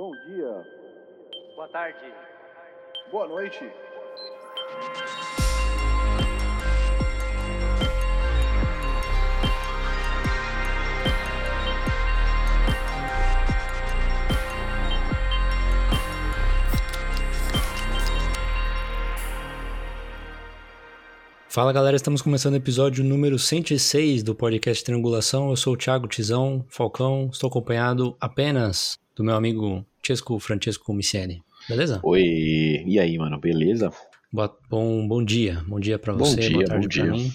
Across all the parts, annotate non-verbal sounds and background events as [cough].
Bom dia. Boa tarde. Boa noite. Fala galera, estamos começando o episódio número 106 do podcast Triangulação. Eu sou o Thiago Tizão Falcão, estou acompanhado apenas do meu amigo Chesco Francesco Micieli. Beleza? Oi, e aí, mano, beleza? Boa, bom, bom dia, bom dia pra Bom você, dia, boa tarde bom dia. mim.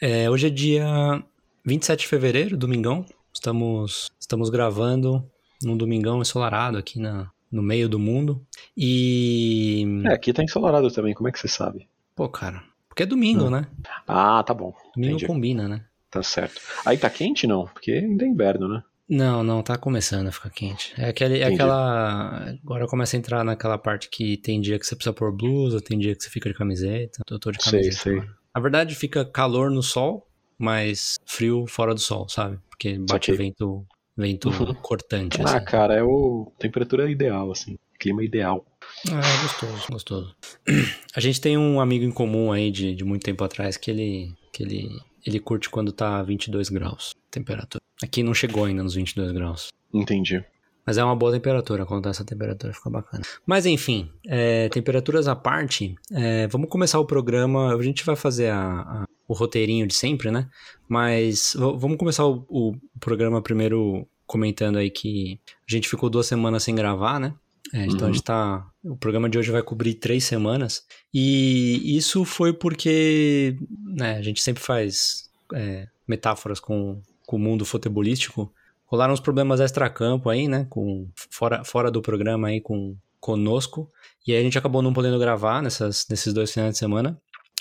É, hoje é dia 27 de fevereiro, domingão. Estamos, estamos gravando num domingão ensolarado aqui na, no meio do mundo. E. É, aqui tá ensolarado também, como é que você sabe? Pô, cara, porque é domingo, Hum. né? Ah, tá bom, Domingo entendi. combina, né? tá certo. Aí tá quente não? Porque ainda é inverno, né? Não, não, tá começando a ficar quente. É, aquele, é aquela. Agora começa a entrar naquela parte que tem dia que você precisa pôr blusa, tem dia que você fica de camiseta. Eu tô de Sei, camiseta. sei. agora. Na verdade, fica calor no sol, mas frio fora do sol, sabe? Porque bate vento, vento Uhum. [laughs] cortante, Ah, assim. cara, é o temperatura ideal, assim, clima ideal. É, gostoso, gostoso. [clears throat] A gente tem um amigo em comum aí de, de muito tempo atrás que ele, que ele, ele curte quando tá 22 graus temperatura. Aqui não chegou ainda nos 22 graus. Entendi. Mas é uma boa temperatura, quando tá essa temperatura fica bacana. Mas enfim, é, temperaturas à parte, é, vamos começar o programa. A gente vai fazer a- a- o roteirinho de sempre, né? Mas vamos começar o, o programa primeiro comentando aí que a gente ficou duas semanas sem gravar, né? É, então a Uhum. gente tá. O programa de hoje vai cobrir três semanas. E isso foi porque né, a gente sempre faz é, metáforas com, com o mundo futebolístico rolaram uns problemas extra-campo aí, né? Com, fora, fora do programa aí com conosco. E aí a gente acabou não podendo gravar nessas, nesses dois finais de semana.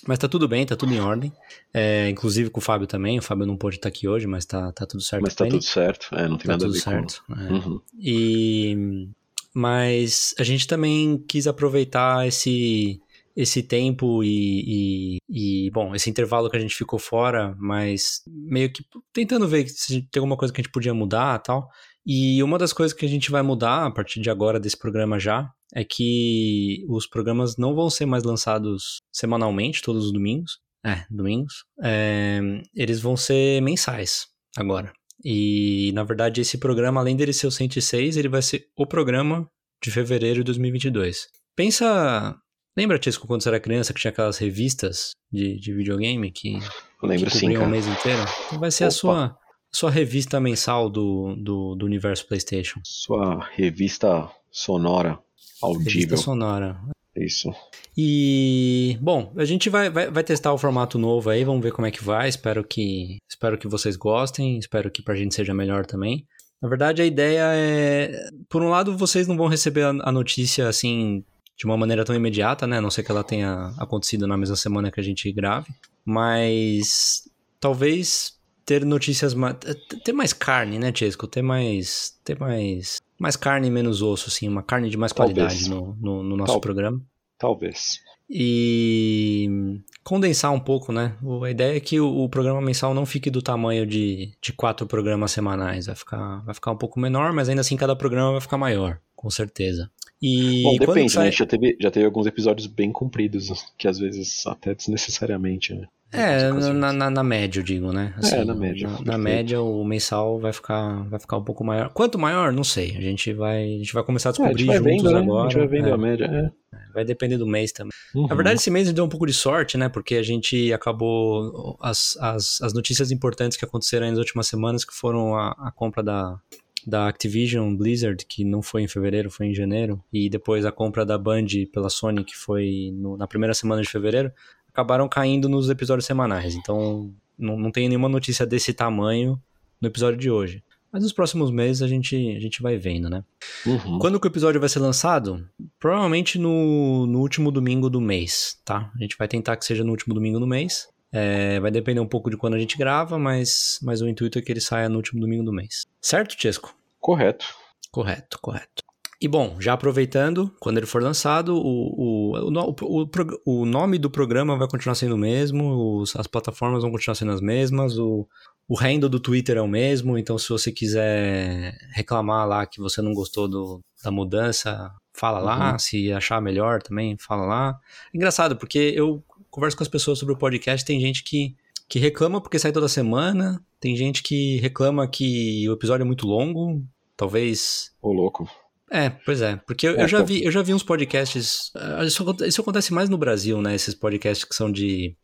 Mas tá tudo bem, tá tudo em ordem. É, inclusive com o Fábio também. O Fábio não pôde estar aqui hoje, mas tá, tá tudo certo Mas tá tudo certo, é, não tem Tá nada a ver certo. é. com... Uhum. E mas a gente também quis aproveitar esse esse tempo e, e, e, bom esse intervalo que a gente ficou fora, mas meio que tentando ver se tem alguma coisa que a gente podia mudar, tal. E uma das coisas que a gente vai mudar a partir de agora desse programa já é que os programas não vão ser mais lançados semanalmente, todos os domingos. É, domingos. É, eles vão ser mensais agora. E, na verdade, esse programa, além dele ser o 106, ele vai ser o programa de fevereiro de 2022. Pensa... Lembra, Tisco, quando você era criança, que tinha aquelas revistas de, de videogame que, Lembro que sim, o mês inteiro? Então vai ser a Opa. sua, sua revista mensal do, do, do universo PlayStation. Sua revista sonora, Revista audível, sonora. isso. E, bom, a gente vai, vai, vai testar o formato novo aí, vamos ver como é que vai. Espero que, espero que vocês gostem, espero que pra gente seja melhor também. Na verdade, a ideia é. Por um lado, vocês não vão receber a, a notícia assim de uma maneira tão imediata, né? A não ser que ela tenha acontecido na mesma semana que a gente grave. Mas talvez ter notícias mais. ter mais carne, né, Chesco? Ter mais. ter mais. mais carne e menos osso, assim, uma carne de mais qualidade no, no, no nosso Tal- programa Talvez. e condensar um pouco, né? A ideia é que o, o programa mensal não fique do tamanho de, de quatro programas semanais, vai ficar, vai ficar um pouco menor, mas ainda assim cada programa vai ficar maior, com certeza. E Bom, depende, sai... né? Já teve, já teve alguns episódios bem compridos, que às vezes até desnecessariamente, né? É, na, na, na média, eu digo, né? É, na média, Na, na média, o mensal vai ficar, vai ficar um pouco maior. Quanto maior, não sei. A gente vai, a gente vai começar a É, a descobrir gente vai juntos vendo, né? agora. A gente vai vendo É, a média, é. vai depender do mês também. Uhum. Na verdade, esse mês a deu um pouco de sorte, né? Porque a gente acabou. As, as, as notícias importantes que aconteceram aí nas últimas semanas, que foram a, a compra da, da Activision Blizzard, que não foi em fevereiro, foi em janeiro, e depois a compra da Band pela Sony, que foi no- na primeira semana de fevereiro, acabaram caindo nos episódios semanais. Então, não, não tem nenhuma notícia desse tamanho no episódio de hoje. Mas nos próximos meses a gente, a gente vai vendo, né? Uhum. Quando que o episódio vai ser lançado? Provavelmente no, no último domingo do mês, tá? A gente vai tentar que seja no último domingo do mês. É, vai depender um pouco de quando a gente grava, mas, mas o intuito é que ele saia no último domingo do mês. Certo, Chesco? Correto. Correto, correto. E bom, já aproveitando, quando ele for lançado, o, o, o, o, nome do programa vai continuar sendo o mesmo, os, as plataformas vão continuar sendo as mesmas, o, o handle do Twitter é o mesmo, então se você quiser reclamar lá que você não gostou do, da mudança, fala lá. Uhum. Se achar melhor também, fala lá. Engraçado, porque eu converso com as pessoas sobre o podcast, tem gente que, que reclama porque sai toda semana, tem gente que reclama que o episódio é muito longo, talvez... Ô, louco. É, pois é, porque eu, é, eu já vi, eu já vi uns podcasts, ah, isso, isso acontece mais no Brasil, né, esses podcasts que são de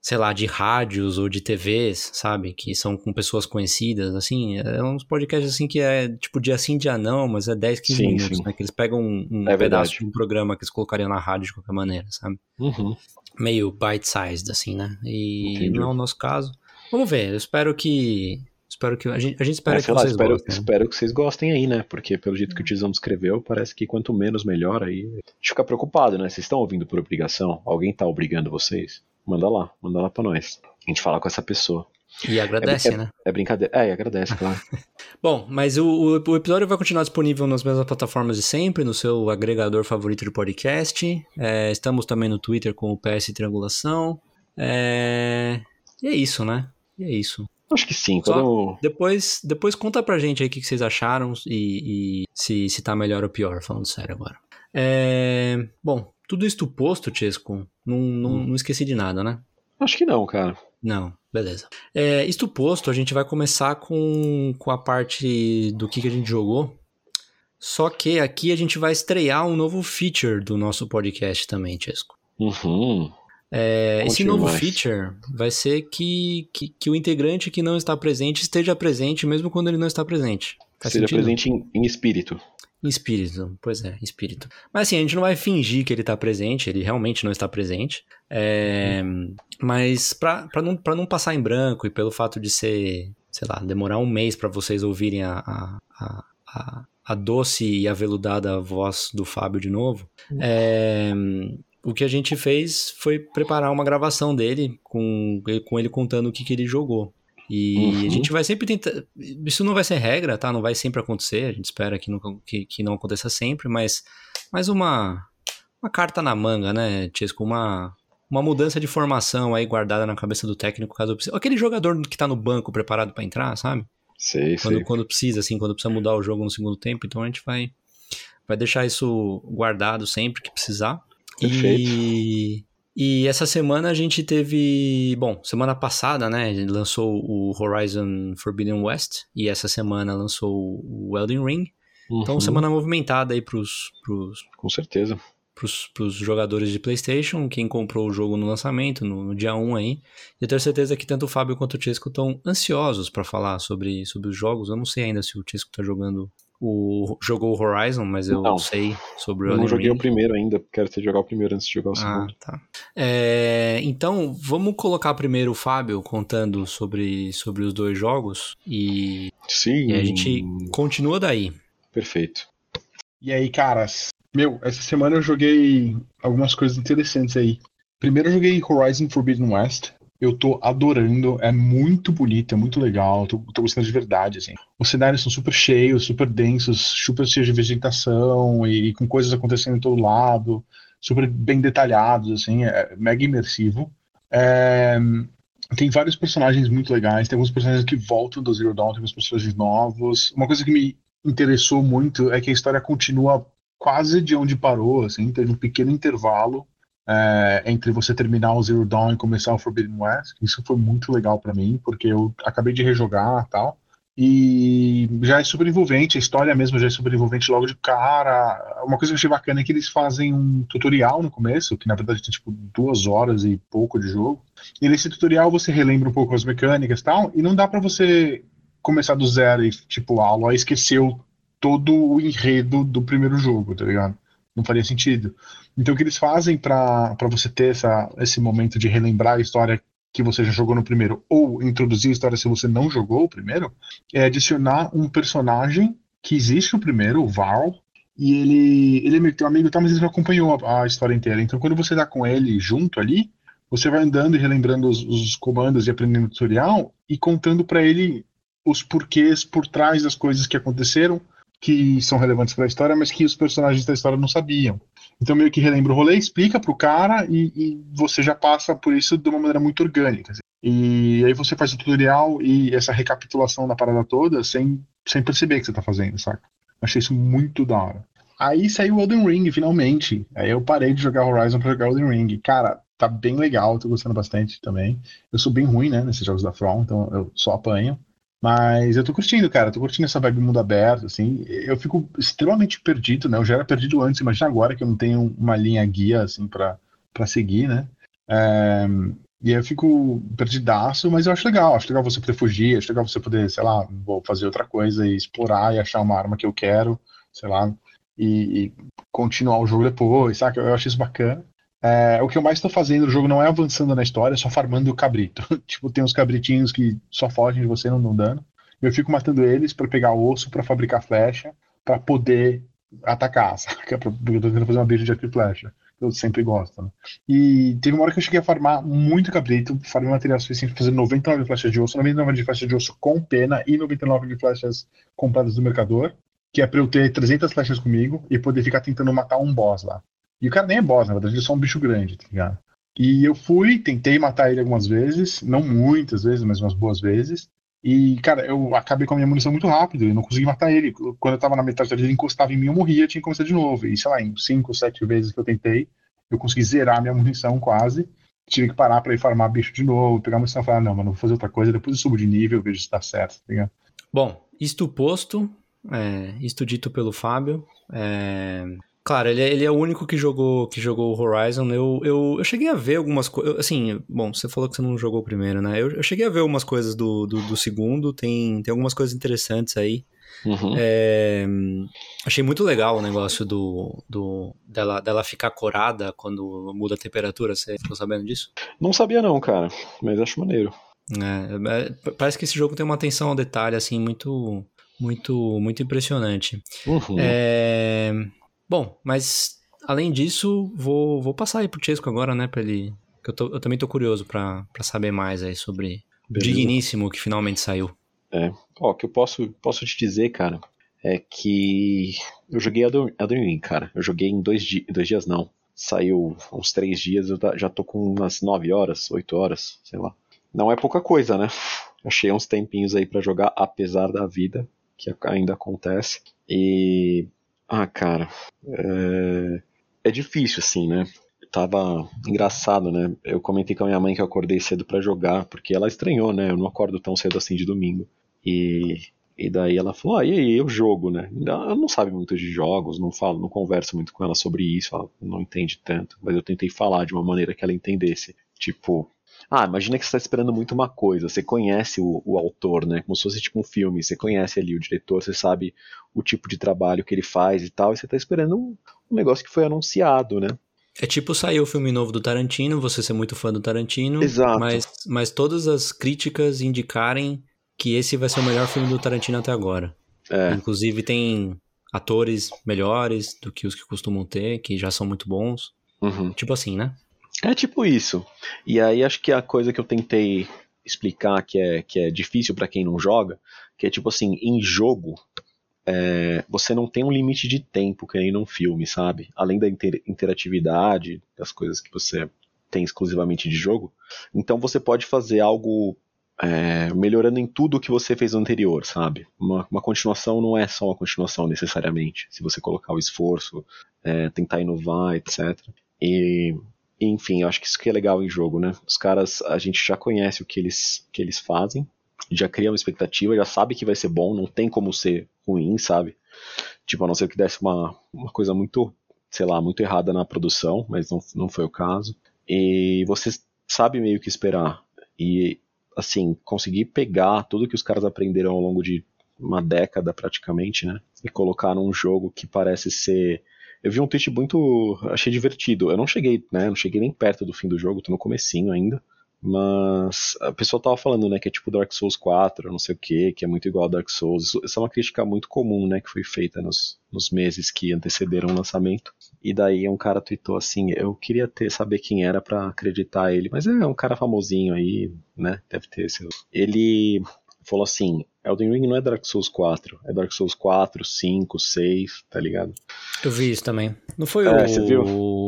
sei lá, de rádios ou de TVs, sabe? Que são com pessoas conhecidas, assim. É uns podcasts assim que é tipo dia sim, dia não, mas é 10, 15 sim, minutos, sim. né? Que eles pegam um, um é pedaço de um programa que eles colocariam na rádio de qualquer maneira, sabe? Uhum. Meio bite-sized, assim, né? E Entendi. não é o nosso caso. Vamos ver, eu espero que. Espero que. A gente, a gente espera é, que lá, vocês espero, gostem. Espero que vocês gostem aí, né? Porque pelo jeito que o Tizão escreveu, parece que quanto menos melhor aí. A gente fica preocupado, né? Vocês estão ouvindo por obrigação? Alguém tá obrigando vocês? manda lá, manda lá pra nós. A gente fala com essa pessoa. E agradece, é, é, né? É brincadeira. É, e agradece, claro. [laughs] Bom, mas o, o, episódio vai continuar disponível nas mesmas plataformas de sempre, no seu agregador favorito de podcast. É, estamos também no Twitter com o PS Triangulação. É... E é isso, né? E é isso. Acho que sim. Só depois, depois conta pra gente aí o que, que vocês acharam e, e, se, se tá melhor ou pior, falando sério agora. É... Bom, tudo isto posto, Chesco, não, não, hum. não esqueci de nada, né? Acho que não, cara. Não, beleza. É, isto posto, a gente vai começar com, com a parte do que, que a gente jogou. Só que aqui a gente vai estrear um novo feature do nosso podcast também, Chesco. Uhum. É, esse novo mais. feature vai ser que, que, que, o integrante que não está presente esteja presente mesmo quando ele não está presente. Faz Seja sentido? presente em, em espírito. Em espírito, pois é, em espírito. Mas assim, a gente não vai fingir que ele está presente, ele realmente não está presente. É, mas para não, pra não passar em branco e pelo fato de ser, sei lá, demorar um mês para vocês ouvirem a, a, a, a, doce e aveludada voz do Fábio de novo, é, o que a gente fez foi preparar uma gravação dele com, com ele contando o que, que ele jogou. E uhum. a gente vai sempre tentar. Isso não vai ser regra, tá? Não vai sempre acontecer. A gente espera que não, que, que não aconteça sempre, mas, mas uma, uma carta na manga, né, Tisco? Uma, uma mudança de formação aí guardada na cabeça do técnico caso precise. Aquele jogador que tá no banco preparado para entrar, sabe? Sei, quando, sei. Quando precisa, assim, quando precisa mudar o jogo no segundo tempo. Então a gente vai, vai deixar isso guardado sempre que precisar. Perfeito. E e essa semana a gente teve. Bom, semana passada, né? Lançou o Horizon Forbidden West. E essa semana lançou o Elden Ring. Então, uhum. Então, semana movimentada aí pros. pros Com certeza. Pros, pros jogadores de PlayStation, quem comprou o jogo no lançamento, no, no dia 1 aí. E eu tenho certeza que tanto o Fábio quanto o Chesco estão ansiosos para falar sobre, sobre os jogos. Eu não sei ainda se o Chesco tá jogando o, jogou o Horizon, mas eu não sei sobre o Eu não joguei Ring. o primeiro ainda, quero ter jogar o primeiro antes de jogar o ah, segundo. Ah, tá. É, então, vamos colocar primeiro o Fábio contando sobre, sobre os dois jogos e, Sim. e a gente continua daí. Perfeito. E aí, caras? Meu, essa semana eu joguei algumas coisas interessantes aí. Primeiro eu joguei Horizon Forbidden West, eu tô adorando, é muito bonito, é muito legal, tô, tô gostando de verdade, assim. Os cenários são super cheios, super densos, super cheios de vegetação e, e com coisas acontecendo em todo lado, super bem detalhados, assim, é mega imersivo. É, tem vários personagens muito legais, tem alguns personagens que voltam do Zero Dawn, tem alguns personagens novos. Uma coisa que me interessou muito é que a história continua quase de onde parou, assim, teve um pequeno intervalo é, entre você terminar o Zero Dawn e começar o Forbidden West. Isso foi muito legal para mim, porque eu acabei de rejogar tal. E já é super envolvente, a história mesmo já é super envolvente logo de cara. Uma coisa que eu achei bacana é que eles fazem um tutorial no começo, que na verdade tem tipo duas horas e pouco de jogo. E nesse tutorial você relembra um pouco as mecânicas e tal, e não dá para você começar do zero e tipo, a Aloy esqueceu todo o enredo do primeiro jogo, tá ligado? Não faria sentido. Então, o que eles fazem para você ter essa, esse momento de relembrar a história que você já jogou no primeiro, ou introduzir a história se você não jogou o primeiro, é adicionar um personagem que existe no primeiro, o Varl, e ele, ele é meu teu amigo, tá, mas ele não acompanhou a, a, história inteira. Então, quando você tá com ele junto ali, você vai andando e relembrando os, os comandos e aprendendo o tutorial e contando para ele os porquês por trás das coisas que aconteceram que são relevantes para a história, mas que os personagens da história não sabiam. Então meio que relembra o rolê, explica pro cara e, e você já passa por isso de uma maneira muito orgânica. Assim. E aí você faz o tutorial e essa recapitulação da parada toda sem, sem perceber que você tá fazendo, saca? Achei isso muito da hora. Aí saiu o Elden Ring, finalmente. Aí eu parei de jogar Horizon pra jogar Elden Ring. Cara, tá bem legal, tô gostando bastante também. Eu sou bem ruim, né, nesses jogos da From, então eu só apanho. Mas eu tô curtindo, cara. Tô curtindo essa vibe mundo aberto, assim. Eu fico extremamente perdido, né? Eu já era perdido antes, imagina agora que eu não tenho uma linha guia, assim, pra, pra seguir, né? É, e eu fico perdidaço, mas eu acho legal. Acho legal você poder fugir, acho legal você poder, sei lá, vou fazer outra coisa e explorar e achar uma arma que eu quero, sei lá, e, e continuar o jogo depois, sabe? Eu acho isso bacana. É, o que eu mais estou fazendo no jogo não é avançando na história, é só farmando o cabrito. [laughs] tipo, tem uns cabritinhos que só fogem de você, não dão dano. Eu fico matando eles para pegar osso, para fabricar flecha, para poder atacar, [laughs] saca? Eu tô tentando fazer uma build de arco e flecha. Eu sempre gosto, né? E teve uma hora que eu cheguei a farmar muito cabrito, farmei material suficiente para fazer 99 flechas de osso, 99 de flechas de osso com pena e 99 de flechas compradas do mercador, que é para eu ter 300 flechas comigo e poder ficar tentando matar um boss lá. E o cara nem é boss, na verdade, ele é só um bicho grande, tá ligado? E eu fui, tentei matar ele algumas vezes, não muitas vezes, mas umas boas vezes. E, cara, eu acabei com a minha munição muito rápido, eu não consegui matar ele. Quando eu tava na metade dele, ele encostava em mim, eu morria, tinha que começar de novo. E, sei lá, em 5, 7 vezes que eu tentei, eu consegui zerar a minha munição quase. Tive que parar pra ir farmar bicho de novo, pegar a munição e falar, não, mano, vou fazer outra coisa, depois eu subo de nível, vejo se dá certo, tá ligado? Bom, isto posto, é, isto dito pelo Fábio, é, Claro, ele é, ele é o único que jogou que jogou o Horizon. Eu, eu, eu cheguei a ver algumas coisas. Assim, bom, você falou que você não jogou o primeiro, né? Eu, eu cheguei a ver algumas coisas do, do, do, segundo. Tem, tem algumas coisas interessantes aí. Uhum. É, achei muito legal o negócio do, do dela, dela ficar corada quando muda a temperatura. Você ficou sabendo disso? Não sabia, não, cara. Mas acho maneiro. É, é parece que esse jogo tem uma atenção ao detalhe, assim, muito, muito, muito impressionante. Uhum. É. Bom, mas além disso, vou, vou passar aí pro Chesco agora, né, pra ele... Que eu, tô, eu também tô curioso pra, pra saber mais aí sobre Beleza. Digníssimo que finalmente saiu. É, ó, o que eu posso, posso te dizer, cara, é que eu joguei Elden Ring, cara. Eu joguei em dois, di dois dias, não. Saiu uns três dias, eu já tô com umas nove horas, oito horas, sei lá. Não é pouca coisa, né? Achei uns tempinhos aí para jogar, apesar da vida, que ainda acontece. E ah, cara, é, é difícil, assim, né? Tava engraçado, né? Eu comentei com a minha mãe que eu acordei cedo para jogar, porque ela estranhou, né? Eu não acordo tão cedo assim de domingo. E, e daí ela falou: ah, e aí, o jogo, né? Ela não sabe muito de jogos, não falo, não converso muito com ela sobre isso, ela não entende tanto. Mas eu tentei falar de uma maneira que ela entendesse. Tipo, ah, imagina que você está esperando muito uma coisa. Você conhece o, o, autor, né? Como se fosse tipo um filme. Você conhece ali o diretor, você sabe o tipo de trabalho que ele faz e tal. E você está esperando um, um negócio que foi anunciado, né? É tipo sair o filme novo do Tarantino, você ser muito fã do Tarantino, Exato. Mas, mas todas as críticas indicarem que esse vai ser o melhor filme do Tarantino até agora. É. Inclusive tem atores melhores do que os que costumam ter, que já são muito bons. Uhum. Tipo assim, né? É tipo isso. E aí acho que a coisa que eu tentei explicar que é, que é difícil para quem não joga, que é tipo assim, em jogo, é, você não tem um limite de tempo que nem num filme, sabe? Além da inter interatividade, das coisas que você tem exclusivamente de jogo. Então você pode fazer algo é, melhorando em tudo que você fez anterior, sabe? Uma, uma, continuação não é só uma continuação necessariamente, se você colocar o esforço, é, tentar inovar, etc. E enfim, eu acho que isso que é legal em jogo, né? Os caras, a gente já conhece o que eles, que eles fazem, já cria uma expectativa, já sabe que vai ser bom, não tem como ser ruim, sabe? Tipo, a não ser que desse uma, uma coisa muito, sei lá, muito errada na produção, mas não, não foi o caso. E você sabe meio que esperar. E, assim, conseguir pegar tudo que os caras aprenderam ao longo de uma década praticamente, né? E colocar num jogo que parece ser eu vi um tweet muito. achei divertido. Eu não cheguei, né? Não cheguei nem perto do fim do jogo, tô no comecinho ainda. Mas a pessoa tava falando, né, que é tipo Dark Souls 4, não sei o que, que é muito igual a Dark Souls. Isso, é uma crítica muito comum, né, que foi feita nos, nos meses que antecederam o lançamento. E daí um cara tweetou assim, eu queria ter saber quem era para acreditar ele, mas é um cara famosinho aí, né, deve ter seu. Ele falou assim, Elden Ring não é Dark Souls 4, é Dark Souls 4, 5, 6, tá ligado? Eu vi isso também. Não foi É, o,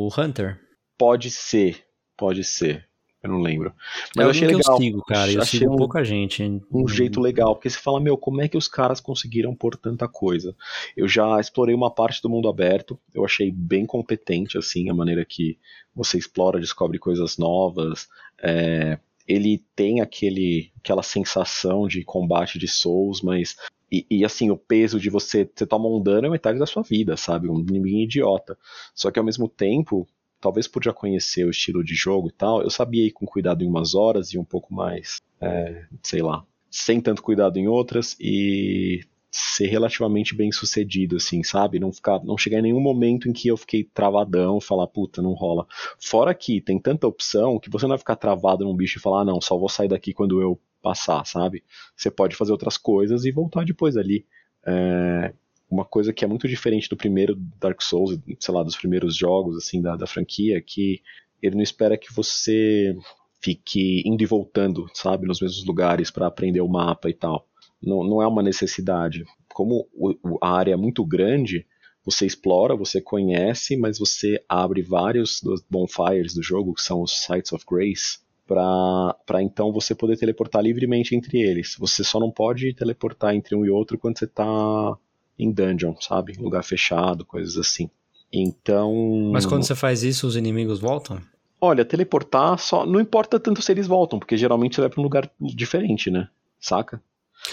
o Hunter? Pode ser, pode ser. Eu não lembro. Mas é eu achei alguém legal. que eu sigo, cara. Eu Achei sigo um- pouca gente. um jeito legal, porque você fala, meu, como é que os caras conseguiram pôr tanta coisa? Eu já explorei uma parte do mundo aberto, eu achei bem competente, assim, a maneira que você explora, descobre coisas novas. é, ele tem aquele, aquela sensação de combate de Souls, mas. E, e, assim, o peso de você. Você toma um dano é metade da sua vida, sabe? Um inimigo idiota. Só que ao mesmo tempo, talvez por já conhecer o estilo de jogo e tal, eu sabia ir com cuidado em umas horas e um pouco mais, é, sei lá, sem tanto cuidado em outras e ser relativamente bem sucedido, assim, sabe? Não ficar, não chegar em nenhum momento em que eu fiquei travadão, falar, puta, não rola. Fora que tem tanta opção que você não vai ficar travado num bicho e falar, ah, não, só vou sair daqui quando eu passar, sabe? Você pode fazer outras coisas e voltar depois ali. É, uma coisa que é muito diferente do primeiro Dark Souls, sei lá, dos primeiros jogos assim da, da franquia, é que ele não espera que você fique indo e voltando, sabe, nos mesmos lugares para aprender o mapa e tal. Não, não é uma necessidade. Como o, a área é muito grande, você explora, você conhece, mas você abre vários dos bonfires do jogo, que são os Sites of Grace, para então você poder teleportar livremente entre eles. Você só não pode teleportar entre um e outro quando você tá em dungeon, sabe? Lugar fechado, coisas assim. Então. Mas quando você faz isso, os inimigos voltam? Olha, teleportar só. Não importa tanto se eles voltam, porque geralmente você vai pra um lugar diferente, né? Saca?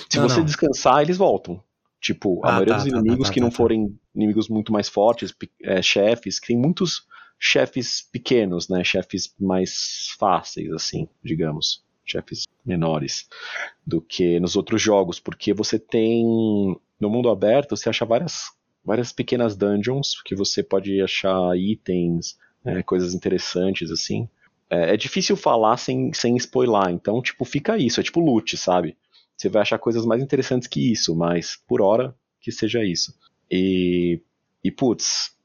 Se Não, você não. descansar, eles voltam. Tipo, a Ah, maioria tá, dos tá, inimigos tá, que tá, não tá. forem inimigos muito mais fortes, é, chefes, que tem muitos chefes pequenos, né? Chefes mais fáceis, assim, digamos. Chefes menores do que nos outros jogos, porque você tem. No mundo aberto, você acha várias, várias pequenas dungeons que você pode achar itens, é, coisas interessantes, assim. É, é difícil falar sem, sem spoiler, então, tipo, fica isso, é tipo loot, sabe? Você vai achar coisas mais interessantes que isso, mas por hora que seja isso. E, e putz,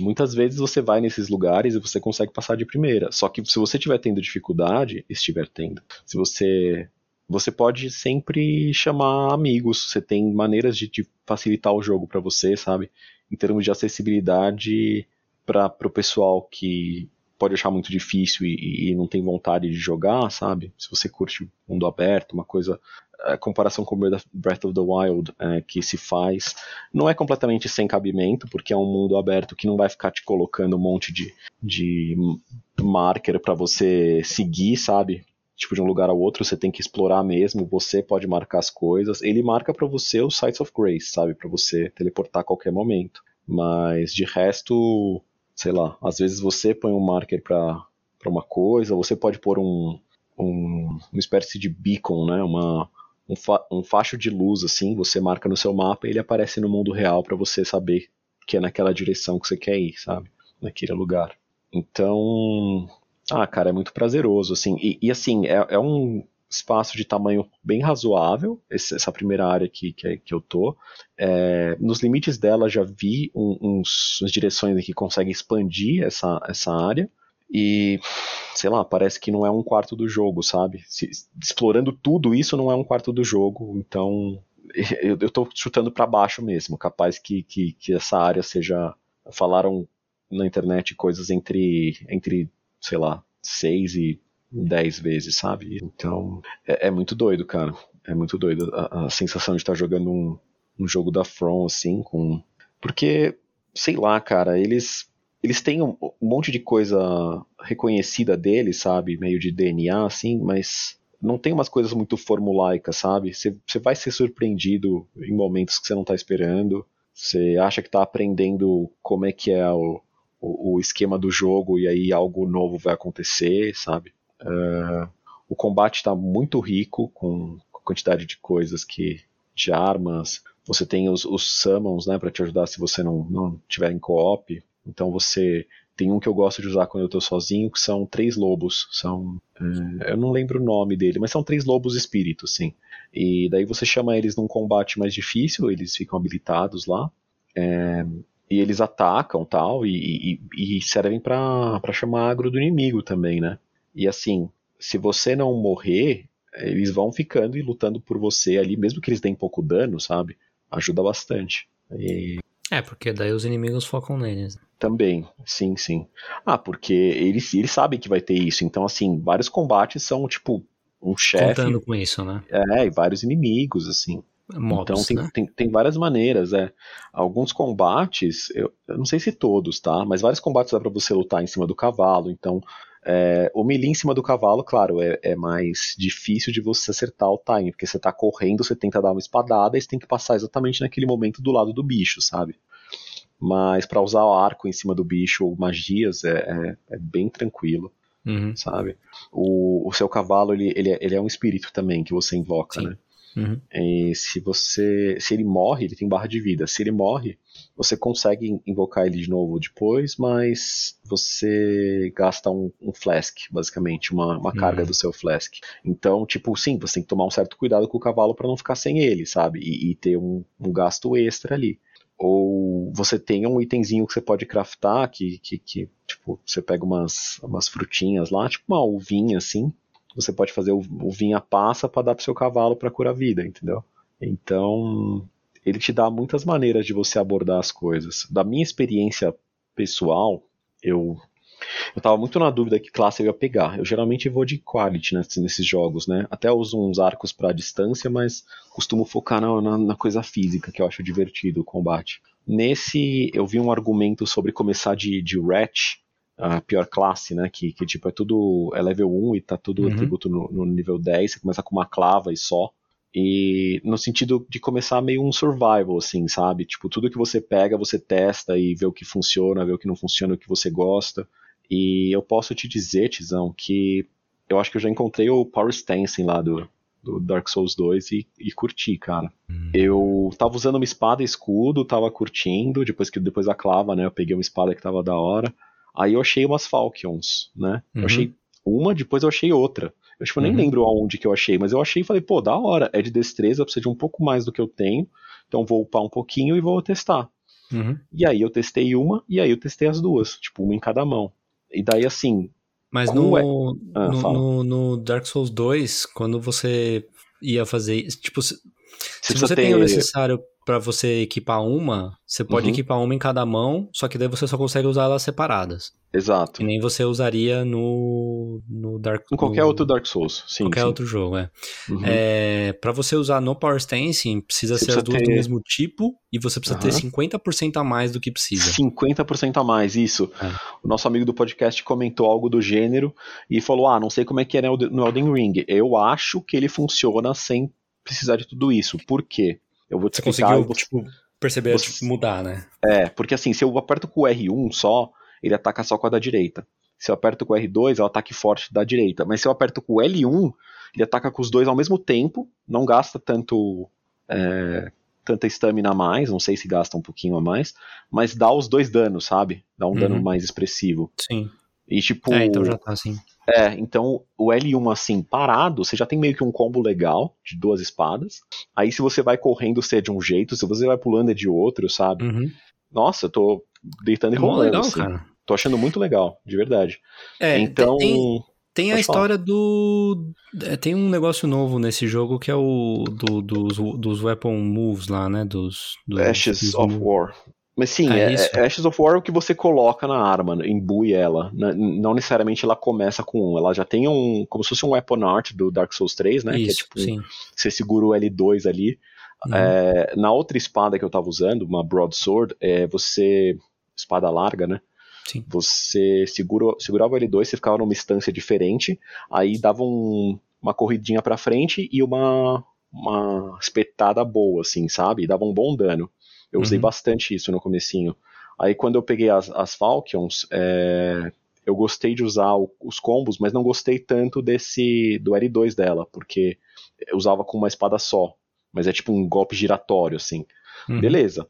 muitas vezes você vai nesses lugares e você consegue passar de primeira. Só que se você estiver tendo dificuldade, estiver tendo, se você. Você pode sempre chamar amigos, você tem maneiras de, de facilitar o jogo pra você, sabe? Em termos de acessibilidade para o pessoal que pode achar muito difícil e, e não tem vontade de jogar, sabe? Se você curte mundo aberto, uma coisa. A comparação com Breath of the Wild é, que se faz não é completamente sem cabimento, porque é um mundo aberto que não vai ficar te colocando um monte de, de marker para você seguir, sabe? Tipo, de um lugar ao outro, você tem que explorar mesmo, você pode marcar as coisas. Ele marca para você os Sites of Grace, sabe? Para você teleportar a qualquer momento. Mas de resto, sei lá, às vezes você põe um marker para uma coisa, você pode pôr um, um uma espécie de beacon, né? Uma, um, fa um facho de luz assim, você marca no seu mapa e ele aparece no mundo real para você saber que é naquela direção que você quer ir, sabe? Naquele lugar. Então, ah, cara, é muito prazeroso, assim. E, e, assim, é, é, um espaço de tamanho bem razoável, essa primeira área aqui que, que eu tô. É, nos limites dela já vi um, uns, umas direções que conseguem expandir essa, essa área. E, sei lá, parece que não é um quarto do jogo, sabe? Se, explorando tudo isso não é um quarto do jogo, então [laughs] eu, eu tô chutando para baixo mesmo. Capaz que, que, que essa área seja. Falaram na internet coisas entre, entre sei lá, 6 e 10 vezes, sabe? Então, é, é, muito doido, cara. É muito doido a, a sensação de estar jogando um, um, jogo da From, assim, com. Porque, sei lá, cara, eles. Eles têm um, um monte de coisa reconhecida deles, sabe? Meio de DNA, assim, mas não tem umas coisas muito formulaicas, sabe? Você vai ser surpreendido em momentos que você não tá esperando. Você acha que tá aprendendo como é que é o, o, o, esquema do jogo e aí algo novo vai acontecer, sabe? Uh, o combate está muito rico com a quantidade de coisas que de armas. Você tem os, os summons, né, para te ajudar se você não não tiver em co-op. Então você tem um que eu gosto de usar quando eu tô sozinho, que são três lobos. São. Uh, eu não lembro o nome dele, mas são três lobos espíritos, sim. E daí você chama eles num combate mais difícil, eles ficam habilitados lá. É, e eles atacam tal, e, e, e servem para chamar agro do inimigo também, né? E assim, se você não morrer, eles vão ficando e lutando por você ali, mesmo que eles deem pouco dano, sabe? Ajuda bastante. E... É, porque daí os inimigos focam neles. Também, sim, sim. Ah, porque eles, eles sabem que vai ter isso. Então, assim, vários combates são, tipo, um chefe. Contando com isso, né? É, e vários inimigos, assim. Mobs, então tem, né? tem, tem várias maneiras, é. Alguns combates, eu, eu não sei se todos, tá? Mas vários combates dá pra você lutar em cima do cavalo. Então, é, o melee em cima do cavalo, claro, é, é, mais difícil de você acertar o time, porque você tá correndo, você tenta dar uma espadada e você tem que passar exatamente naquele momento do lado do bicho, sabe? Mas para usar o arco em cima do bicho ou magias é, é, é bem tranquilo, Uhum. sabe? O, o seu cavalo, ele, ele, é- ele é um espírito também que você invoca, Sim. né? Uhum. E se você. Se ele morre, ele tem barra de vida. Se ele morre, você consegue invocar ele de novo depois, mas você gasta um, um flask, basicamente, uma, uma carga Hum. do seu flask. Então, tipo, sim, você tem que tomar um certo cuidado com o cavalo para não ficar sem ele, sabe? E, e ter um, um gasto extra ali. Ou você tem um itemzinho que você pode craftar, que, que, que tipo, você pega umas, umas frutinhas lá, tipo uma uvinha assim, você pode fazer o, o vinha passa para dar pro seu cavalo para curar a vida, entendeu? Então, ele te dá muitas maneiras de você abordar as coisas. Da minha experiência pessoal, eu eu tava muito na dúvida que classe eu ia pegar. Eu geralmente vou de quality nesses, nesses jogos, né? Até uso uns arcos pra distância, mas costumo focar na, na, na coisa física, que eu acho divertido o combate. Nesse, eu vi um argumento sobre começar de, de Ratch, a pior classe, né? Que, que tipo, é tudo. É level 1 e tá tudo Uhum. atributo no, no nível 10, você começa com uma clava e só. E no sentido de começar meio um survival, assim, sabe? Tipo, tudo que você pega, você testa e vê o que funciona, vê o que não funciona, o que você gosta. E eu posso te dizer, Tizão, que eu acho que eu já encontrei o Power Stancing lá do, do Dark Souls 2 e, e curti, cara. Eu tava usando uma espada e escudo, tava curtindo, depois que depois da clava, né? Eu peguei uma espada que tava da hora. Aí eu achei umas Falcons, né? Uhum. Eu achei uma, depois eu achei outra. Eu tipo, nem Uhum. lembro aonde que eu achei, mas eu achei e falei, pô, da hora, é de destreza, precisa de um pouco mais do que eu tenho, então vou upar um pouquinho e vou testar. Uhum. E aí eu testei uma, e aí eu testei as duas, tipo, uma em cada mão. E daí assim, Mas no, é? Ah, no, no, no Dark Souls 2, quando você ia fazer. Tipo, se, se precisa você tem o necessário pra você equipar uma, você pode Uhum. equipar uma em cada mão, só que daí você só consegue usar elas separadas. exato. Que nem você usaria no, no Dark Em qualquer no- outro Dark Souls, sim. qualquer sim. outro jogo, é. Uhum. é para você usar no Power Stancing, precisa Você ser as precisa duas do ter- mesmo tipo e você precisa ter Aham. 50% a mais do que precisa. 50% a mais, isso. É. O nosso amigo do podcast comentou algo do gênero e falou: Ah, não sei como é que é no Elden Ring. Eu acho que ele funciona sem precisar de tudo isso. Por quê? Eu vou te Você explicar. conseguiu, e você- tipo, perceber, você- tipo, mudar, né? É, porque assim, se eu aperto com o R1 só, ele ataca só com a da direita. Se eu aperto com o R2, é o ataque forte da direita. Mas se eu aperto com o L1, ele ataca com os dois ao mesmo tempo, não gasta tanto. é, tanta estamina a mais, não sei se gasta um pouquinho a mais, mas dá os dois danos, sabe? Dá um Uhum. dano mais expressivo. Sim. E tipo. É, então já tá assim. É, então o L1 assim, parado, você já tem meio que um combo legal de duas espadas. Aí se você vai correndo, você é de um jeito, se você vai pulando é de outro, sabe? Uhum. Nossa, eu tô deitando e É rolando. legal, assim. cara. Tô achando muito legal, de verdade. É, então. tem, tem a falar. história do. é, Tem um negócio novo nesse jogo que é o do, dos, dos weapon moves lá, né? Dos. dos Ashes dos of War. Mas sim, É é, isso? é- Ashes of War é o que você coloca na arma, né, imbui ela. N- Não necessariamente ela começa com um. Ela já tem um. Como se fosse um weapon art do Dark Souls 3, né? que é Isso, tipo. sim. Você segura o L2 ali. Uhum. É, na outra espada que eu tava usando, uma broadsword, é você. Espada larga, né? Sim. Você segura, segurava o L2, você ficava numa instância diferente, aí dava um- uma corridinha pra frente e uma, uma espetada boa, assim, sabe? E dava um bom dano. Eu usei Uhum. bastante isso no comecinho. Aí quando eu peguei as, as Falcons, é, eu gostei de usar o- os combos, mas não gostei tanto desse do L2 dela, porque eu usava com uma espada só. Mas é tipo um golpe giratório, assim. Uhum. Beleza.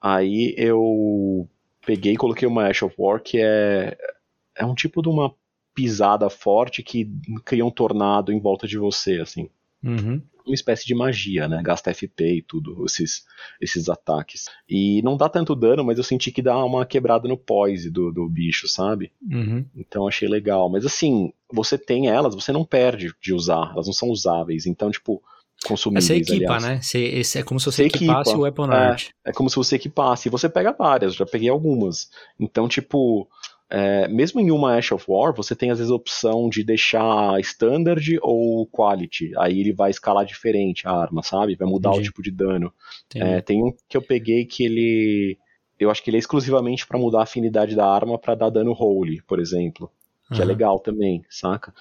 Aí eu peguei e coloquei uma Ash of War, que é, é um tipo de uma pisada forte que cria um tornado em volta de você, assim. Uhum. Uma espécie de magia, né? Gasta FP e tudo, esses, esses ataques. E não dá tanto dano, mas eu senti que dá uma quebrada no poise do, do bicho, sabe? Uhum. Então achei legal. Mas assim, você tem elas, você não perde de usar, elas não são usáveis. Então, tipo, consumíveis, Você equipa, aliás. né? Você, é como se você Você equipasse equipa. o Weapon Art. É como se você equipasse. E você pega várias, já peguei algumas. Então, tipo, é, mesmo em uma Ash of War, você tem às vezes a opção de deixar Standard ou Quality. Aí ele vai escalar diferente a arma, sabe? Vai mudar o Entendi. tipo de dano. É, tem um que eu peguei que ele. Eu acho que ele é exclusivamente pra mudar a afinidade da arma pra dar dano holy, por exemplo. Que é Aham. legal também, saca?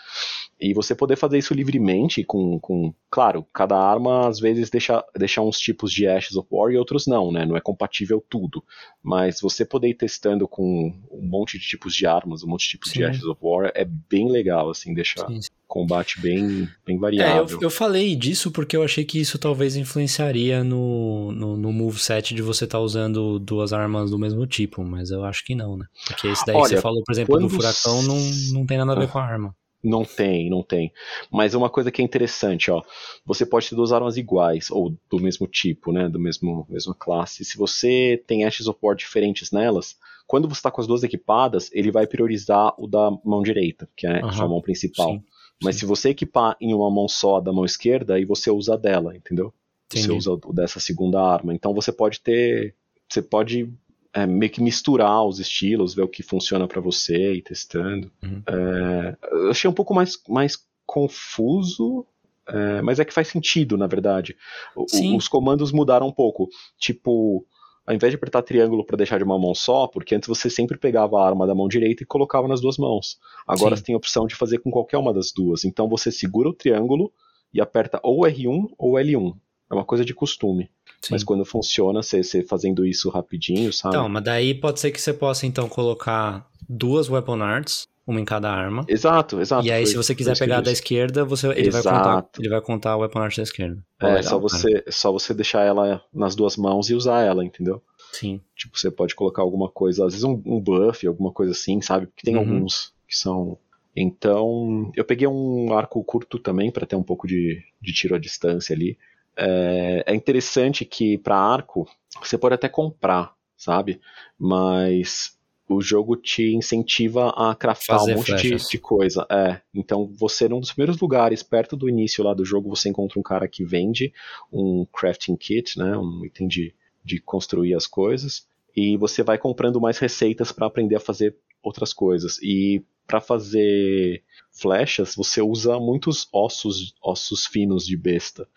E você poder fazer isso livremente com, com. Claro, cada arma às vezes deixa, deixa uns tipos de Ashes of War e outros não, né? Não é compatível tudo. Mas você poder ir testando com um monte de tipos de armas, um monte de tipos de Sim. Ashes of War é bem legal, assim, deixar Sim, combate bem, bem É, eu, variável. eu falei disso porque eu achei que isso talvez influenciaria no, no, no moveset de você estar usando duas armas do mesmo tipo, mas eu acho que não, né? Porque esse daí que Olha, você falou, por exemplo, do quando furacão, não, não tem nada a ver com a arma. Não tem, não tem. Mas uma coisa que é interessante, ó, você pode ter duas armas iguais ou do mesmo tipo, né, do mesmo mesma classe. Se você tem Ashes of War diferentes nelas, quando você está com as duas equipadas, ele vai priorizar o da mão direita, que é a sua mão principal. Sim, Mas sim. se você equipar em uma mão só da mão esquerda, aí você usa a dela, entendeu? Você Entendi. usa o dessa segunda arma. Então você pode ter, você pode é, meio que misturar os estilos, ver o que funciona pra você e testando. Uhum. É, eu achei um pouco mais, mais confuso, é, mas é que faz sentido, na verdade. O- os comandos mudaram um pouco. Tipo, ao invés de apertar triângulo pra deixar de uma mão só, porque antes você sempre pegava a arma da mão direita e colocava nas duas mãos. Agora Sim. você tem a opção de fazer com qualquer uma das duas. Então você segura o triângulo e aperta ou R1 ou L1. É uma coisa de costume. Sim. Mas quando funciona, você, você fazendo isso rapidinho, sabe? Então, mas daí pode ser que você possa então colocar duas Weapon Arts, uma em cada arma. Exato, exato. e aí, foi- se você quiser pegar da esquerda, você, ele, vai contar, ele vai contar a Weapon Art da esquerda. É, legal, só cara. você, só você deixar ela nas duas mãos e usar ela, entendeu? Sim. Tipo, você pode colocar alguma coisa, às vezes um, um buff, alguma coisa assim, sabe? Porque tem Uhum. alguns que são. Então, eu peguei um arco curto também para ter um pouco de, de tiro à distância ali. É, é interessante que para arco você pode até comprar, sabe? Mas o jogo te incentiva a craftar Fazer um monte de, de coisa. É. Então, você, num dos primeiros lugares, perto do início lá do jogo, você encontra um cara que vende um crafting kit, né? Um item de, de construir as coisas. E você vai comprando mais receitas para aprender a fazer outras coisas. E para fazer flechas, você usa muitos ossos, ossos finos de besta.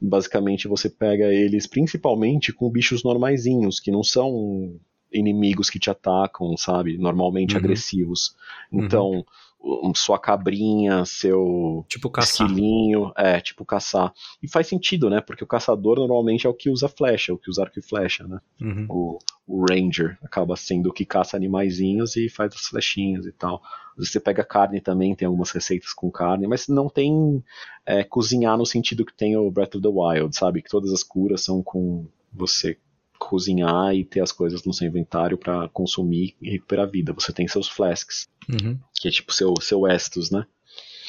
Basicamente, você pega eles principalmente com bichos normaizinhos, que não são inimigos que te atacam, sabe? Normalmente Uhum. agressivos. Então, um- sua cabrinha, seu Tipo caçar. esquilinho, é, tipo caçar. E faz sentido, né? Porque o caçador normalmente é o que usa flecha, o que usa arco e flecha, né? Uhum. O, o ranger acaba sendo o que caça animaizinhos e faz as flechinhas e tal. Às vezes você pega carne também, tem algumas receitas com carne, mas não tem é, cozinhar no sentido que tem o Breath of the Wild, sabe? Que todas as curas são com você cozinhar e ter as coisas no seu inventário para consumir e recuperar a vida. Você tem seus flasks, Uhum. que é tipo seu, seu Estus, né?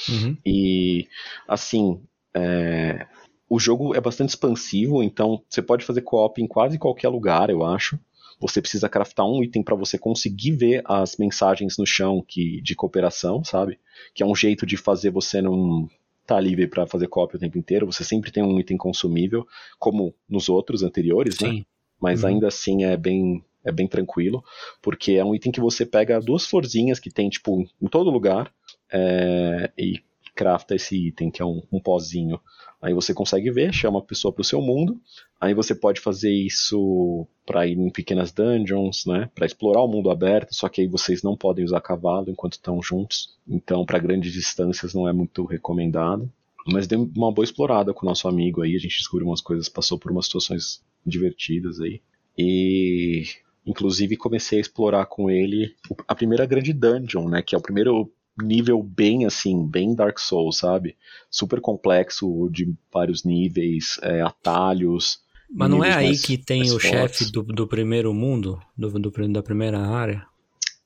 Uhum. E assim, é, o jogo é bastante expansivo, então você pode fazer co-op em quase qualquer lugar, eu acho. Você precisa craftar um item para você conseguir ver as mensagens no chão que, de cooperação, sabe? Que é um jeito de fazer você não estar livre para fazer co-op o tempo inteiro. Você sempre tem um item consumível, como nos outros anteriores, né? Mas Uhum. ainda assim é bem é bem tranquilo, porque é um item que você pega duas florzinhas que tem tipo em todo lugar é, e crafta esse item que é um, um pozinho. Aí você consegue ver, chama a pessoa para o seu mundo. Aí você pode fazer isso para ir em pequenas dungeons, né? Para explorar o mundo aberto. Só que aí vocês não podem usar cavalo enquanto estão juntos. Então, para grandes distâncias não é muito recomendado. Mas deu uma boa explorada com o nosso amigo aí. A gente descobriu umas coisas, passou por umas situações divertidas aí. E inclusive comecei a explorar com ele a primeira grande dungeon, né? Que é o primeiro nível bem assim, bem Dark Souls, sabe? Super complexo, de vários níveis, é, atalhos. Mas não é aí mais- que tem o chefe do, do primeiro mundo? Do, do, da primeira área?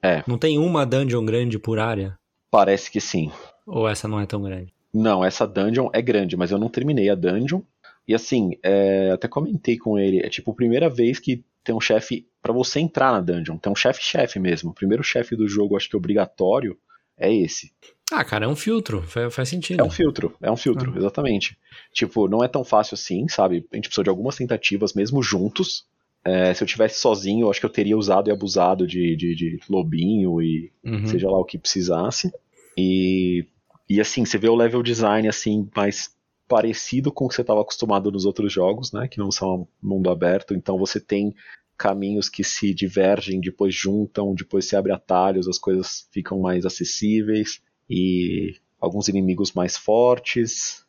É. Não tem uma dungeon grande por área? Parece que sim. Ou essa não é tão grande? Não, essa dungeon é grande, mas eu não terminei a dungeon. E assim, é, até comentei com ele, é tipo a primeira vez que tem um chefe para você entrar na dungeon. Tem um chefe-chefe mesmo. O primeiro chefe do jogo, acho que obrigatório, é esse. Ah, cara, é um filtro, faz, faz sentido. É um filtro, é um filtro, ah. exatamente. Tipo, não é tão fácil assim, sabe? A gente precisou de algumas tentativas, mesmo juntos. É, se eu tivesse sozinho, eu acho que eu teria usado e abusado de, de, de lobinho e uhum. seja lá o que precisasse. E, e assim, você vê o level design assim, mais parecido com o que você estava acostumado nos outros jogos, né? Que não são mundo aberto. Então você tem caminhos que se divergem, depois juntam, depois se abre atalhos, as coisas ficam mais acessíveis e alguns inimigos mais fortes.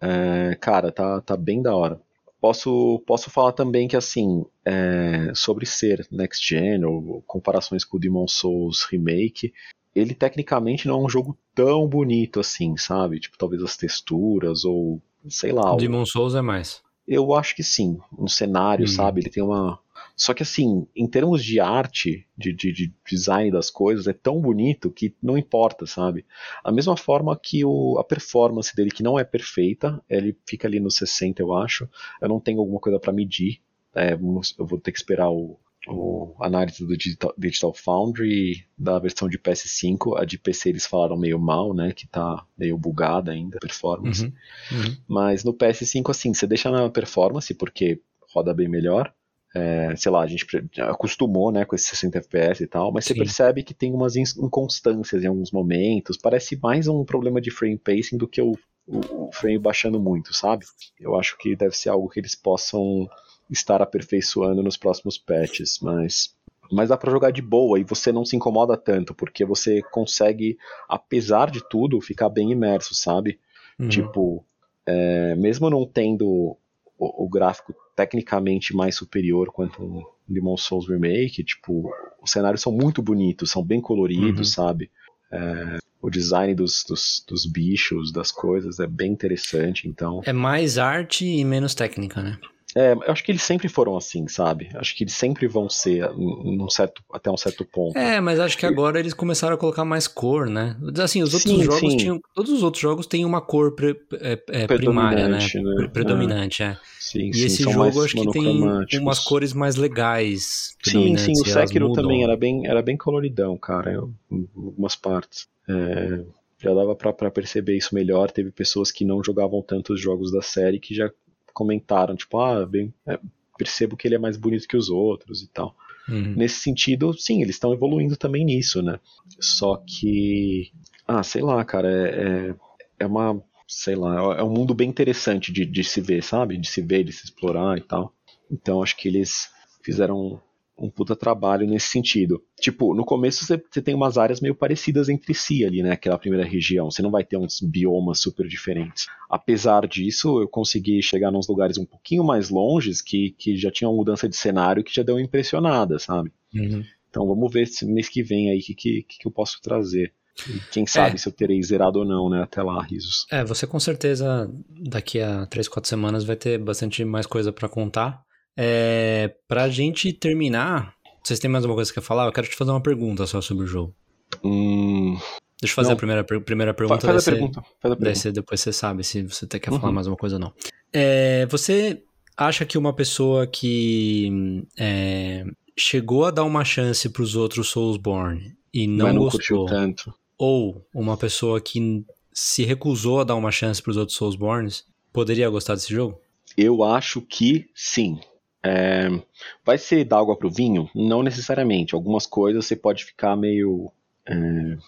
É, cara, tá, tá bem da hora. Posso, posso falar também que, assim, é, sobre ser next gen ou comparações com o Demon Souls Remake, ele tecnicamente não é um jogo tão bonito assim, sabe? Tipo, talvez as texturas ou sei lá. O Demon Souls é mais. Eu acho que sim. Um cenário, hum. sabe? Ele tem uma, só que assim, em termos de arte, de, de, de, design das coisas, é tão bonito que não importa, sabe? A mesma forma que o, a performance dele, que não é perfeita, ele fica ali no 60, eu acho. Eu não tenho alguma coisa para medir. É, eu vou ter que esperar o, o análise do Digital, Digital, Foundry da versão de PS5. A de PC eles falaram meio mal, né? Que tá meio bugada ainda, a performance. Uhum, uhum. Mas no PS5, assim, você deixa na performance, porque roda bem melhor. É, sei lá, a gente acostumou né, com esses 60 FPS e tal, mas Sim. você percebe que tem umas inconstâncias em alguns momentos. Parece mais um problema de frame pacing do que o, o, o frame baixando muito, sabe? Eu acho que deve ser algo que eles possam estar aperfeiçoando nos próximos patches, mas mas dá para jogar de boa e você não se incomoda tanto, porque você consegue, apesar de tudo, ficar bem imerso, sabe? Uhum. Tipo, é, mesmo não tendo o, o, gráfico tecnicamente mais superior quanto um Demon Souls Remake, tipo, os cenários são muito bonitos, são bem coloridos, uhum. sabe? É, o design dos, dos, dos, bichos, das coisas é bem interessante, então... É mais arte e menos técnica, né? É, eu acho que eles sempre foram assim, sabe? Acho que eles sempre vão ser num certo, até um certo ponto. É, mas acho que agora eles começaram a colocar mais cor, né? Assim, os outros sim, jogos sim. tinham. Todos os outros jogos têm uma cor pre, é, é, primária, né? né? Predominante, é. é. Sim, e sim, esse jogo acho que tem umas cores mais legais. Sim, sim, o Sekiro também era bem, era bem coloridão, cara, em algumas partes. É, já dava para perceber isso melhor. Teve pessoas que não jogavam tanto os jogos da série que já comentaram, tipo, ah, bem, é, percebo que ele é mais bonito que os outros e tal. Uhum. Nesse sentido, sim, eles estão evoluindo também nisso, né? Só que, ah, sei lá, cara, é, é, é uma, sei lá, é um mundo bem interessante de, de se ver, sabe? De se ver, de se explorar e tal. Então, acho que eles fizeram um puta trabalho nesse sentido. Tipo, no começo você, você, tem umas áreas meio parecidas entre si ali, né? Aquela primeira região. Você não vai ter uns biomas super diferentes. Apesar disso, eu consegui chegar nos lugares um pouquinho mais longes que, que já tinha uma mudança de cenário que já deu uma impressionada, sabe? Uhum. Então vamos ver se mês que vem aí o que, que, que eu posso trazer. E quem sabe é. se eu terei zerado ou não, né? Até lá, risos. É, você com certeza daqui a 3, 4 semanas vai ter bastante mais coisa para contar. É, pra gente terminar, vocês têm mais alguma coisa que quer falar? Eu quero te fazer uma pergunta só sobre o jogo. Hum, Deixa eu fazer a primeira, primeira pergunta. Faz, a pergunta. Faz a pergunta. Você, depois você sabe se você quer falar uhum. mais uma coisa ou não. É, você acha que uma pessoa que é, chegou a dar uma chance para os outros Soulsborne e não, não gostou, tanto. ou uma pessoa que se recusou a dar uma chance para os outros Soulsborns, poderia gostar desse jogo? Eu acho que sim. É, vai ser dar água pro vinho? Não necessariamente. Algumas coisas você pode ficar meio, é,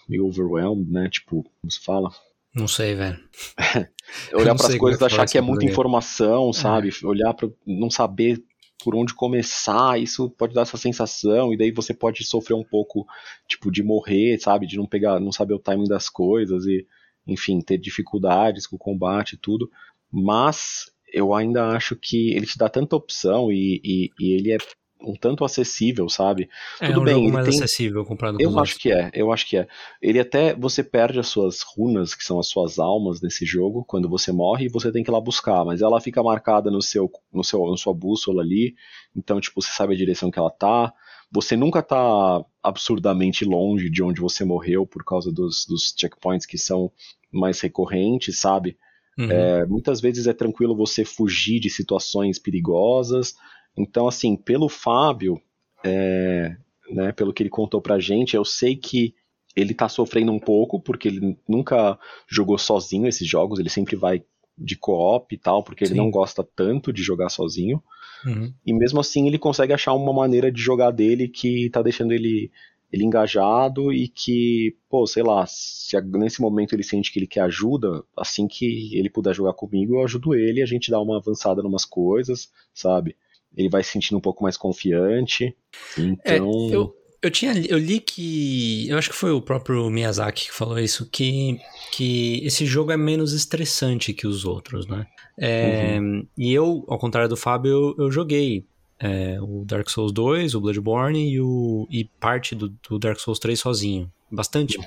meio overwhelmed, né? Tipo, como se fala? Não sei, velho. [laughs] Olhar para as coisas e achar que é muita informação, é. sabe? É. Olhar para não saber por onde começar, isso pode dar essa sensação, e daí você pode sofrer um pouco, tipo, de morrer, sabe? De não pegar, não saber o timing das coisas e, enfim, ter dificuldades com o combate e tudo. Mas eu ainda acho que ele te dá tanta opção e, e, e ele é um tanto acessível, sabe? É, Tudo é um bem, jogo mais tem... acessível comparado com Eu acho que é, eu acho que é. Ele até você perde as suas runas, que são as suas almas nesse jogo, quando você morre, e você tem que ir lá buscar, mas ela fica marcada no seu no seu na sua bússola ali, então tipo, você sabe a direção que ela tá. Você nunca tá absurdamente longe de onde você morreu por causa dos, dos checkpoints que são mais recorrentes, sabe? Uhum. É, muitas vezes é tranquilo você fugir de situações perigosas. Então, assim, pelo Fábio, é, né, pelo que ele contou pra gente, eu sei que ele tá sofrendo um pouco, porque ele nunca jogou sozinho esses jogos, ele sempre vai de co-op e tal, porque ele Sim. não gosta tanto de jogar sozinho. Uhum. E mesmo assim ele consegue achar uma maneira de jogar dele que tá deixando ele, ele engajado e que, pô, sei lá, se nesse momento ele sente que ele quer ajuda, assim que ele puder jogar comigo, eu ajudo ele, a gente dá uma avançada em umas coisas, sabe? Ele vai se sentindo um pouco mais confiante. É, Então. eu, eu tinha eu li que eu acho que foi o próprio Miyazaki que falou isso que que esse jogo é menos estressante que os outros, né? É, E eu, ao contrário do Fábio, eu, eu joguei é, o Dark Souls 2, o Bloodborne e, o, e parte do, do Dark Souls 3 sozinho. Bastante.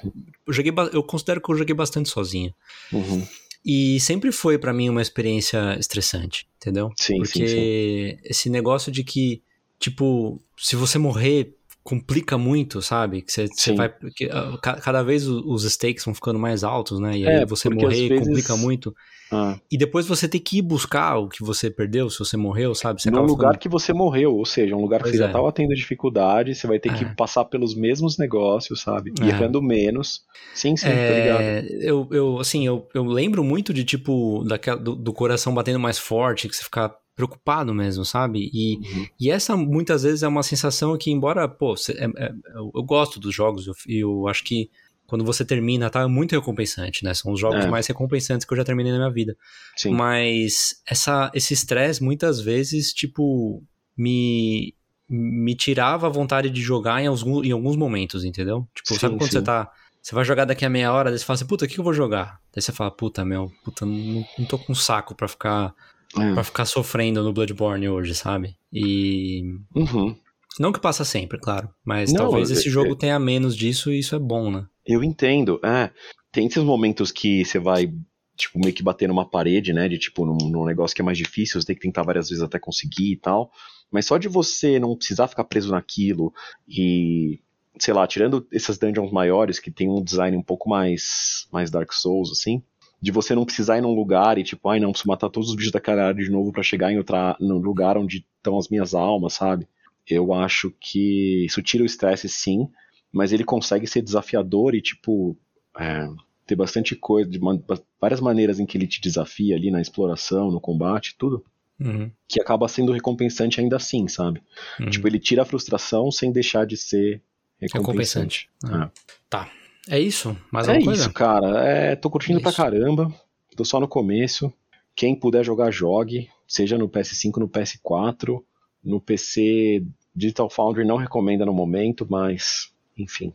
Eu, joguei, eu considero que eu joguei bastante sozinho. Uhum. E sempre foi pra mim uma experiência estressante, entendeu? Sim, Porque sim, sim. esse negócio de que, tipo, se você morrer, complica muito, sabe? Que você, vai. que, ah, ca- cada vez os stakes vão ficando mais altos, né? E É, aí você morrer vezes- complica muito. Ah, E depois você tem que ir buscar o que você perdeu, se você morreu, sabe? Você num acaba lugar ficando- que você morreu, ou seja, um lugar que Pois você é. já estava tendo dificuldade, você vai ter que É. passar pelos mesmos negócios, sabe? E É. errando menos. Sim, sim, tô ligado. É, eu, eu, assim, eu, eu lembro muito de, tipo, daquela, do, do coração batendo mais forte, que você fica preocupado mesmo, sabe? E, Uhum. e essa, muitas vezes, é uma sensação que, embora, pô, é- é- eu, eu gosto dos jogos, eu, eu acho que quando você termina, tá? É muito recompensante, né? São os jogos É. mais recompensantes que eu já terminei na minha vida. Sim. Mas essa, esse estresse, muitas vezes, tipo, me, me tirava a vontade de jogar em alguns, em alguns momentos, entendeu? Tipo, Sim, sabe quando sim. você tá. Você vai jogar daqui a meia hora, daí você fala assim, puta, o que que eu vou jogar? Daí você fala, puta, meu, puta, não, não tô com saco pra ficar, É. pra ficar sofrendo no Bloodborne hoje, sabe? E. Uhum. Não que passa sempre, claro. Mas Não, talvez é- esse é- jogo tenha menos disso e isso é bom, né? Eu entendo, é. Tem esses momentos que você vai, tipo, meio que bater numa parede, né? De tipo, num, num negócio que é mais difícil, você tem que tentar várias vezes até conseguir e tal. Mas só de você não precisar ficar preso naquilo e, sei lá, tirando essas dungeons maiores que tem um design um pouco mais, mais Dark Souls, assim. De você não precisar ir num lugar e tipo, ai não, preciso matar todos os bichos daquela área de novo pra chegar em outra, no lugar onde estão as minhas almas, sabe? Eu acho que isso tira o estresse sim, mas ele consegue ser desafiador e, tipo, é, ter bastante coisa, de man- várias maneiras em que ele te desafia ali na exploração, no combate, tudo, Uhum, que acaba sendo recompensante ainda assim, sabe? uhum. Tipo, ele tira a frustração sem deixar de ser recompensante. Recompensante. É. Tá. É isso? Mais É alguma coisa? isso, cara. É, tô curtindo É pra caramba. Tô só no começo. Quem puder jogar, jogue. Seja no PS5, no PS4. No PC, Digital Foundry não recomenda no momento, mas, enfim.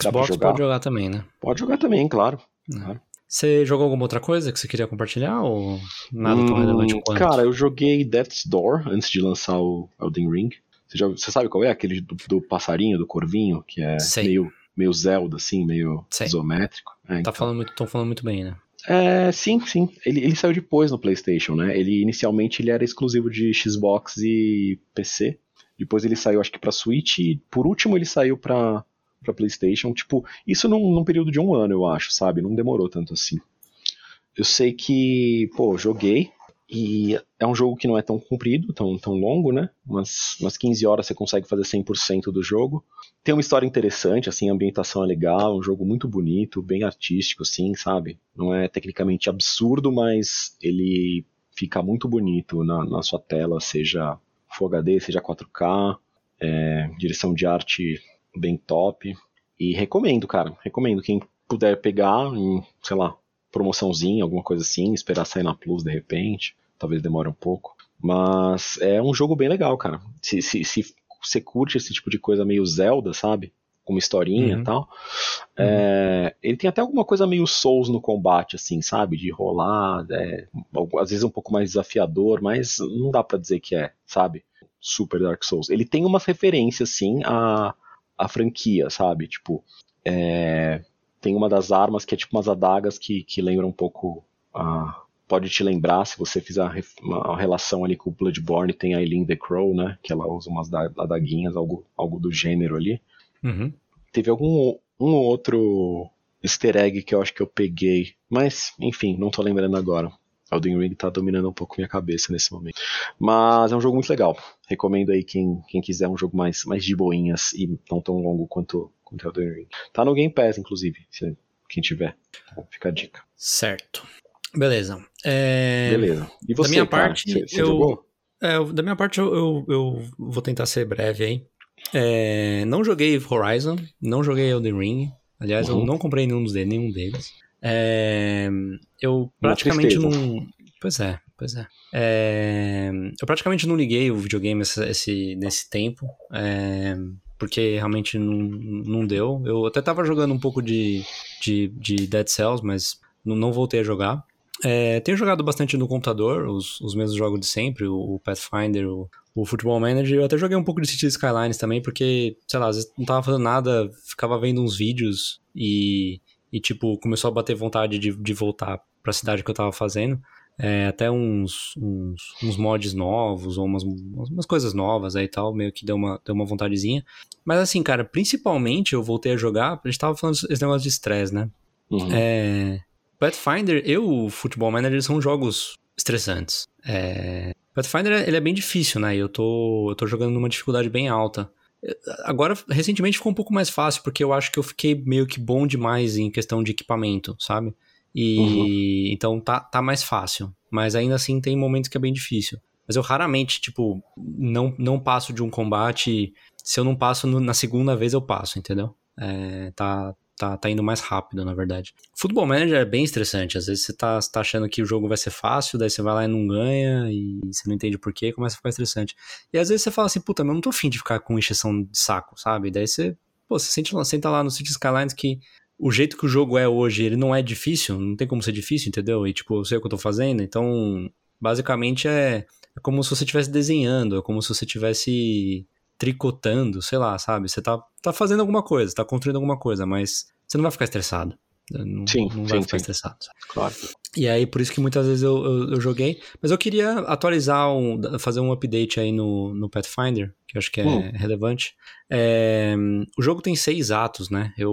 Xbox jogar. pode jogar também, né? Pode jogar também, claro. Você jogou alguma outra coisa que você queria compartilhar ou nada tão Hum, relevante quanto? Cara, eu joguei Death's Door antes de lançar o Elden Ring. Você, já- você sabe qual é? Aquele do, do passarinho, do corvinho, que é Sei. meio, meio Zelda, assim, meio Sei. isométrico. É, Tá então. falando muito, tão falando muito bem, né? É, sim, sim. Ele, ele saiu depois no PlayStation, né? Ele inicialmente ele era exclusivo de Xbox e PC. Depois ele saiu, acho que pra Switch e por último ele saiu pra, pra PlayStation. Tipo, isso num, num período de um ano, eu acho, sabe? Não demorou tanto assim. Eu sei que, pô, joguei e é um jogo que não é tão comprido, tão, tão longo, né? Umas, umas 15 horas você consegue fazer 100% do jogo. Tem uma história interessante, assim, a ambientação é legal, um jogo muito bonito, bem artístico, assim, sabe? Não é tecnicamente absurdo, mas ele fica muito bonito na, na sua tela, seja Full HD, seja 4K, é, direção de arte bem top. E recomendo, cara, recomendo. Quem puder pegar em, sei lá, promoçãozinha, alguma coisa assim, esperar sair na Plus de repente, talvez demore um pouco. Mas é um jogo bem legal, cara. Se, se, se você curte esse tipo de coisa meio Zelda, sabe? Com uma historinha Uhum. e tal. é, ele tem até alguma coisa meio Souls no combate, assim, sabe? De rolar, é, às vezes um pouco mais desafiador, mas não dá pra dizer que é, sabe? Super Dark Souls. Ele tem umas referências, sim, à, à franquia, sabe? Tipo, é, tem uma das armas que é tipo umas adagas que, que lembra um pouco a. Pode te lembrar, se você fizer uma relação ali com o Bloodborne, tem a Eileen the Crow, né? Que ela usa umas da- adaguinhas, algo, algo do gênero ali. Uhum. Teve algum um outro easter egg que eu acho que eu peguei Mas, enfim, não tô lembrando agora. Elden Ring tá dominando um pouco minha cabeça nesse momento. Mas é um jogo muito legal. Recomendo aí quem, quem quiser um jogo mais, mais de boinhas e não tão longo quanto, quanto Elden Ring. Tá no Game Pass, inclusive, se quem tiver. Então, fica a dica. Certo. Beleza. É... Beleza. E você, da minha cara? parte, Você- você eu, jogou? é, eu- da minha parte, eu, eu, eu vou tentar ser breve aí. É, não joguei Horizon, não joguei Elden Ring. Aliás, eu Uhum. não comprei nenhum, dos de- nenhum deles. É, eu praticamente não. Pois é, pois é. É, Eu praticamente não liguei o videogame esse, esse- nesse tempo. é, porque realmente não, não deu. Eu até tava jogando um pouco de, de, de Dead Cells, mas não, não voltei a jogar. É, tenho jogado bastante no computador, os, os mesmos jogos de sempre, o, o Pathfinder, o, o Football Manager. Eu até joguei um pouco de Cities Skylines também, porque, sei lá, às vezes não tava fazendo nada, ficava vendo uns vídeos e, e tipo, começou a bater vontade de, de voltar pra cidade que eu tava fazendo. É, até uns, uns, uns mods novos, ou umas, umas coisas novas aí e tal, meio que deu uma, deu uma vontadezinha. Mas assim, cara, principalmente eu voltei a jogar, a gente tava falando esse negócio de estresse, né? Uhum. É, Pathfinder e o Football Manager são jogos estressantes. É, Pathfinder ele é bem difícil, né? E eu tô, eu tô jogando numa dificuldade bem alta. Agora, recentemente ficou um pouco mais fácil, porque eu acho que eu fiquei meio que bom demais em questão de equipamento, sabe? E então tá, tá mais fácil. Mas ainda assim tem momentos que é bem difícil. Mas eu raramente, tipo, não, não passo de um combate. Se eu não passo no- na segunda vez, eu passo, entendeu? É, tá, tá, tá indo mais rápido, na verdade. Futebol Manager é bem estressante. Às vezes você tá, você tá achando que o jogo vai ser fácil, daí você vai lá e não ganha, e você não entende por quê, começa a ficar estressante. E às vezes você fala assim, puta, mas eu não tô afim de ficar com encheção de saco, sabe? Daí você, pô, você sente, senta lá no City Skylines que o jeito que o jogo é hoje, ele não é difícil, não tem como ser difícil, entendeu? E tipo, eu sei o que eu tô fazendo, então, basicamente é, é como se você estivesse desenhando, é como se você estivesse tricotando, sei lá, sabe? Você tá, tá fazendo alguma coisa, tá construindo alguma coisa, mas você não vai ficar estressado. Não, Sim, não vai sim, ficar sim. estressado. sabe? Claro. E aí, por isso que muitas vezes eu, eu, eu joguei. Mas eu queria atualizar, um, fazer um update aí no, no Pathfinder, que eu acho que é Hum. relevante. É, o jogo tem seis atos, né? Eu,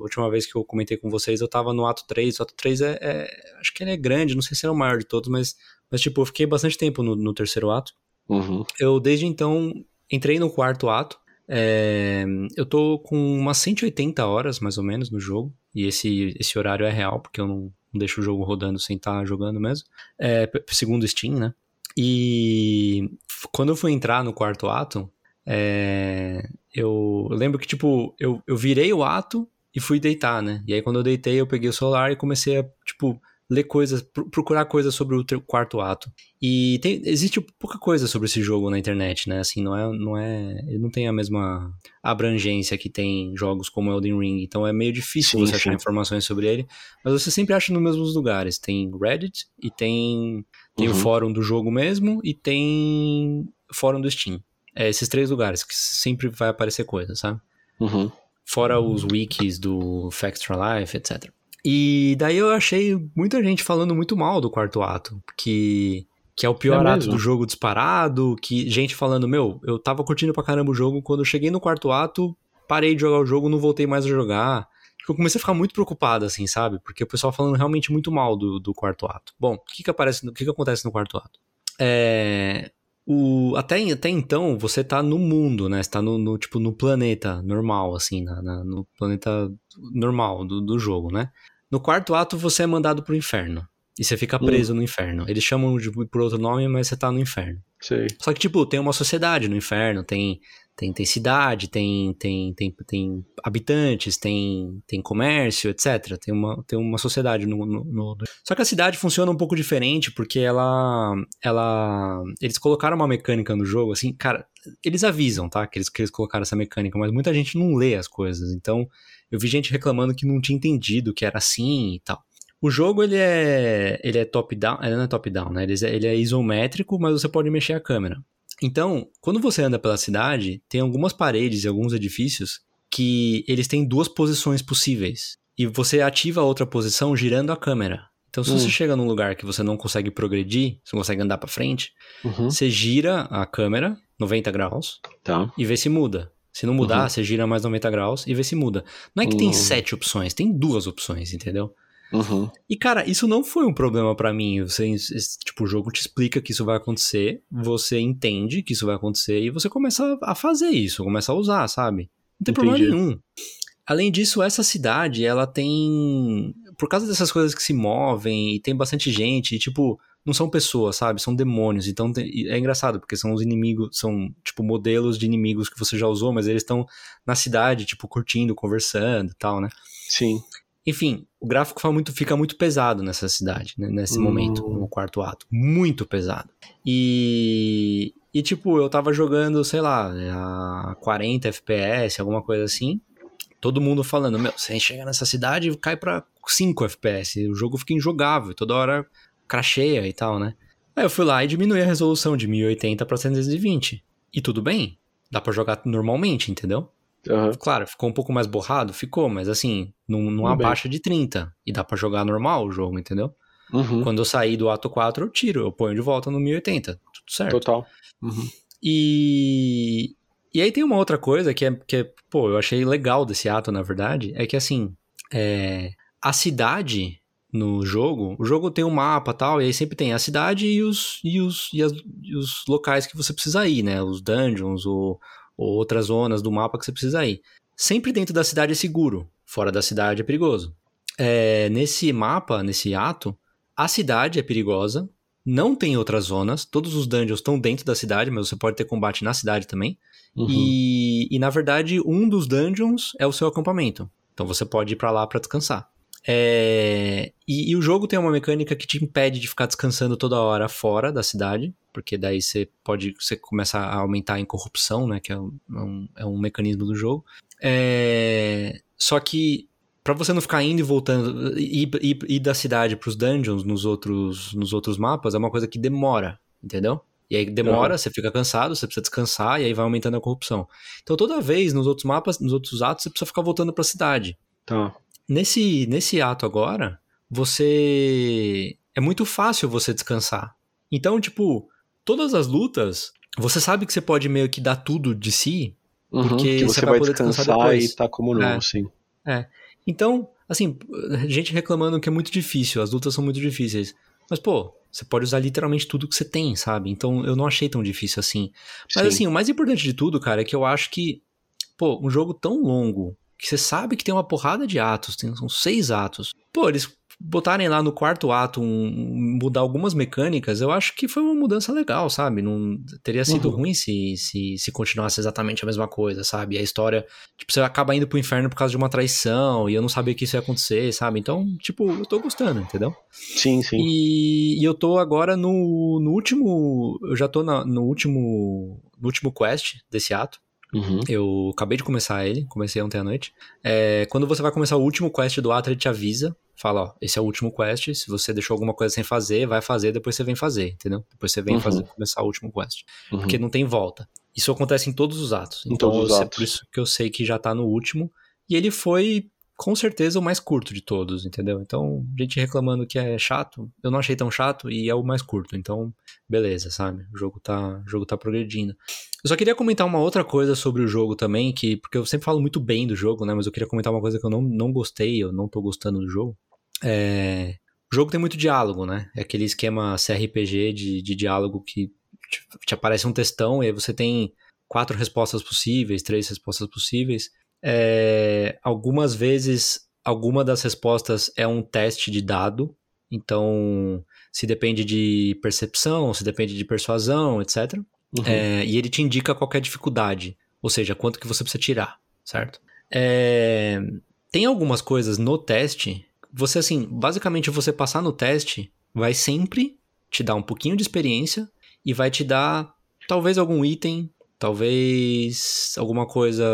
a última vez que eu comentei com vocês, eu tava no ato 3. O ato 3 é, é- Acho que ele é grande, não sei se é o maior de todos, mas, mas tipo, eu fiquei bastante tempo no, no terceiro ato. Uhum. Eu, desde então, entrei no quarto ato. É, eu tô com umas 180 horas, mais ou menos, no jogo. E esse, esse horário é real, porque eu não, não deixo o jogo rodando sem estar jogando mesmo. É, segundo Steam, né? E quando eu fui entrar no quarto ato, é, eu lembro que, tipo, eu, eu virei o ato e fui deitar, né? E aí, quando eu deitei, eu peguei o celular e comecei a, tipo, ler coisas, pro- procurar coisas sobre o quarto ato. E tem- existe pouca coisa sobre esse jogo na internet, né? Assim, não é, não é, ele não tem a mesma abrangência que tem jogos como Elden Ring, então é meio difícil Sim, você achar sim. informações sobre ele, mas você sempre acha nos mesmos lugares. Tem Reddit e tem tem o Uhum. fórum do jogo mesmo e tem o fórum do Steam. É esses três lugares que sempre vai aparecer coisa, sabe? Uhum. Fora os wikis do Facts Life, etc. E daí eu achei muita gente falando muito mal do quarto ato, que, que é o pior É ato do jogo disparado, que gente falando, meu, eu tava curtindo pra caramba o jogo, quando eu cheguei no quarto ato, parei de jogar o jogo, não voltei mais a jogar. Eu comecei a ficar muito preocupado, assim, sabe? Porque o pessoal falando realmente muito mal do, do quarto ato. Bom, o que que, aparece, o que que acontece no quarto ato? É, o, até, até então, você tá no mundo, né? Você tá no, no, tipo, no planeta normal, assim, na, na- no planeta normal do, do jogo, né? No quarto ato, você é mandado pro inferno. E você fica preso no inferno. Eles chamam de, por outro nome, mas você tá no inferno. Sei. Só que, tipo, tem uma sociedade no inferno, tem, tem, tem cidade, tem, tem, tem, tem habitantes, tem, tem comércio, etc. Tem uma, tem uma sociedade no, no, no- Só que a cidade funciona um pouco diferente, porque ela. ela eles colocaram uma mecânica no jogo, assim, cara, eles avisam, tá? Que eles, que eles colocaram essa mecânica, mas muita gente não lê as coisas. Então, eu vi gente reclamando que não tinha entendido que era assim e tal. O jogo, ele é, ele é top-down, ele não é top-down, né? Ele é, ele é isométrico, mas você pode mexer a câmera. Então, quando você anda pela cidade, tem algumas paredes e alguns edifícios que eles têm duas posições possíveis. E você ativa a outra posição girando a câmera. Então, se Hum. você chega num lugar que você não consegue progredir, você não consegue andar pra frente, Uhum. você gira a câmera 90 graus Tá. e vê se muda. Se não mudar, Uhum. você gira mais 90 graus e vê se muda. Não é que tem Uhum. sete opções, tem duas opções, entendeu? Uhum. E, cara, isso não foi um problema pra mim. Você, tipo, o jogo te explica que isso vai acontecer, você entende que isso vai acontecer e você começa a fazer isso, começa a usar, sabe? Não tem problema Entendi. nenhum. Além disso, essa cidade, ela tem. Por causa dessas coisas que se movem e tem bastante gente, e, tipo, não são pessoas, sabe? São demônios. Então tem- e é engraçado, porque são os inimigos, são, tipo, modelos de inimigos que você já usou, mas eles estão na cidade, tipo, curtindo, conversando e tal, né? Sim. Enfim, o gráfico fica muito, fica muito pesado nessa cidade, né, nesse Hum. momento, no quarto ato. Muito pesado. E, e, tipo, eu tava jogando, sei lá, a 40 FPS, alguma coisa assim. Todo mundo falando, meu, você chega nessa cidade cai pra 5 FPS. O jogo fica injogável, toda hora cracheia e tal, né? Aí eu fui lá e diminui a resolução de 1080 pra 720. E tudo bem, dá pra jogar normalmente, entendeu? Aham. Claro, ficou um pouco mais borrado? Ficou, mas assim, não, não abaixa de 30. E dá pra jogar normal o jogo, entendeu? Uhum. Quando eu sair do ato 4, eu tiro, eu ponho de volta no 1080. Tudo certo. Total. Uhum. E. E aí tem uma outra coisa que é, que é, pô, eu achei legal desse ato, na verdade, é que assim, é, a cidade no jogo, o jogo tem um mapa e tal, e aí sempre tem a cidade e os, e os, e as- e os locais que você precisa ir, né? Os dungeons ou, ou outras zonas do mapa que você precisa ir. Sempre dentro da cidade é seguro, fora da cidade é perigoso. É, nesse mapa, nesse ato, a cidade é perigosa, não tem outras zonas, todos os dungeons estão dentro da cidade, mas você pode ter combate na cidade também. Uhum. E, e, na verdade, um dos dungeons é o seu acampamento. Então você pode ir pra lá pra descansar. É, E, e o jogo tem uma mecânica que te impede de ficar descansando toda hora fora da cidade, porque daí você pode você começa a aumentar em corrupção, né? Que é um, é um, é um mecanismo do jogo. É, Só que Pra você não ficar indo e voltando, ir, ir, ir da cidade pros dungeons nos outros, nos outros mapas é uma coisa que demora, entendeu? E aí demora, Uhum. você fica cansado, você precisa descansar e aí vai aumentando a corrupção. Então toda vez nos outros mapas, nos outros atos, você precisa ficar voltando pra cidade. Tá. Nesse, nesse ato agora, você. É muito fácil você descansar. Então, tipo, todas as lutas, você sabe que você pode meio que dar tudo de si. Uhum, Porque que você você vai vai poder descansar descansar depois. e tá como novo, É. sim. Então, assim, gente reclamando que é muito difícil, as lutas são muito difíceis. Mas, pô, você pode usar literalmente tudo que você tem, sabe? Então eu não achei tão difícil assim. Mas Sim. assim, o mais importante de tudo, cara, é que eu acho que, pô, um jogo tão longo, que você sabe que tem uma porrada de atos, tem, são seis atos. Pô, eles botarem lá no quarto ato, um- mudar algumas mecânicas, eu acho que foi uma mudança legal, sabe? Não teria sido Uhum. ruim se, se, se continuasse exatamente a mesma coisa, sabe? A história, tipo, você acaba indo pro inferno por causa de uma traição, e eu não sabia que isso ia acontecer, sabe? Então, tipo, eu tô gostando, entendeu? Sim, sim. E, e eu tô agora no, no último. Eu já tô na- no último. No último quest desse ato. Uhum. Eu acabei de começar ele, comecei ontem à noite. É, quando você vai começar o último quest do ato, ele te avisa. Fala, ó, esse é o último quest. Se você deixou alguma coisa sem fazer, vai fazer, depois você vem fazer, entendeu? Depois você vem Uhum. fazer, começar o último quest. Uhum. Porque não tem volta. Isso acontece em todos os atos. Em então, todos os atos. por isso que eu sei que já tá no último. E ele foi, com certeza, o mais curto de todos, entendeu? Então, gente reclamando que é chato, eu não achei tão chato e é o mais curto. Então, beleza, sabe? O jogo tá, o jogo tá progredindo. Eu só queria comentar uma outra coisa sobre o jogo também, que porque eu sempre falo muito bem do jogo, né? Mas eu queria comentar uma coisa que eu não, não gostei, eu não tô gostando do jogo. É, O jogo tem muito diálogo, né? É aquele esquema CRPG de, de diálogo que te, te aparece um textão e aí você tem quatro respostas possíveis, três respostas possíveis. É, algumas vezes, alguma das respostas é um teste de dado. Então, se depende de percepção, se depende de persuasão, etc. Uhum. É, e ele te indica qual que a dificuldade, ou seja, quanto que você precisa tirar, certo? É, tem algumas coisas no teste, você assim, basicamente você passar no teste vai sempre te dar um pouquinho de experiência e vai te dar talvez algum item, talvez alguma coisa,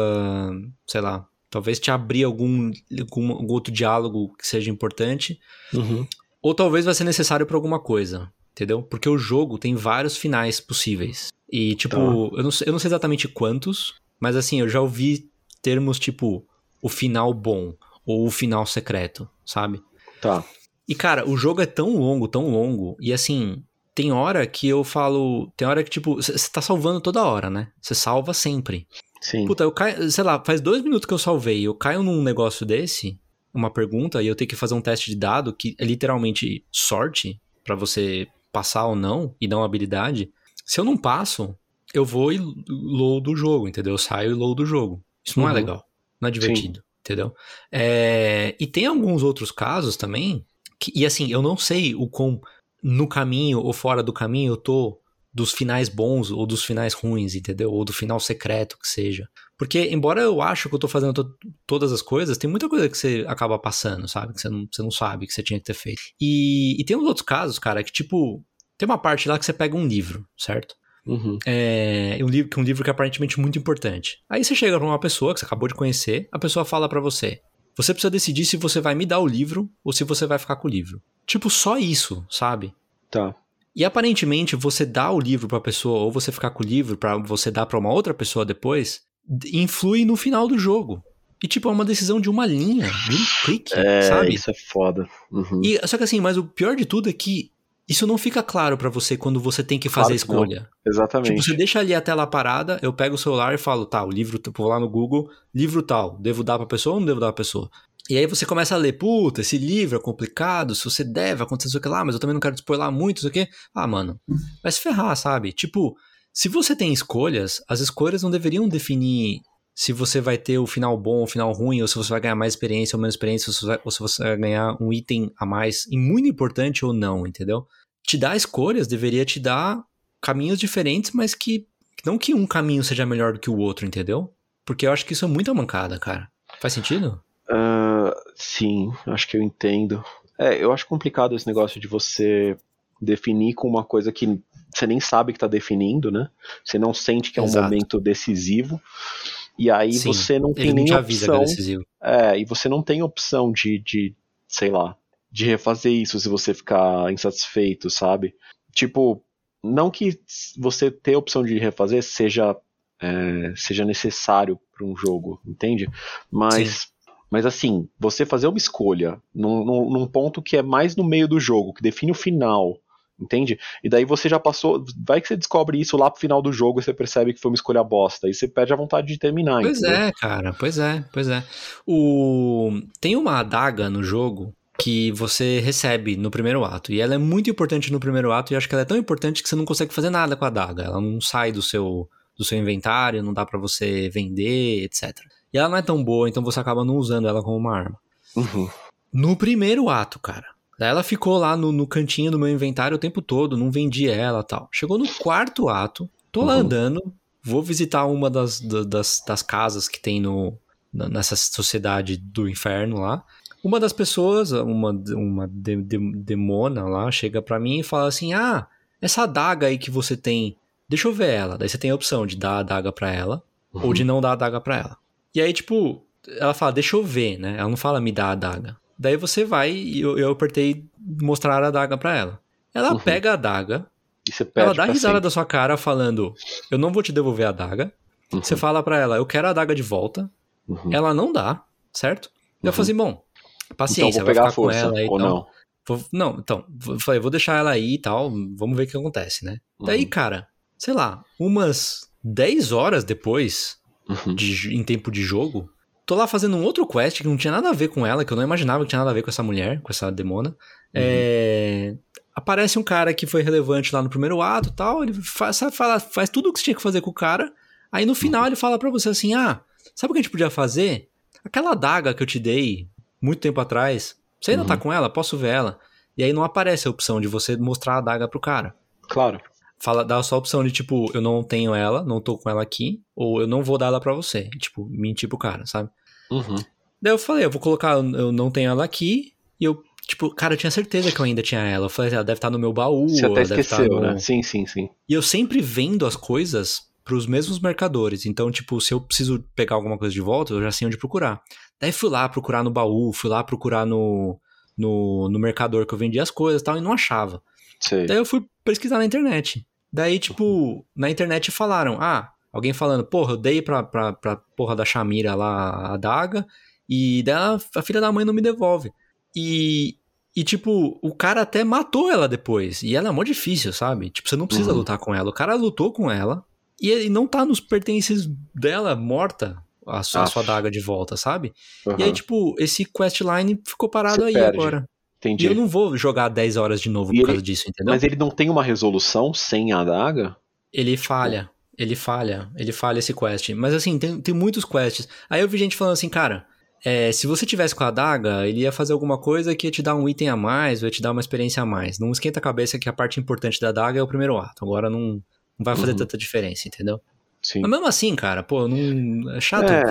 sei lá, talvez te abrir algum, algum, algum outro diálogo que seja importante, Uhum. ou talvez vai ser necessário para alguma coisa, entendeu? Porque o jogo tem vários finais possíveis. E, tipo, Tá. eu, não, eu não sei exatamente quantos, mas assim, eu já ouvi termos tipo o final bom ou o final secreto, sabe? Tá. E, cara, o jogo é tão longo, tão longo, e assim, tem hora que eu falo. Tem hora que, tipo, você tá salvando toda hora, né? Você salva sempre. Sim. Puta, eu caio, sei lá, faz dois minutos que eu salvei, eu caio num negócio desse, uma pergunta e eu tenho que fazer um teste de dado que é literalmente sorte para você passar ou não e dar uma habilidade, se eu não passo, eu vou e low do jogo, entendeu? Eu saio e low do jogo. Isso não é Uhum. legal, não é divertido, entendeu? É, e tem alguns outros casos também, que- e assim, eu não sei o quão no caminho ou fora do caminho eu tô dos finais bons ou dos finais ruins, entendeu? Ou do final secreto que seja. Porque, embora eu acho que eu tô fazendo to- todas as coisas, tem muita coisa que você acaba passando, sabe? Que você não, você não sabe que você tinha que ter feito. E, e tem uns outros casos, cara, que tipo, tem uma parte lá que você pega um livro, certo? Uhum. É um livro, que é um livro que é aparentemente muito importante. Aí você chega pra uma pessoa que você acabou de conhecer, a pessoa fala pra você: você precisa decidir se você vai me dar o livro ou se você vai ficar com o livro. Tipo, só isso, sabe? Tá. E aparentemente você dá o livro pra pessoa ou você ficar com o livro pra você dar pra uma outra pessoa depois, influi no final do jogo. E tipo, é uma decisão de uma linha, de um clique, É, sabe? isso é foda. Uhum. E, só que assim, mas o pior de tudo é que isso não fica claro pra você quando você tem que fazer a Claro não. escolha. Exatamente. Tipo, você deixa ali a tela parada, eu pego o celular e falo, tá, o livro, vou lá no Google, livro tal, devo dar pra pessoa ou não devo dar pra pessoa? E aí você começa a ler, puta, esse livro é complicado, se você deve, acontecer isso aqui lá, mas eu também não quero te spoiler muito, isso aqui. Ah, mano, vai se ferrar, sabe? Tipo, se você tem escolhas, as escolhas não deveriam definir se você vai ter o final bom ou o final ruim, ou se você vai ganhar mais experiência ou menos experiência, ou se você vai, ou se você vai ganhar um item a mais, e muito importante ou não, entendeu? Te dar escolhas deveria te dar caminhos diferentes, mas que não que um caminho seja melhor do que o outro, entendeu? Porque eu acho que isso é muita mancada, cara. Faz sentido? Ah, sim, acho que eu entendo. É, eu acho complicado esse negócio de você definir com uma coisa que você nem sabe que tá definindo, né? Você não sente que é um Exato. momento decisivo. E aí Sim, você não tem nem é opção. É, e você não tem opção de, de, sei lá, de refazer isso se você ficar insatisfeito, sabe? Tipo, não que você ter a opção de refazer seja, é, seja necessário para um jogo, entende? Mas, mas assim, você fazer uma escolha num, num, num ponto que é mais no meio do jogo, que define o final, entende? E daí você já passou. Vai que você descobre isso lá pro final do jogo e você percebe que foi uma escolha bosta. E você perde a vontade de terminar. Pois entendeu? é, cara, pois é, pois é. O... Tem uma adaga no jogo que você recebe no primeiro ato. E ela é muito importante no primeiro ato, e acho que ela é tão importante que você não consegue fazer nada com a adaga. Ela não sai do seu, do seu inventário, não dá pra você vender, etc. E ela não é tão boa, então você acaba não usando ela como uma arma. Uhum. No primeiro ato, cara. Ela ficou lá no, no cantinho do meu inventário o tempo todo, não vendi ela tal. Chegou no quarto ato, tô lá Uhum. andando, vou visitar uma das, da- das, das casas que tem no, nessa sociedade do inferno lá. Uma das pessoas, uma, uma de- de- demona lá, chega pra mim e fala assim: Ah, essa adaga aí que você tem, deixa eu ver ela. Daí você tem a opção de dar a adaga pra ela ou de não dar a adaga pra ela. E aí, tipo, ela fala, deixa eu ver, né? Ela não fala, me dá a adaga. Daí você vai e eu, eu apertei mostrar a adaga pra ela. Ela Uhum. pega a adaga, ela dá risada sempre. da sua cara falando, eu não vou te devolver a adaga. Uhum. Você fala pra ela, eu quero a adaga de volta. Uhum. Ela não dá, certo? Eu Uhum. falei assim, bom, paciência, então vou vai pegar ficar a força, com ela aí ou tal. não. Vou- não, então, eu falei, vou deixar ela aí e tal, vamos ver o que acontece, né? Daí, Uhum. cara, sei lá, umas 10 horas depois, Uhum. de- em tempo de jogo, tô lá fazendo um outro quest que não tinha nada a ver com ela, que eu não imaginava que tinha nada a ver com essa mulher, com essa demona. É, Aparece um cara que foi relevante lá no primeiro ato e tal, ele faz, fala- faz tudo o que você tinha que fazer com o cara, aí no final ele fala pra você assim, ah, sabe o que a gente podia fazer? Aquela adaga que eu te dei muito tempo atrás, você ainda Uhum. tá com ela? Posso ver ela? E aí não aparece a opção de você mostrar a adaga pro cara Claro. fala, dá só a opção de, tipo, eu não tenho ela, não tô com ela aqui, ou eu não vou dar ela pra você. E, tipo, mentir pro cara, sabe? Uhum. Daí eu falei, eu vou colocar, eu não tenho ela aqui, e eu, tipo, cara, eu tinha certeza que eu ainda tinha ela. Eu falei, ela deve estar no meu baú, Você ela até estar esqueceu, no... né? Sim, sim, sim. E eu sempre vendo as coisas pros mesmos mercadores. Então, tipo, se eu preciso pegar alguma coisa de volta, eu já sei onde procurar. Daí fui lá procurar no baú, fui lá procurar no, no, no mercador que eu vendia as coisas e tal, e não achava. Sei. Daí eu fui pesquisar na internet. Daí, tipo, na internet falaram, ah, alguém falando, porra, eu dei pra, pra, pra porra da Shamira lá a adaga, e dela, a filha da mãe não me devolve. E, e, tipo, o cara até matou ela depois. E ela é mó difícil, sabe? Tipo, você não precisa Uhum. lutar com ela. O cara lutou com ela, e ele não tá nos pertences dela morta. A sua, a sua Aff. adaga de volta, sabe? Aham. E aí, tipo, esse questline ficou parado Você aí perde. agora. Entendi. E eu não vou jogar 10 horas de novo E por ele- causa disso, entendeu? Mas ele não tem uma resolução sem a adaga? Ele falha. Ele falha. Ele falha esse quest. Mas assim, tem, tem muitos quests. Aí eu vi gente falando assim, cara, é, se você tivesse com a adaga, ele ia fazer alguma coisa que ia te dar um item a mais, ou ia te dar uma experiência a mais. Não esquenta a cabeça que a parte importante da adaga é o primeiro ato. Agora não, não vai fazer Uhum. tanta diferença, entendeu? Sim. Mas mesmo assim, cara, pô, não, é chato É.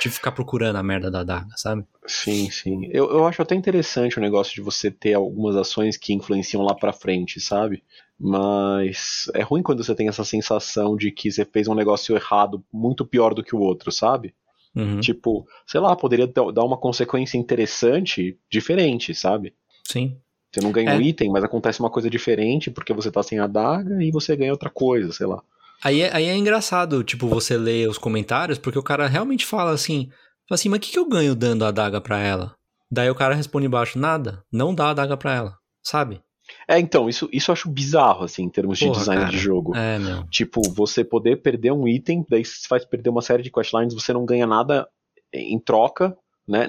de ficar procurando a merda da adaga, sabe? Sim, sim. Eu, eu acho até interessante o negócio de você ter algumas ações que influenciam lá pra frente, sabe? Mas é ruim quando você tem essa sensação de que você fez um negócio errado muito pior do que o outro, sabe? Uhum. Tipo, sei lá, poderia dar dar uma consequência interessante, diferente, sabe? Sim. Você não ganha É. um item, mas acontece uma coisa diferente porque você tá sem a daga e você ganha outra coisa, sei lá. Aí é, aí é engraçado, tipo, você ler os comentários, porque o cara realmente fala assim, fala assim, mas o que, que eu ganho dando a adaga pra ela? Daí o cara responde embaixo, nada, não dá a adaga pra ela, sabe? É, então, isso, isso eu acho bizarro, assim, em termos de Porra, design cara. de jogo. É, meu. Tipo, você poder perder um item, daí se faz perder uma série de questlines, você não ganha nada em troca, né?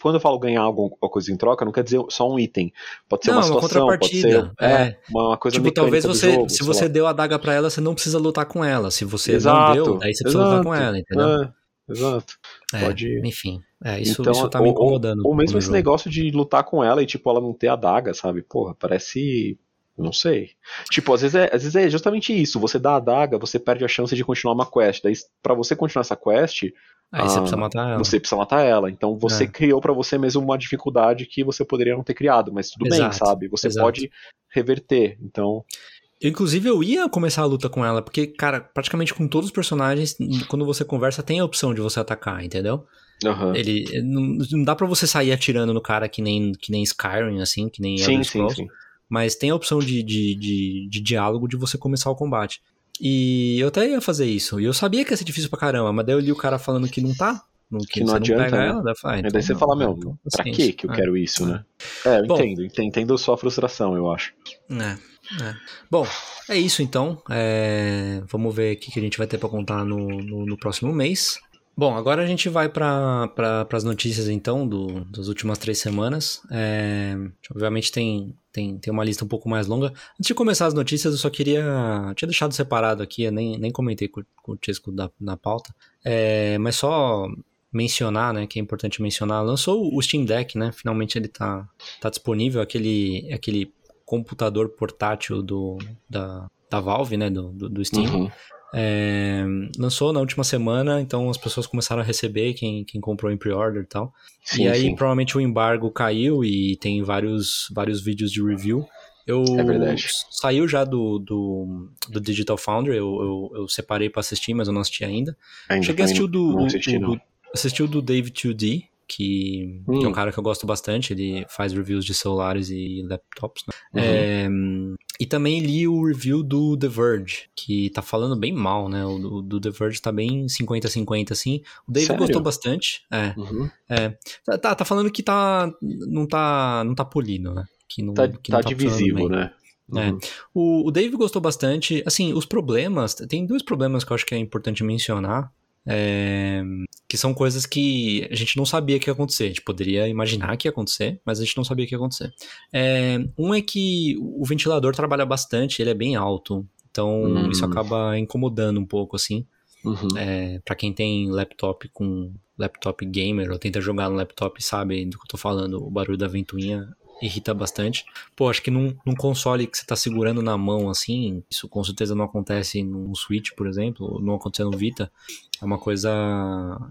Quando eu falo ganhar alguma coisa em troca, não quer dizer só um item. Pode ser Não, uma uma situação, pode ser contrapartida, é. é, uma coisa Tipo, talvez você, jogo, se você lá. deu a adaga pra ela, você não precisa lutar com ela. Se você Exato, não deu, daí você precisa lutar com exato. ela, entendeu? É, exato. É, pode- Enfim, é, isso, Então, isso tá me ou- incomodando. Ou, um mesmo esse jogo. negócio de lutar com ela e, tipo, ela não ter a daga, sabe? Porra, parece. Não sei. Tipo, às vezes, é, às vezes é justamente isso. Você dá a daga, você perde a chance de continuar uma quest. Daí, pra você continuar essa quest, Aí você ah, precisa matar ela. você precisa matar ela. Então você É. criou pra você mesmo uma dificuldade que você poderia não ter criado. Mas tudo bem, Exato, sabe? Você exato. pode reverter. Então. Eu, inclusive, eu ia começar a luta com ela, porque, cara, praticamente com todos os personagens, quando você conversa, tem a opção de você atacar, entendeu? aham. Ele não, não dá pra você sair atirando no cara que nem, que nem Skyrim, assim, que nem Sim, Elder sim, Scrolls, sim. mas tem a opção de, de, de, de diálogo de você começar o combate. E eu até ia fazer isso, e eu sabia que ia ser difícil pra caramba, mas daí eu li o cara falando que não tá, não, que, Que não você adianta, não pega né? ela, daí ah, então daí você não, fala, né? meu, Então, pra que que eu É. quero isso, né? É, eu Bom. entendo. Entendo, sua frustração, eu acho. É, é. Bom, é isso então. É, Vamos ver o que que a gente vai ter pra contar no, no, no próximo mês. Bom, agora a gente vai para pra, as notícias então do, das últimas três semanas. É, obviamente tem, tem, tem uma lista um pouco mais longa. Antes de começar as notícias, eu só queria. eu tinha deixado separado aqui, nem, nem comentei com, com o Chesco da, na pauta. É, mas só mencionar, né, que é importante mencionar, lançou o Steam Deck, né? Finalmente ele tá, tá disponível, aquele, aquele computador portátil do, da, da Valve, né, do, do, do Steam. Uhum. É, lançou na última semana, então as pessoas começaram a receber, quem, quem comprou em pre-order e tal. Sim, e aí sim. provavelmente o embargo caiu e tem vários, vários vídeos de review. Eu, É verdade. Saiu já do, do, do Digital Foundry, eu, eu, eu separei pra assistir, mas eu não assisti ainda. Ainda Cheguei a assistir o do, não o- assisti, o não. do- assisti o do Dave 2D, que, que é um Hum. cara que eu gosto bastante, ele faz reviews de celulares e laptops, né? Uhum. É, e também li o review do The Verge, que tá falando bem mal, né? O do, do The Verge tá bem 50-50, assim. O Dave Sério? gostou bastante, é. Uhum. Tá, tá, tá falando que tá, não tá, não tá polido, né? Que não, Tá, que tá não funcionando divisível, bem. né? É. Uhum. O, o Dave gostou bastante. Assim, os problemas. Tem dois problemas que eu acho que é importante mencionar. É, que são coisas que a gente não sabia que ia acontecer. A gente poderia imaginar que ia acontecer, mas a gente não sabia que ia acontecer. É, um é que o ventilador trabalha bastante, ele é bem alto. Então Hum. isso acaba incomodando um pouco, assim. Uhum. É, para quem tem laptop com laptop gamer ou tenta jogar no laptop sabe do que eu tô falando, o barulho da ventoinha irrita bastante. Pô, acho que num, num console que você tá segurando na mão assim, isso com certeza não acontece no Switch, por exemplo, não acontece no Vita, é uma coisa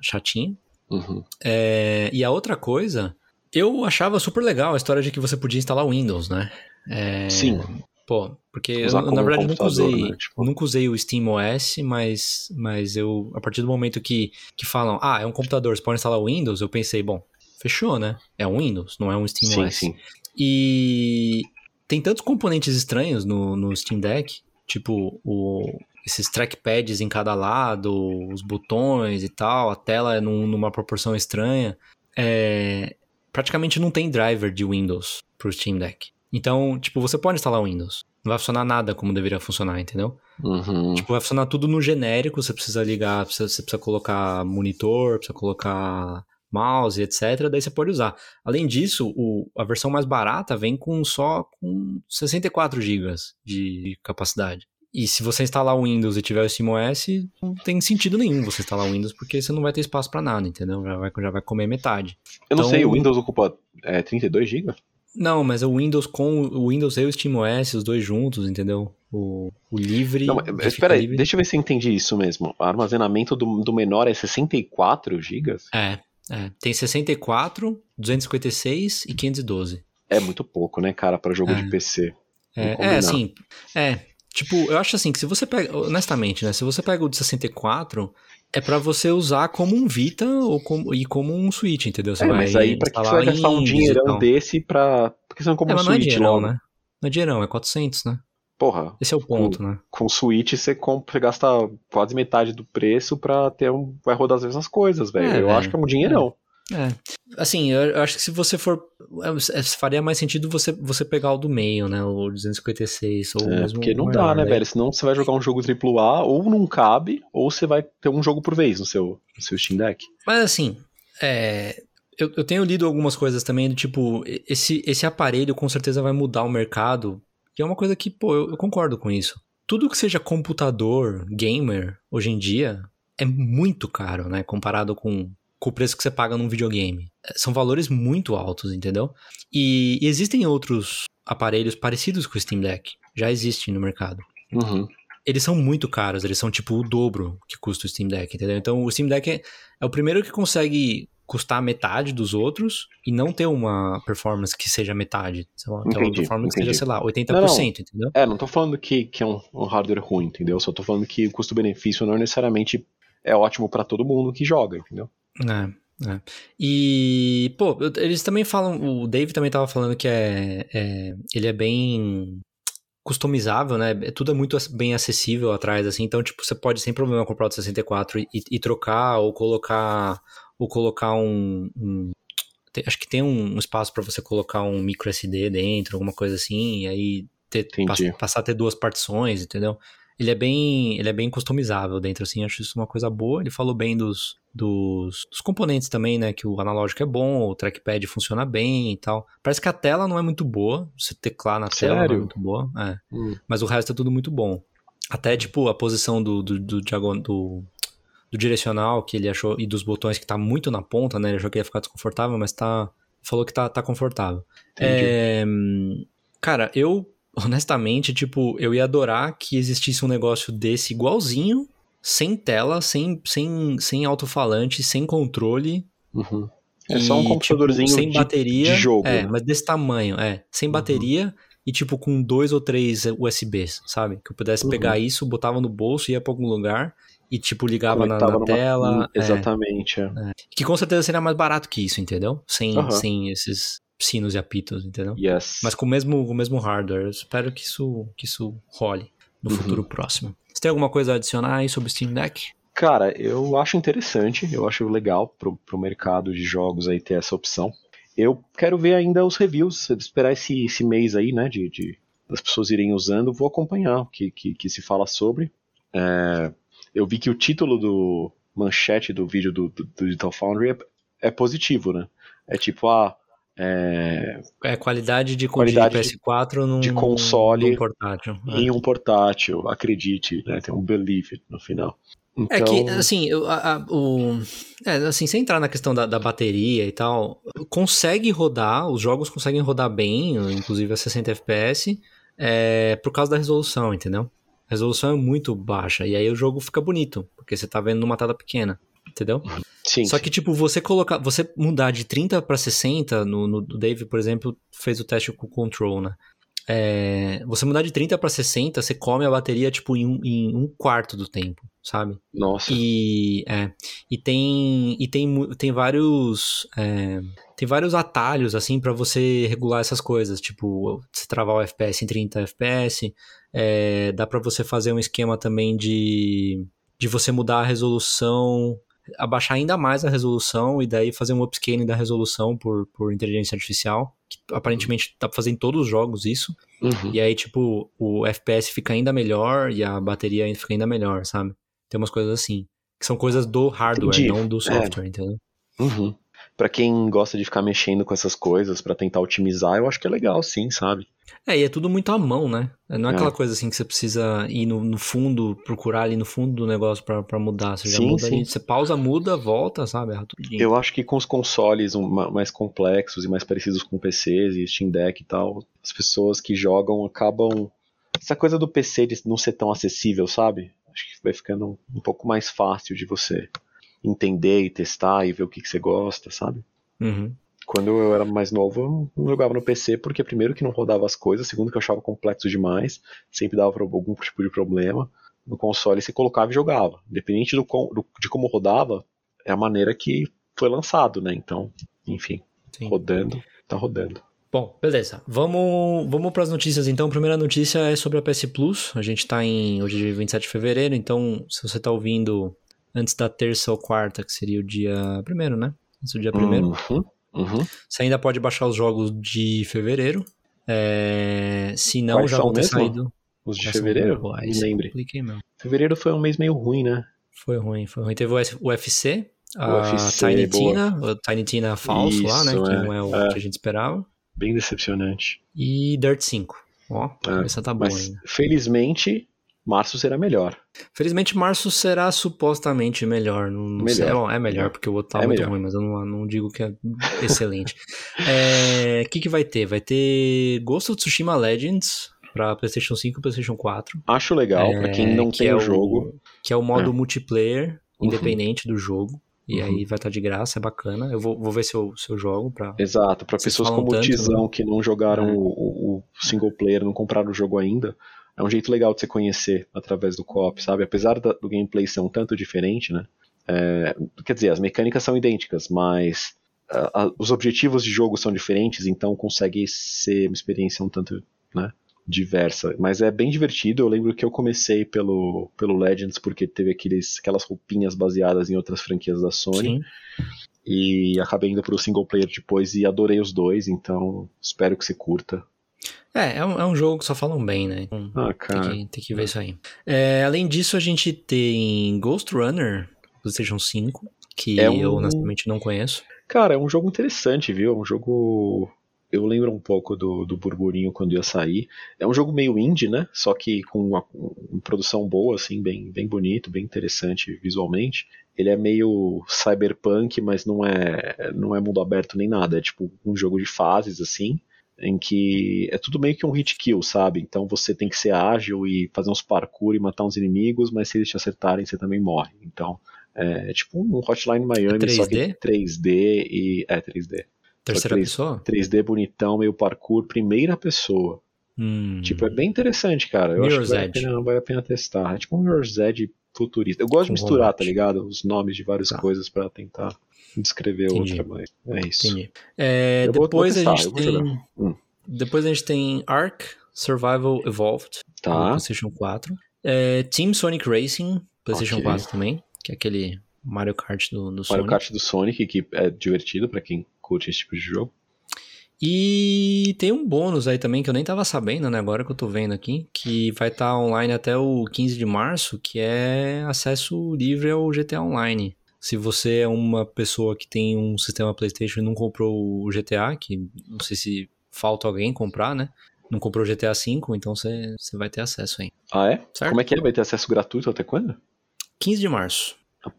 chatinha. Uhum. É, e a outra coisa, eu achava super legal a história de que você podia instalar o Windows, né? É, Sim. Pô, porque eu, na um verdade nunca usei, né? Tipo- nunca usei o Steam OS, mas, mas eu, a partir do momento que, que falam, ah, é um computador, você pode instalar o Windows, eu pensei, bom, fechou, né? É um Windows, não é um Steam Sim, sim. E tem tantos componentes estranhos no, no Steam Deck, tipo o, esses trackpads em cada lado, os botões e tal, a tela é num- numa proporção estranha. É, praticamente não tem driver de Windows pro Steam Deck. Então, tipo, você pode instalar o Windows, Não vai funcionar nada como deveria funcionar, entendeu? Uhum. Tipo, vai funcionar tudo no genérico, você precisa ligar, precisa- você precisa colocar monitor, precisa colocar mouse, etc. Daí você pode usar. Além disso, o- a versão mais barata vem com só com 64 GB de capacidade. E se você instalar o Windows e tiver o SteamOS, não tem sentido nenhum você instalar o Windows, porque você não vai ter espaço pra nada, entendeu? Já vai, já vai comer metade. Eu não Então- sei, o Windows ocupa é, 32 GB? Não, mas o Windows com o Windows e o SteamOS, os dois juntos, entendeu? O, o livre. Não, espera aí, livre- deixa eu ver se eu entendi isso mesmo. O armazenamento do, do menor é 64 GB? É, é. Tem 64, 256 e 512. É muito pouco, né, cara, pra jogo É. de PC. É, é, assim, é. Tipo, eu acho assim que se você pega, honestamente, né? Se você pega o de 64, é pra você usar como um Vita ou como, e como um Switch, entendeu? Você é, vai mas aí pra que você vai gastar um dinheirão desse pra. Porque você não compra É, um mas não é Switch dinheirão, né? Não é dinheirão, é 400, né? Porra, Esse é o ponto, né? com Switch você, compra, você gasta quase metade do preço pra ter um. Vai rodar as mesmas coisas, velho. É, eu acho que é um dinheirão. É. Assim, eu, acho que se você for. é, é, faria mais sentido você, você pegar o do meio, né? O 256 ou É, mesmo porque não o dá, maior, né, daí- velho? Senão você vai jogar um jogo AAA, ou não cabe, ou você vai ter um jogo por vez no seu, no seu Steam Deck. Mas assim, é, eu, eu tenho lido algumas coisas também do tipo, esse, esse aparelho com certeza vai mudar o mercado, que é uma coisa que, pô, eu, eu concordo com isso. Tudo que seja computador, gamer, hoje em dia, é muito caro, né? Comparado com, com o preço que você paga num videogame. É, São valores muito altos, entendeu? E, e existem outros aparelhos parecidos com o Steam Deck. Já existem no mercado Uhum. eles são muito caros, eles são tipo o dobro que custa o Steam Deck, entendeu? Então o Steam Deck é, é o primeiro que consegue custar metade dos outros e não ter uma performance que seja metade. Sei lá, ter uma Entendi, performance que entendi. seja, sei lá, 80%, Não, não. entendeu? É, não tô falando que, que é um, um hardware ruim, entendeu? Só tô falando que o custo-benefício não necessariamente é ótimo pra todo mundo que joga, entendeu? É, é. E, pô, eles também falam, o Dave também tava falando que é, é- ele é bem customizável, né? É- Tudo é muito bem acessível atrás, assim, então, tipo, você pode sem problema comprar o de 64 e, e trocar ou colocar ou colocar um, um- tem- acho que tem um, um espaço pra você colocar um micro SD dentro, alguma coisa assim, e aí ter, pass- passar a ter duas partições, entendeu? Ele é bem, ele é bem customizável dentro, assim, acho isso uma coisa boa. Ele falou bem dos, dos, dos componentes também, né? Que o analógico é bom, o trackpad funciona bem e tal. Parece que a tela não é muito boa, você teclar na tela não é Sério? muito boa, é. Hum. Mas o resto é tudo muito bom. Até, tipo, a posição do, do, do, do, do direcional que ele achou e dos botões que tá muito na ponta, né? Ele achou que ia ficar desconfortável, mas tá. Falou que tá, tá confortável. É, cara, eu, honestamente, tipo, eu ia adorar que existisse um negócio desse igualzinho, sem tela, sem, sem, sem alto-falante, sem controle. Uhum. É e, só um computadorzinho tipo, sem de, bateria. de jogo. É, né? mas desse tamanho, é. Sem Uhum. bateria e, tipo, com dois ou três USBs, sabe? Que eu pudesse Uhum. pegar isso, botava no bolso, ia pra algum lugar e, tipo, ligava na, na tela. Hum, é. Exatamente, é. que com certeza seria mais barato que isso, entendeu? Sem, Aham. sem esses sinos e apitos, entendeu? Yes. Mas com o mesmo, o mesmo hardware. Eu espero que isso, que isso role no Uhum. futuro próximo. Você tem alguma coisa a adicionar aí sobre o Steam Deck? Cara, eu acho interessante, eu acho legal pro, pro mercado de jogos aí ter essa opção. Eu quero ver ainda os reviews, esperar esse, esse mês aí, né, de, de das pessoas irem usando, vou acompanhar o que, que, que se fala sobre. É, eu vi que o título do manchete do vídeo do, do, do Digital Foundry é, é positivo, né? É tipo, ah, é, É, qualidade de, Qualidade de PS4 num, de console num portátil. É. em um portátil, acredite, né? Tem um believe it no final. Então, É que, assim, eu- a- a- o, é, assim, sem entrar na questão da, da bateria e tal, consegue rodar, os jogos conseguem rodar bem, inclusive a 60 FPS, é, por causa da resolução, entendeu? Resolução é muito baixa, e aí o jogo fica bonito, porque você tá vendo numa tela pequena, entendeu? sim, Só que, tipo, você colocar, você mudar de 30 para 60, no, no Dave, por exemplo, fez o teste com o Control, né? É, você mudar de 30 para 60, você come a bateria, tipo, em um, em um quarto do tempo, sabe? nossa, E, é, e tem e tem, tem vários é, tem vários atalhos assim pra você regular essas coisas, tipo, você travar o FPS em 30 FPS, é, dá pra você fazer um esquema também de de você mudar a resolução abaixar ainda mais a resolução e daí fazer um upscaling da resolução por, por inteligência artificial, que aparentemente fazer em todos os jogos isso. Uhum. E aí, tipo, o FPS fica ainda melhor e a bateria fica ainda melhor, sabe? Tem umas coisas assim. Que são coisas do hardware, Entendi. não do É. software, entendeu? Uhum. Pra quem gosta de ficar mexendo com essas coisas pra tentar otimizar, eu acho que é legal, sim, sabe? É, e é tudo muito à mão, né? Não é É. aquela coisa assim que você precisa ir no, no fundo, procurar ali no fundo do negócio pra, pra mudar. Você já Sim, muda sim. ali, você pausa, muda, volta, sabe? É. Eu acho que com os consoles ma- mais complexos e mais parecidos com PCs e Steam Deck e tal, as pessoas que jogam acabam. Essa coisa do PC de não ser tão acessível, sabe? Acho que vai ficando um pouco mais fácil de você entender e testar e ver o que, que você gosta, sabe? Uhum. Quando eu era mais novo, eu não jogava no PC porque, primeiro, que não rodava as coisas, segundo, que eu achava complexo demais, sempre dava algum tipo de problema. No console, você colocava e jogava. Independente do, do- de como rodava, é a maneira que foi lançado, né? Então, enfim, Sim. rodando, tá rodando. Bom, beleza. Vamos, vamos para as notícias então. A primeira notícia é sobre a PS Plus. A gente tá em hoje é dia 27 de fevereiro, então se você tá ouvindo antes da terça ou quarta, que seria o dia primeiro, né? Antes do dia primeiro, Uhum, uhum. você ainda pode baixar os jogos de fevereiro. É, se não, Quais já vão ter mesmo? saído. Os de Quais fevereiro? Me lembre. Fevereiro foi um mês meio ruim, né? Foi ruim, foi ruim. Teve o UFC, a UFC, Tiny boa. Tina, o Tiny Tina falso lá, né? Isso, Que é, não é o é. que a gente esperava. Bem decepcionante. E Dirt 5. Ó, a cabeça tá boa Mas, ainda. felizmente, março será melhor. Felizmente, março será supostamente melhor. Não, não Melhor. sei. É, bom, é melhor, porque o outro tá É muito melhor. ruim, mas eu não, não digo que é excelente. O [laughs] que, que vai ter? Vai ter Ghost of Tsushima Legends pra PlayStation 5 e PlayStation 4. Acho legal, pra quem não É, que tem é o jogo. Que é o modo É. multiplayer, Uhum. independente do jogo. E Uhum. aí vai estar de graça, é bacana. Eu vou, vou ver se eu, se eu jogo pra. Exato, pra pessoas como o tanto, Tizão né? que não jogaram É. o- o single player, não compraram o jogo ainda, é um jeito legal de você conhecer através do co-op, sabe? Apesar da- do gameplay ser um tanto diferente, né? É, quer dizer, as mecânicas são idênticas, mas os objetivos de jogo são diferentes, então consegue ser uma experiência um tanto né, diversa. Mas é bem divertido. Eu lembro que eu comecei pelo, pelo Legends porque teve aqueles, aquelas roupinhas baseadas em outras franquias da Sony Sim. e acabei indo pro single player depois e adorei os dois, então espero que se curta. É, é um, é um jogo que só falam bem, né? Então, Ah, Tem cara. que, tem que ver isso aí. É, além disso, a gente tem Ghost Runner, PlayStation 5, que É um- eu honestamente não conheço. Cara, é um jogo interessante, viu? É um jogo. Eu lembro um pouco do, do burburinho quando ia sair. É um jogo meio indie, né? Só que com uma, uma produção boa, assim, bem, bem bonito, bem interessante visualmente. Ele é meio cyberpunk, mas não é, não é mundo aberto nem nada. É tipo um jogo de fases, assim, em que é tudo meio que um hit kill, sabe? Então você tem que ser ágil e fazer uns parkour e matar uns inimigos, mas se eles te acertarem, você também morre. Então é tipo um Hotline Miami, É só que 3D? 3D e. É 3D. Terceira três- pessoa? 3D bonitão, meio parkour, primeira pessoa. Hum, Tipo, é bem interessante, cara. Eu Mirror's acho que vale a, pena, vale a pena testar. É tipo um Mirror's Edge futurista. Eu gosto de misturar, tá ligado? Os nomes de várias Tá. coisas pra tentar descrever Entendi. outra, mas é isso. entendi. É, depois vou a testar, gente tem. Hum. Depois a gente tem Ark Survival Evolved, Tá. PlayStation 4. É, Team Sonic Racing, PlayStation Ok. 4 também, que é aquele Mario Kart do, do Sonic. Mario Kart do Sonic, que é divertido pra quem curte esse tipo de jogo. E tem um bônus aí também que eu nem tava sabendo, né? Agora que eu tô vendo aqui, que vai estar online até o 15 de março, que é acesso livre ao GTA Online. Se você é uma pessoa que tem um sistema PlayStation e não comprou o GTA, que não sei se falta alguém comprar, né? Não comprou o GTA V, então você, você vai ter acesso aí. Ah, é? Certo? Como é que é? Vai ter acesso gratuito até quando? 15 de março.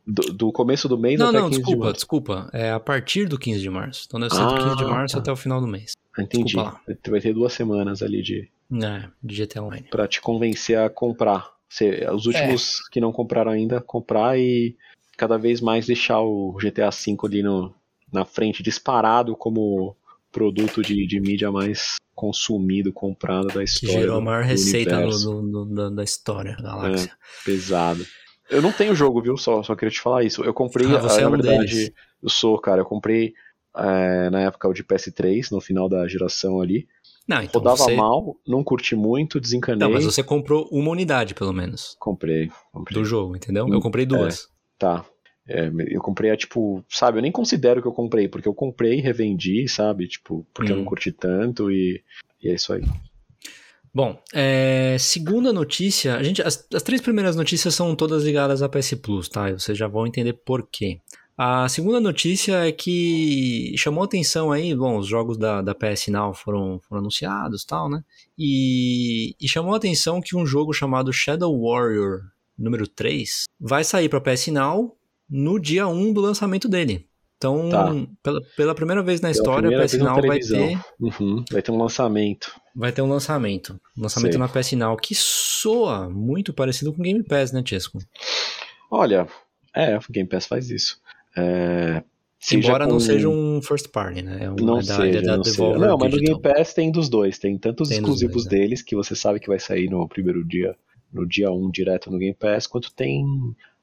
Do, do começo do mês Não, até não, 15 de desculpa, março. desculpa. É a partir do 15 de março. Então deve ser do Ah, 15 de março tá. até o final do mês. Ah, Entendi. Vai ter duas semanas ali de É, de GTA Online. para te convencer a comprar. Você, os últimos que não compraram ainda, comprar e cada vez mais deixar o GTA V ali no, na frente, disparado como produto de, de mídia mais consumido, comprado da Que história. gerou a maior receita no- no- no- da- história da galáxia. Pesado. Eu não tenho jogo, viu? Só, só queria te falar isso. Eu comprei, Ah, você ah, é na um verdade, deles. eu sou, cara, eu comprei é, na época o de PS3, no final da geração ali. Não, então Rodava você... mal, não curti muito, desencanei. Não, mas você comprou uma unidade, pelo menos, Comprei, comprei. do jogo, entendeu? Hum, Eu comprei duas. Tá. É, eu comprei a, tipo, sabe, eu nem considero que eu comprei, porque eu comprei e revendi, sabe, tipo, porque hum. eu não curti tanto e, e é isso aí. Bom, é, segunda notícia, a gente, as, as, três primeiras notícias são todas ligadas à PS Plus, tá? Vocês já vão entender por quê. A segunda notícia é que chamou atenção aí, bom, os jogos da, da PS Now foram, foram anunciados tal, né? E, e chamou atenção que um jogo chamado Shadow Warrior número 3 vai sair para PS Now no dia 1 do lançamento dele. Então, tá. pela, pela primeira vez na pela história, a PS Now vai ter. Uhum, vai ter um lançamento. Vai ter um lançamento. Um lançamento Sei. na PS Now que soa muito parecido com Game Pass, né, Chesco? Olha, é, o Game Pass faz isso. É, Embora com... não seja um first party, né? É um, não é da, seja, da não, seja. não mas no Game Pass tem dos dois. Tem tanto os tem exclusivos dois, né? deles, que você sabe que vai sair no primeiro dia, no dia 1 um, direto no Game Pass, quanto tem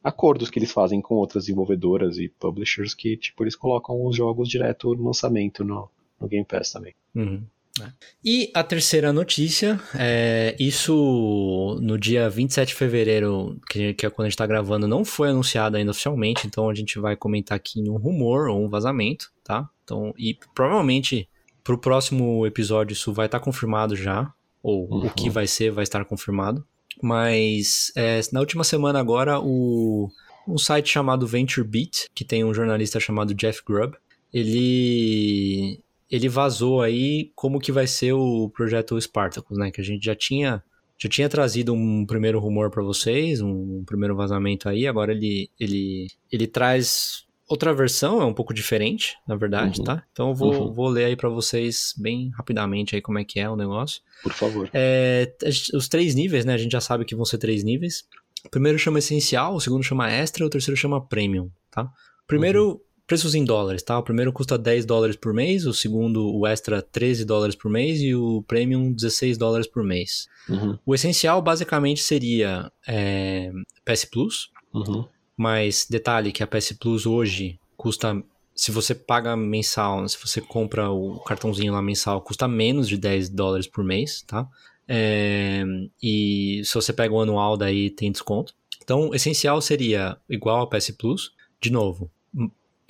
acordos que eles fazem com outras desenvolvedoras e publishers que, tipo, eles colocam os jogos direto no lançamento no, no Game Pass também. Uhum. É. E a terceira notícia, é, isso no dia 27 de fevereiro, que, que é quando a gente está gravando, não foi anunciado ainda oficialmente, então a gente vai comentar aqui em um rumor ou um vazamento, tá? Então, e provavelmente para o próximo episódio isso vai estar tá confirmado já, ou uhum. o que vai ser vai estar confirmado. Mas é, na última semana agora, o, um site chamado VentureBeat, que tem um jornalista chamado Jeff Grubb, ele ele vazou aí como que vai ser o projeto Spartacus, né? Que a gente já tinha já tinha trazido um primeiro rumor para vocês, um primeiro vazamento aí. Agora ele ele ele traz outra versão, é um pouco diferente, na verdade, uhum. tá? Então eu vou, uhum. vou ler aí para vocês bem rapidamente aí como é que é o negócio. Por favor. É, os três níveis, né? A gente já sabe que vão ser três níveis. O primeiro chama essencial, o segundo chama extra, o terceiro chama premium, tá? Primeiro, uhum. preços em dólares, tá? O primeiro custa 10 dólares por mês, o segundo, o extra, 13 dólares por mês e o premium, 16 dólares por mês. Uhum. O essencial basicamente seria é, PS Plus, uhum. Mas detalhe que a PS Plus hoje custa, se você paga mensal, se você compra o cartãozinho lá mensal, custa menos de 10 dólares por mês, tá? É, e se você pega o anual, daí tem desconto. Então, essencial seria igual a PS Plus. De novo,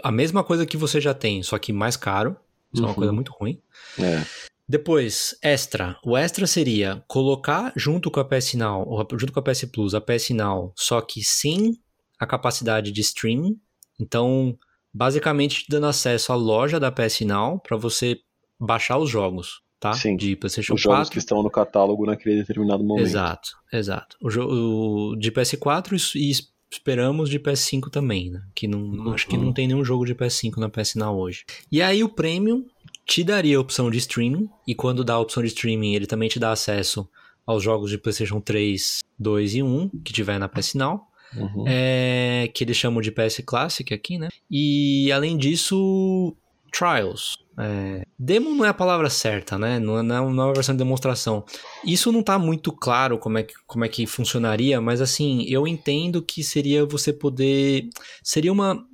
a mesma coisa que você já tem, só que mais caro. Isso uhum. é uma coisa uhum. muito ruim. É. Depois, extra. O extra seria colocar junto com a PS Now, junto com a PS Plus, a PS Now, só que sem a capacidade de streaming. Então, basicamente dando acesso à loja da PS Now para você baixar os jogos, tá? Sim. De PlayStation os 4. jogos que estão no catálogo naquele determinado momento. Exato, exato. O, o de PS4 e esperamos de PS5 também, né? Que não, uhum. acho que não tem nenhum jogo de PS5 na PS Now hoje. E aí o Premium te daria a opção de streaming e quando dá a opção de streaming, ele também te dá acesso aos jogos de PlayStation 3, 2 e 1 que tiver na PS Now. Uhum. É, que eles chamam de PS Classic aqui, né? E além disso, Trials. É, demo não é a palavra certa, né? Não é, não é uma versão de demonstração. Isso não tá muito claro como é, que, como é que funcionaria, mas assim, eu entendo que seria você poder. Seria uma.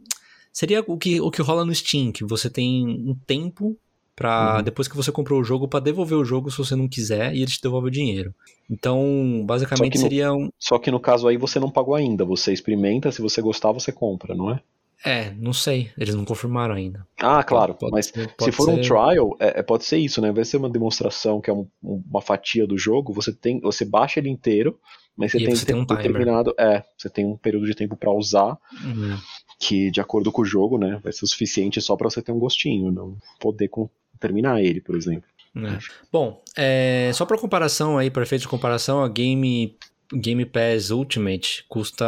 Seria o que, o que rola no Steam, que você tem um tempo para uhum. depois que você comprou o jogo para devolver o jogo se você não quiser e ele te devolve o dinheiro. Então, basicamente no, seria um... Só que no caso aí você não pagou ainda, você experimenta, se você gostar você compra, não é? É, não sei, eles não confirmaram ainda. Ah, claro, pode, mas pode se for ser... um trial, é, é, pode ser isso, né? Vai ser uma demonstração que é um, uma fatia do jogo, você tem, você baixa ele inteiro, mas você tem, você tem um determinado, é, você tem um período de tempo para usar. Uhum. Que, de acordo com o jogo, né, vai ser o suficiente só para você ter um gostinho, não poder terminar ele, por exemplo. É. Bom, é, só para comparação aí, para efeito de comparação, a Game Game Pass Ultimate custa,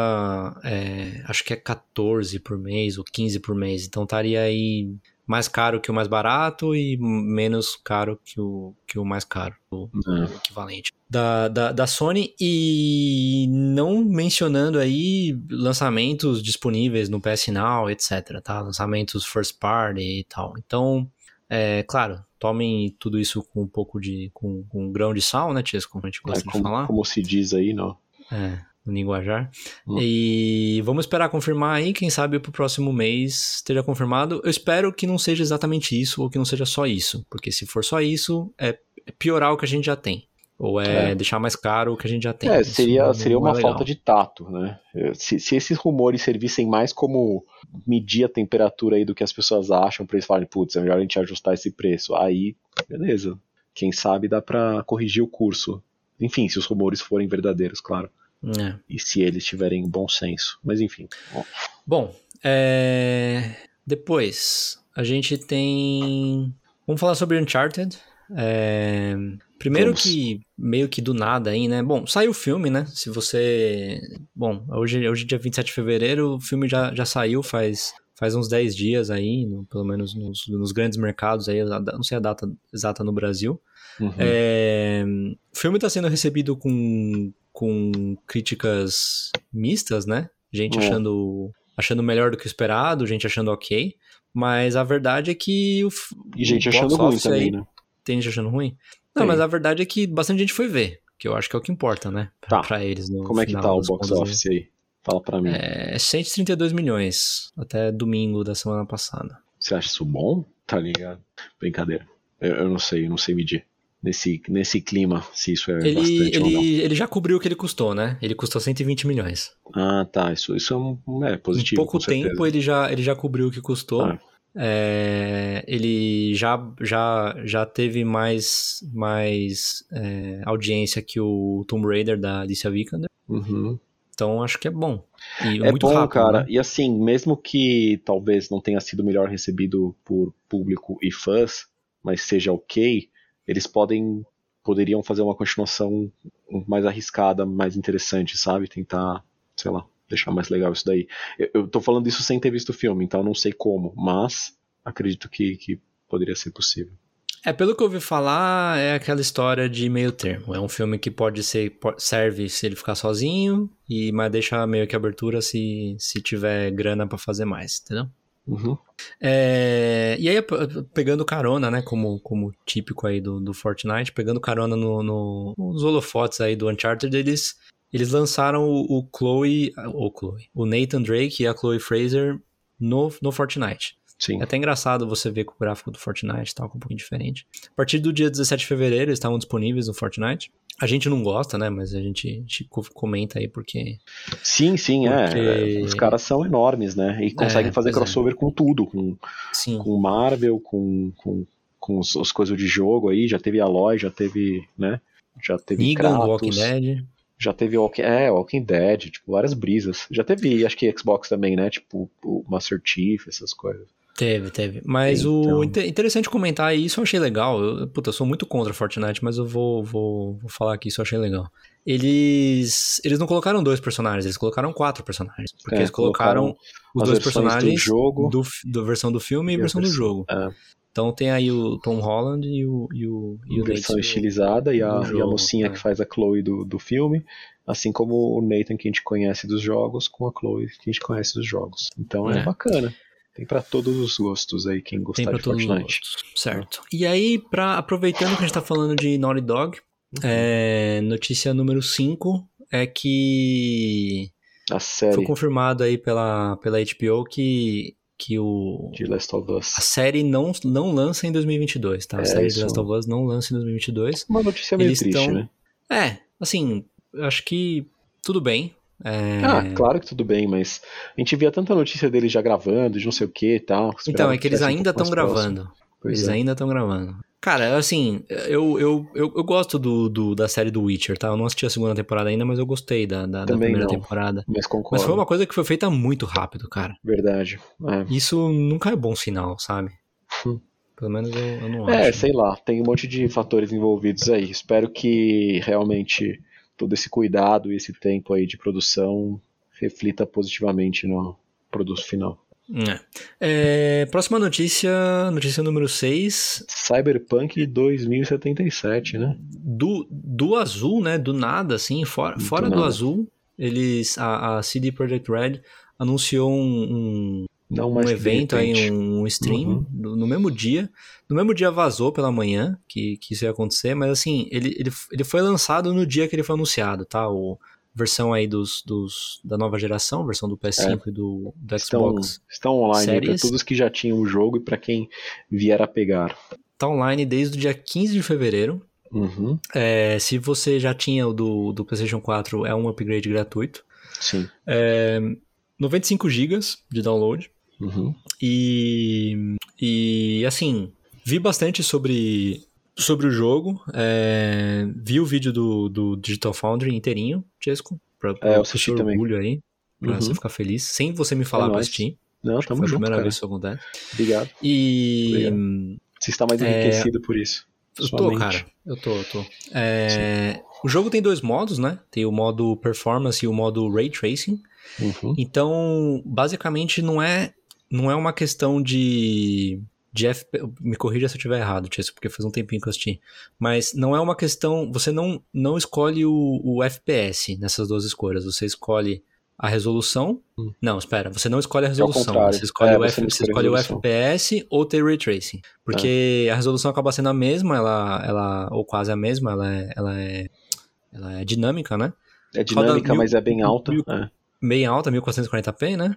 é, acho que é 14 por mês ou 15 por mês. Então estaria aí mais caro que o mais barato e menos caro que o, que o mais caro, o, o equivalente. Da, da, da Sony e não mencionando aí lançamentos disponíveis no PS Now, etc, tá? Lançamentos first party e tal. Então, é, claro, tomem tudo isso com um pouco de. com, com um grão de sal, né, Tias? Como a gente gosta é, como, de falar. Como se diz aí, não? É, no linguajar. Hum. E vamos esperar confirmar aí, quem sabe pro próximo mês esteja confirmado. Eu espero que não seja exatamente isso, ou que não seja só isso. Porque se for só isso, é piorar o que a gente já tem. Ou é, É. deixar mais caro o que a gente já tem? É, seria, seria uma é falta de tato, né? Se, se esses rumores servissem mais como medir a temperatura aí do que as pessoas acham, pra eles falarem, putz, é melhor a gente ajustar esse preço. Aí, beleza. Quem sabe dá pra corrigir o curso. Enfim, se os rumores forem verdadeiros, claro. É. E se eles tiverem bom senso. Mas enfim. Bom, Bom, é, depois a gente tem. Vamos falar sobre Uncharted. É, Primeiro Vamos. que meio que do nada aí, né? Bom, saiu o filme, né? Se você. Bom, hoje, hoje é dia 27 de fevereiro, o filme já, já saiu faz, faz uns 10 dias aí, no- pelo menos nos, nos grandes mercados aí, não sei a data exata no Brasil. uhum. É, o filme está sendo recebido com, com críticas mistas, né? Gente É. achando, achando melhor do que o esperado, gente achando ok. Mas a verdade é que o, E gente achando ruim também, aí- né? Tem gente achando ruim? Não, Tem. mas a verdade é que bastante gente foi ver. Que eu acho que é o que importa, né? Tá. Pra eles. Como é que tá o box office aí? Fala pra mim. É 132 milhões. Até domingo da semana passada. Você acha isso bom? Tá ligado? Brincadeira. Eu, eu não sei, eu não sei medir. Nesse, nesse clima, se isso é Ele, bastante ou não. ele, ele já cobriu o que ele custou, né? Ele custou 120 milhões. Ah, tá. Isso, isso é, um, é positivo. em pouco tempo ele já, ele já cobriu o que custou. Ah. É, ele já, já, já teve mais, mais é, audiência que o Tomb Raider da Alicia Vikander. Uhum. Então acho que é bom. E É muito bom, rápido, cara. né? E assim, mesmo que talvez não tenha sido melhor recebido por público e fãs, mas seja ok, eles podem poderiam fazer uma continuação mais arriscada, mais interessante, sabe? Tentar, sei lá, deixar mais legal isso daí. Eu, eu tô falando isso sem ter visto o filme, então não sei como, mas acredito que, que poderia ser possível. É, pelo que eu ouvi falar, é aquela história de meio termo. É um filme que pode ser, serve se ele ficar sozinho, e mas deixa meio que abertura se, se tiver grana pra fazer mais, entendeu? Uhum. É, e aí, pegando carona, né, como, como típico aí do, do Fortnite, pegando carona no, no- nos holofotes aí do Uncharted, eles, eles lançaram o, o Chloe, o Chloe, o Nathan Drake e a Chloe Fraser no, no Fortnite. Sim. É até engraçado você ver que o gráfico do Fortnite tá um pouquinho diferente. A partir do dia 17 de fevereiro, eles estavam disponíveis no Fortnite. A gente não gosta, né, mas a gente, a gente co- comenta aí porque... Sim, sim, é. Porque- é. Os caras são enormes, né? E conseguem É, fazer é. crossover com tudo, com, Sim, com Marvel, com, com, com os, as coisas de jogo aí, já teve Aloy, já teve, né? Já teve Negan, Kratos, Walking Dead... já teve Walking, é, Walking Dead, tipo, várias brisas. Já teve, acho que Xbox também, né? Tipo, o Master Chief, essas coisas. Teve, teve. Mas Então. o inte- interessante comentar, e isso eu achei legal. Eu, puta, eu sou muito contra Fortnite, mas eu vou, vou, vou falar aqui, isso eu achei legal. Eles eles não colocaram dois personagens, eles colocaram quatro personagens. Porque É, eles colocaram, os as dois versões do personagens jogo do, da versão do filme e, e a versão do versão- jogo. é, Então tem aí o Tom Holland e o, e o, e o versão Nate. estilizada e a, do e a jogo, mocinha é. que faz a Chloe do, do filme, assim como o Nathan que a gente conhece dos jogos com a Chloe que a gente conhece dos jogos. Então é, É. bacana. Tem pra todos os gostos aí quem Tem gostar pra de todos os Fortnite. gostos. Certo. E aí, pra, aproveitando que a gente tá falando de Naughty Dog, Uhum. é, notícia número 5 é que A foi série confirmado aí pela, pela HBO que, que o, de Last of a Us. série não, não lança em 2022, tá? A É, série de. Last of Us não lança em 2022. Uma notícia meio Eles triste, tão- né? É, assim, acho que tudo bem. É, Ah, claro que tudo bem, mas a gente via tanta notícia deles já gravando, de não sei o que e tal. Então, é que eles ainda estão próximo. Pois Eles é. ainda estão gravando. Cara, assim, eu, eu, eu, eu gosto do, do- da série do Witcher, tá? Eu não assisti a segunda temporada ainda, mas eu gostei da, da, da primeira não. temporada. Mas Mas concordo. foi uma coisa que foi feita muito rápido, cara. Verdade. É. Isso nunca é bom sinal, sabe? Hum. Pelo menos eu, eu não É, acho. sei lá, tem um monte de fatores envolvidos aí. Espero que realmente todo esse cuidado e esse tempo aí de produção reflita positivamente no produto final. É. É, próxima notícia, notícia número 6. Cyberpunk 2077, né? Do, do azul, né? Do nada, assim, fora, Do fora do azul, eles. A, a CD Projekt Red anunciou um, um, Não um evento aí, um stream Uhum. do- no mesmo dia. No mesmo dia vazou pela manhã que, que isso ia acontecer, mas assim, ele, ele, ele foi lançado no dia que ele foi anunciado, tá? O versão aí dos, dos da nova geração, versão do PS5 e do, do Estão, Xbox. estão online para todos que já tinham o jogo e para quem vier a pegar. Tá online desde o dia 15 de fevereiro. Uhum. É, se você já tinha o do, do PlayStation 4, é um upgrade gratuito. Sim. É, 95 GB de download. Uhum. E, e assim, vi bastante sobre, sobre o jogo. É, vi o vídeo do, do Digital Foundry inteirinho, Chesco. Pra, pra, É, eu assisti também. orgulho aí. Pra Uhum. você ficar feliz. Sem você me falar É pra assistir. Não, Acho tamo foi a junto, primeira cara. vez que isso acontece. Obrigado. E. Obrigado. Você está mais É, enriquecido por isso. Eu tô, mente. cara. Eu tô, eu tô. É, o jogo tem dois modos, né? Tem o modo performance e o modo ray tracing. Uhum. Então, basicamente, não é, não é uma questão de. De FP... Me corrija se eu estiver errado, Tiesto, porque faz um tempinho que eu assisti. Mas não é uma questão. Você não, não escolhe o, o FPS nessas duas escolhas. Você escolhe a resolução. Hum. Não, espera. Você não escolhe a resolução. contrário. Você escolhe, É, o, F... você escolhe o. FPS ou ter ray tracing. Porque a resolução acaba sendo a mesma, ela, ela ou quase a mesma, ela é, ela é, ela é dinâmica, né? É dinâmica, mil- mas é bem alta. mil- É. Bem alta, 1440p, né?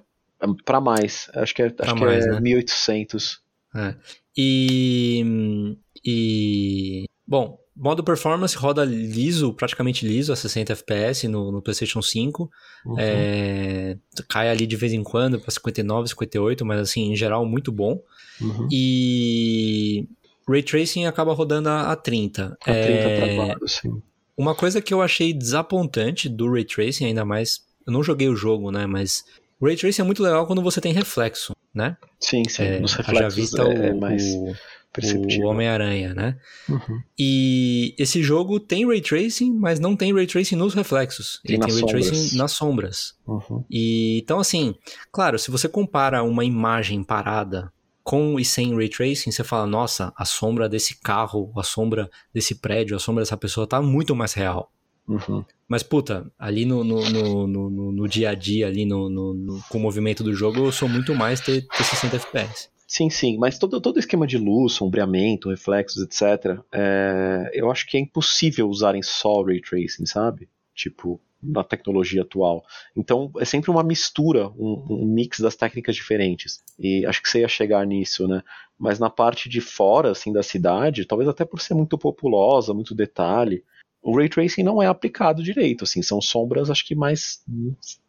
Pra mais. Acho que é, acho que mais, é né? 1800. É. E, e. Bom, modo performance roda liso, praticamente liso, a 60 FPS no, no PlayStation 5. Uhum. É, cai ali de vez em quando para 59, 58, mas assim, em geral, muito bom. Uhum. E. Ray Tracing acaba rodando a, a 30. A 30 É, travado, sim. Uma coisa que eu achei desapontante do Ray Tracing, ainda mais. Eu não joguei o jogo, né? Mas. O Ray Tracing é muito legal quando você tem reflexo, né? Sim, sim. É, Nos reflexos vista é, é o- mais o, perceptível. o Homem-Aranha, né? Uhum. E esse jogo tem ray tracing, mas não tem ray tracing nos reflexos. Tem Ele tem ray sombras. tracing nas sombras. Uhum. E então assim, claro, se você compara uma imagem parada com e sem ray tracing, você fala, nossa, a sombra desse carro, a sombra desse prédio, a sombra dessa pessoa tá muito mais real. Uhum. Mas, puta, ali no, no, no, no, dia a dia, ali no- com o movimento do jogo, eu sou muito mais ter, ter 60 FPS. Sim, sim, mas todo, todo esquema de luz, sombreamento, reflexos, etc., é, eu acho que é impossível usarem só Ray Tracing, sabe? Tipo, na tecnologia atual. Então, é sempre uma mistura, um, um mix das técnicas diferentes. E acho que você ia chegar nisso, né? Mas na parte de fora, assim, da cidade, talvez até por ser muito populosa, muito detalhe, o Ray Tracing não é aplicado direito, assim, são sombras, acho que mais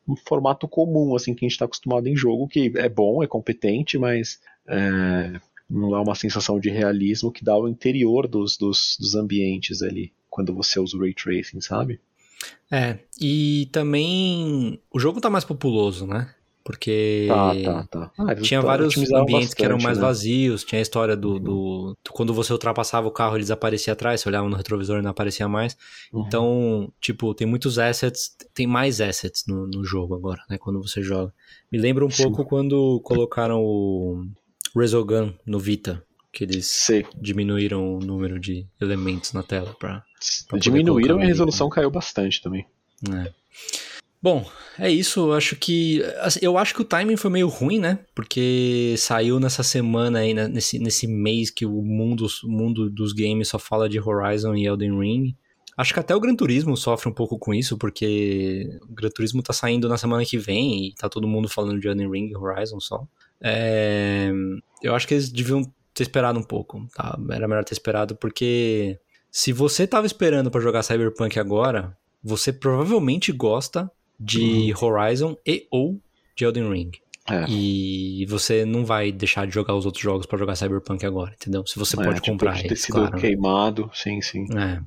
um formato comum, assim, que a gente está acostumado em jogo, que é bom, é competente, mas é, não é uma sensação de realismo que dá ao interior dos, dos, dos ambientes ali, quando você usa o Ray Tracing, sabe? É, e também o jogo tá mais populoso, né? Porque Tá, tá, tá. Ah, tinha tá- vários ambientes que eram bastante, mais né? vazios, tinha a história do, Uhum. do- do- Quando você ultrapassava o carro, eles apareciam atrás, você olhava no retrovisor e não aparecia mais. Uhum. Então, tipo, tem muitos assets, tem mais assets no, no jogo agora, né? Quando você joga. Me lembra um Sim. pouco quando colocaram o Resogun no Vita, que eles Sei. diminuíram o número de elementos na tela poder Diminuíram e a resolução caiu bastante também. é. Bom, é isso. Eu acho que. assim, Eu acho que o timing foi meio ruim, né? Porque saiu nessa semana aí, né, nesse, nesse mês que o mundo, o mundo dos games só fala de Horizon e Elden Ring. Acho que até o Gran Turismo sofre um pouco com isso, porque o Gran Turismo tá saindo na semana que vem e tá todo mundo falando de Elden Ring e Horizon só. É, Eu acho que eles deviam ter esperado um pouco, tá? Era melhor ter esperado, porque se você tava esperando pra jogar Cyberpunk agora, você provavelmente gosta de Horizon e ou de Elden Ring. É. E você não vai deixar de jogar os outros jogos pra jogar Cyberpunk agora, entendeu? Se você É, pode tipo, comprar de ter sido claro. queimado, sim, sim. É.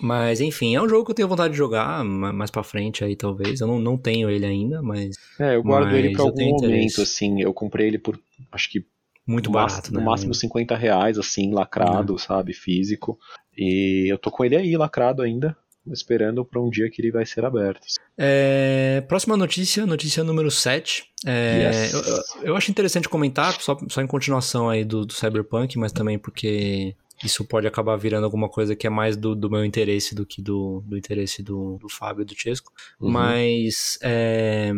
Mas enfim, é um jogo que eu tenho vontade de jogar ma- mais pra frente aí, talvez. Eu não, não tenho ele ainda, mas É, eu guardo ele Mas pra eu algum momento, interesse. assim. Eu comprei ele por, acho que muito no barato, máximo, né? no máximo 50 reais, assim, lacrado, sabe, físico. E eu tô com ele aí, lacrado ainda, esperando pra um dia que ele vai ser aberto. É, próxima notícia, notícia número 7. É, Yes. eu, eu- eu acho interessante comentar, só, só em continuação aí do, do Cyberpunk, mas também porque isso pode acabar virando alguma coisa que é mais do, do meu interesse do que do, do interesse do, do Fábio e do Chesco. Uhum. Mas é,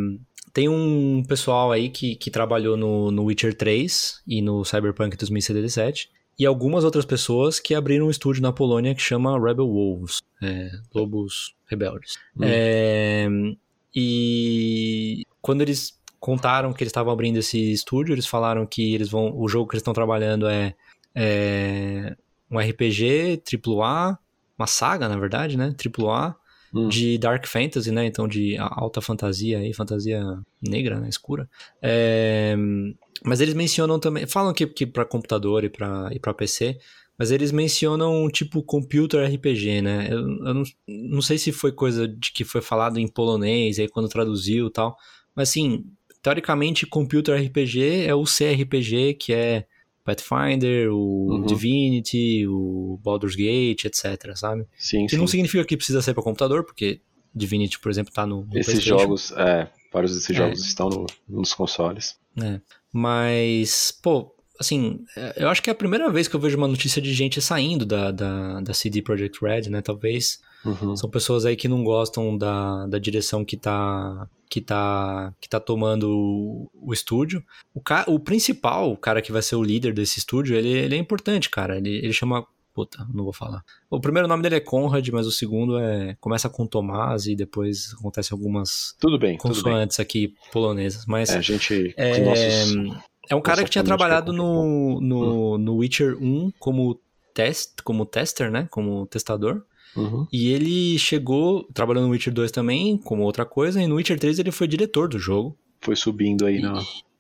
tem um pessoal aí que, que trabalhou no, no Witcher 3 e no Cyberpunk 2077. E algumas outras pessoas que abriram um estúdio na Polônia que chama Rebel Wolves, é, Lobos Rebeldes. Hum. É, e quando eles contaram que eles estavam abrindo esse estúdio, eles falaram que eles vão, o jogo que eles estão trabalhando é, é um RPG AAA, uma saga, na verdade, né? AAA Hum. de Dark Fantasy, né? Então de alta fantasia aí, fantasia negra, né? Escura. É, mas eles mencionam também, falam que, que para computador e para e para PC, mas eles mencionam tipo computer RPG, né? Eu, eu não, não sei se foi coisa de que foi falado em polonês aí quando traduziu e tal, mas assim, teoricamente computer RPG é o CRPG que é Pathfinder, o Uhum. Divinity, o Baldur's Gate, etc, sabe? Sim, Que sim. não significa que precisa ser para computador, porque Divinity, por exemplo, tá no, no Esses jogos, é, vários desses É. jogos estão no- nos consoles. né? Mas, pô, assim, é, eu acho que é a primeira vez que eu vejo uma notícia de gente saindo da, da, da CD Projekt Red, né? Talvez Uhum. são pessoas aí que não gostam da, da direção que tá, que tá, que tá tomando o, o estúdio. O, ca, o principal, o cara que vai ser o líder desse estúdio, ele, ele é importante, cara. Ele, ele chama. Puta, não vou falar. O primeiro nome dele é Conrad, mas o segundo é. Começa com Tomás e depois acontece algumas Tudo bem, tudo bem. consoantes aqui polonesas. Mas É, a gente, é, os nossos... é um cara que tinha trabalhado no, no, no Witcher 1 como test, como tester, né? Como testador. Uhum. E ele chegou, trabalhando no Witcher 2 também, como outra coisa, e no Witcher 3 ele foi diretor do jogo. Foi subindo aí E-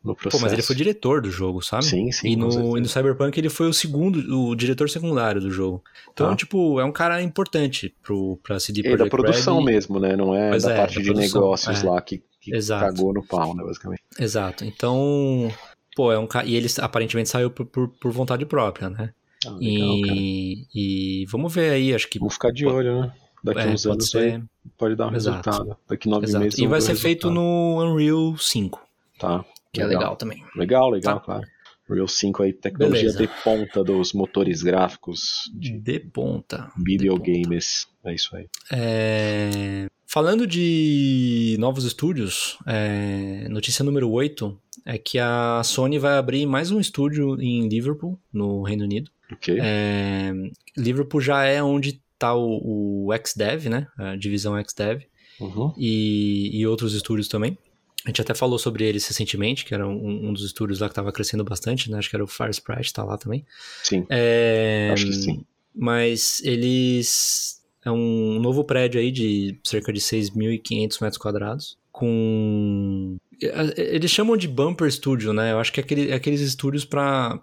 no, no Pô, processo. mas ele foi diretor do jogo, sabe? Sim, sim, e, no, e no Cyberpunk ele foi o segundo, o diretor secundário do jogo. Então, Tá. tipo, é um cara importante pro, pra CD E da Projekt produção Red. mesmo, né? Não é Pois da é, parte da de produção, negócios é. lá que, que Exato. cagou no pau, né, basicamente. Exato. Então, pô, é um cara. E ele aparentemente saiu por, por, por vontade própria, né? Ah, legal, e, e vamos ver aí, acho que. Vamos ficar de olho, né? Daqui é, uns pode anos ser. aí pode dar um Exato. resultado. Daqui nove Exato. meses E vai ser o feito resultado. no Unreal 5, Tá. Que é legal também. Legal, legal, Tá. claro. Real 5 aí, tecnologia Beleza. de ponta dos motores gráficos de De ponta. videogames. É isso aí. É, Falando de novos estúdios, é, notícia número 8 é que a Sony vai abrir mais um estúdio em Liverpool, no Reino Unido. Ok. É, Liverpool já é onde está o, o XDev, né? A divisão XDev. Uhum. e, e outros estúdios também. A gente até falou sobre eles recentemente, que era um, um dos estúdios lá que estava crescendo bastante, né? Acho que era o Fire Sprite, tá lá também. Sim, É, acho que sim. Mas eles. É um novo prédio aí de cerca de 6.500 metros quadrados, com. é, Eles chamam de Bumper Studio, né? Eu acho que é, aquele, é aqueles estúdios para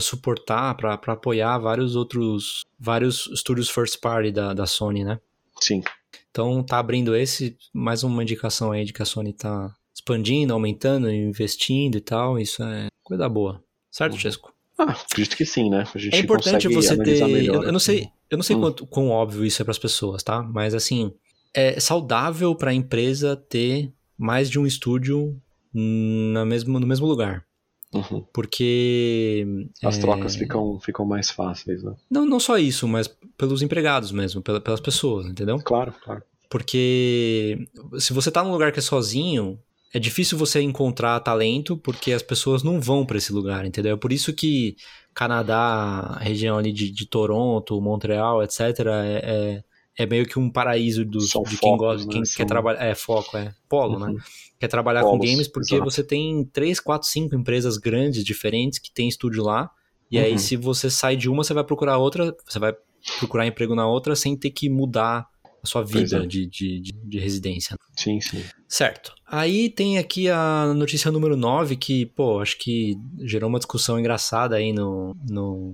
suportar, para apoiar vários outros. vários estúdios first party da, da Sony, né? Sim. Então tá abrindo esse, mais uma indicação aí de que a Sony tá expandindo, aumentando, investindo e tal. Isso é coisa boa. Certo, Uhum. Chesco? Ah, acredito que sim, né? É importante você ter. melhor Eu, eu não sei, eu não sei Hum. quanto, quão óbvio isso é para as pessoas, tá? Mas assim, é saudável para a empresa ter mais de um estúdio na mesmo, no mesmo lugar. Uhum. Porque. As é, trocas ficam, ficam mais fáceis, né? Não, não só isso, mas pelos empregados mesmo, pela- pelas pessoas, entendeu? Claro, claro. Porque se você tá num lugar que é sozinho, é difícil você encontrar talento porque as pessoas não vão para esse lugar, entendeu? É por isso que Canadá, região ali de, de Toronto, Montreal, etc., é, é, é meio que um paraíso São de quem gosta, né? quem São- quer trabalhar. É, foco, é. Polo, né? Uhum. Quer trabalhar com Polos, games porque exato. você tem três, quatro, cinco empresas grandes, diferentes, que tem estúdio lá. E aí, Uhum. se você sai de uma, você vai procurar outra, você vai procurar emprego na outra sem ter que mudar a sua vida é. de, de, de, de residência. Sim, sim. Certo. Aí tem aqui a notícia número 9, que, pô, acho que gerou uma discussão engraçada aí no, no,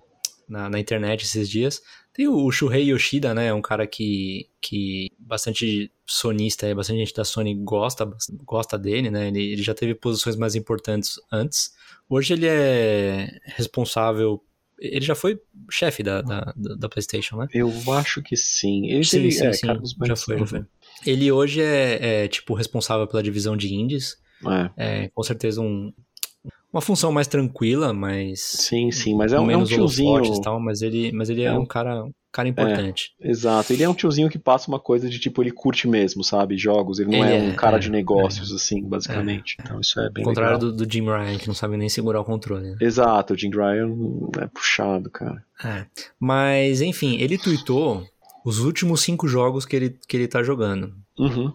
na, na internet esses dias. Tem o Shuhei Yoshida, né? Um cara que, que bastante sonista, bastante gente da Sony gosta, gosta dele, né? Ele, ele já teve posições mais importantes antes. Hoje ele é responsável. Ele já foi chefe da, da, da, PlayStation, né? Eu acho que sim. Ele Sim, teve, sim, é, sim. Já foi, já foi. Ele hoje é, é, tipo, responsável pela divisão de indies. É, É, com certeza um, uma função mais tranquila, mas sim, sim, mas é um, é um tiozinho. tal, mas ele, mas ele é, É um- um cara, um cara importante. Exato, ele é um tiozinho que passa uma coisa de tipo, ele curte mesmo, sabe? Jogos, ele não Ele é um é, cara é, de negócios, assim, basicamente. Então isso é bem Ao contrário do, do Jim Ryan, que não sabe nem segurar o controle. né? Exato, o Jim Ryan é puxado, cara. É. Mas, enfim, ele tweetou os últimos cinco jogos que ele, que ele tá jogando. Uhum.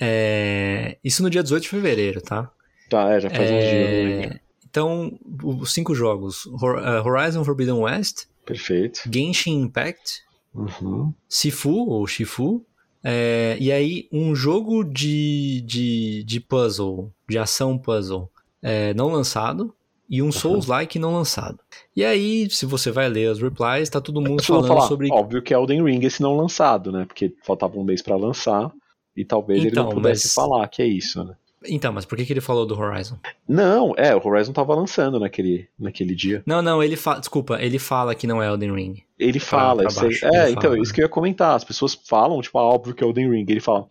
É, isso no dia 18 de fevereiro, tá? Tá, é, já faz uns dias, É, lembro. então, os cinco jogos: eh, Horizon Forbidden West, Perfeito. Genshin Impact, Uhum. Sifu, ou Shifu. É, e aí, um jogo de, de, de puzzle, de ação puzzle, é, não lançado. E um Souls-like não lançado. E aí, se você vai ler as replies, tá todo mundo Eu vou falando falar, sobre. Óbvio que é Elden Ring esse não lançado, né? Porque faltava um mês pra lançar e talvez ele Então, não pudesse mas- falar que é isso, né? Então, mas por que, que ele falou do Horizon? Não, é, o Horizon tava lançando naquele, naquele dia. Não, não, ele fala. Desculpa, ele fala que não é Elden Ring. Ele fala, pra sei. baixo, É, ele então, fala. isso que eu ia comentar. As pessoas falam, tipo, ah, óbvio que é Elden Ring. Ele fala,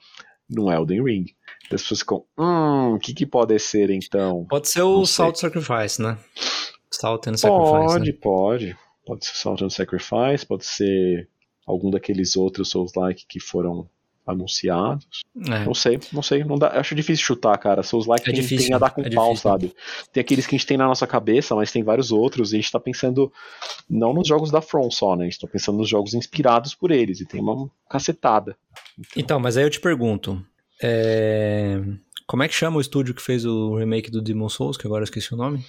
não é Elden Ring. As pessoas ficam, hum, o que que pode ser então? Pode ser o. Salt Sacrifice, né? Salt and Sacrifice. Pode, Né? pode. Pode ser Salt and Sacrifice, pode ser algum daqueles outros Souls-like que foram anunciados. É. Não sei, não sei. Não dá, acho difícil chutar, cara. Souls-like É tem, difícil, tem a dar com é pau, difícil. sabe? Tem aqueles que a gente tem na nossa cabeça, mas tem vários outros, e a gente tá pensando não nos jogos da From só, né? A gente tá pensando nos jogos inspirados por eles, e tem uma cacetada. Então, mas aí eu te pergunto. é, Como é que chama o estúdio que fez o remake do Demon Souls, que agora eu esqueci o nome?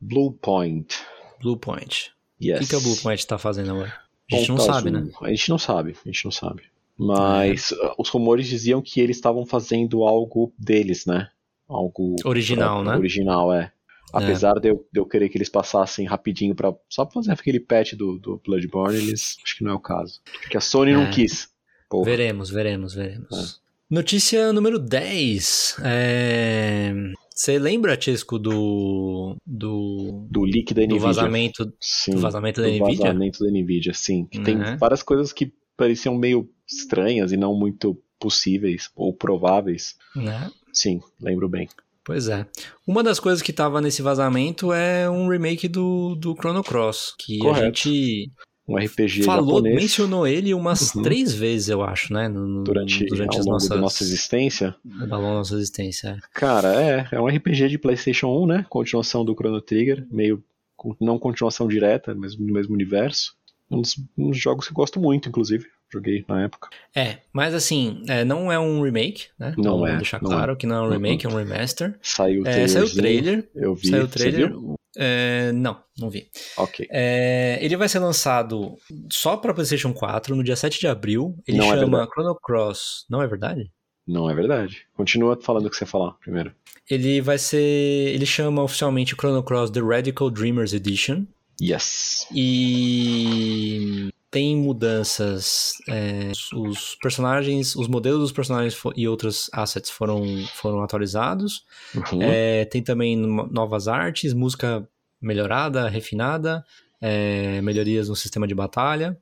Blue Point. Bluepoint. Yes. O que, que a Bluepoint tá fazendo agora? A gente Bom, não tá sabe, azul. né? A gente não sabe, a gente não sabe. Mas uh, os rumores diziam que eles estavam fazendo algo deles, né? Algo Original, próprio, né? Original, é. Apesar de, eu, de eu querer que eles passassem rapidinho para só pra fazer aquele patch do, do Bloodborne, eles acho que não é o caso. Porque a Sony não É. quis. Porra. Veremos, veremos, veremos. É. Notícia número 10. É... Você lembra, Tisco, do. do. Do leak da do Nvidia. vazamento, Sim, do vazamento do da Nvidia? vazamento da Nvidia, sim. Que tem Uhum. várias coisas que pareciam meio estranhas e não muito possíveis ou prováveis. Né? Sim, lembro bem. Pois é. Uma das coisas que tava nesse vazamento é um remake do, do Chrono Cross. Que Correto. a gente Um RPG falou, japonês mencionou ele umas Uhum. três vezes, eu acho, né? No, durante, durante ao longo nossas, da nossa existência. da nossa existência. é. Cara, é, é um RPG de PlayStation 1, né? Continuação do Chrono Trigger, meio não continuação direta, mas no mesmo universo. Um dos, um dos jogos que eu gosto muito, inclusive. Joguei na época. É, mas assim, é, não é um remake, né? Não Vamos é, deixar não claro que não é um Uhum. remake, é um remaster. Saiu o É, saiu o trailer. Eu vi. Saiu o trailer. É, não, não vi. Ok. É, ele vai ser lançado só para PlayStation 4 no dia 7 de abril. Ele Não é chama verdade. Chrono Cross. Não é verdade? Não é verdade. Continua falando o que você falar primeiro. Ele vai ser. Ele chama oficialmente Chrono Cross The Radical Dreamers Edition. Yes. E tem mudanças. é, os- personagens, os modelos dos personagens e outros assets foram, foram atualizados. Uhum. É, tem também no- novas artes, música melhorada, refinada, é, melhorias no sistema de batalha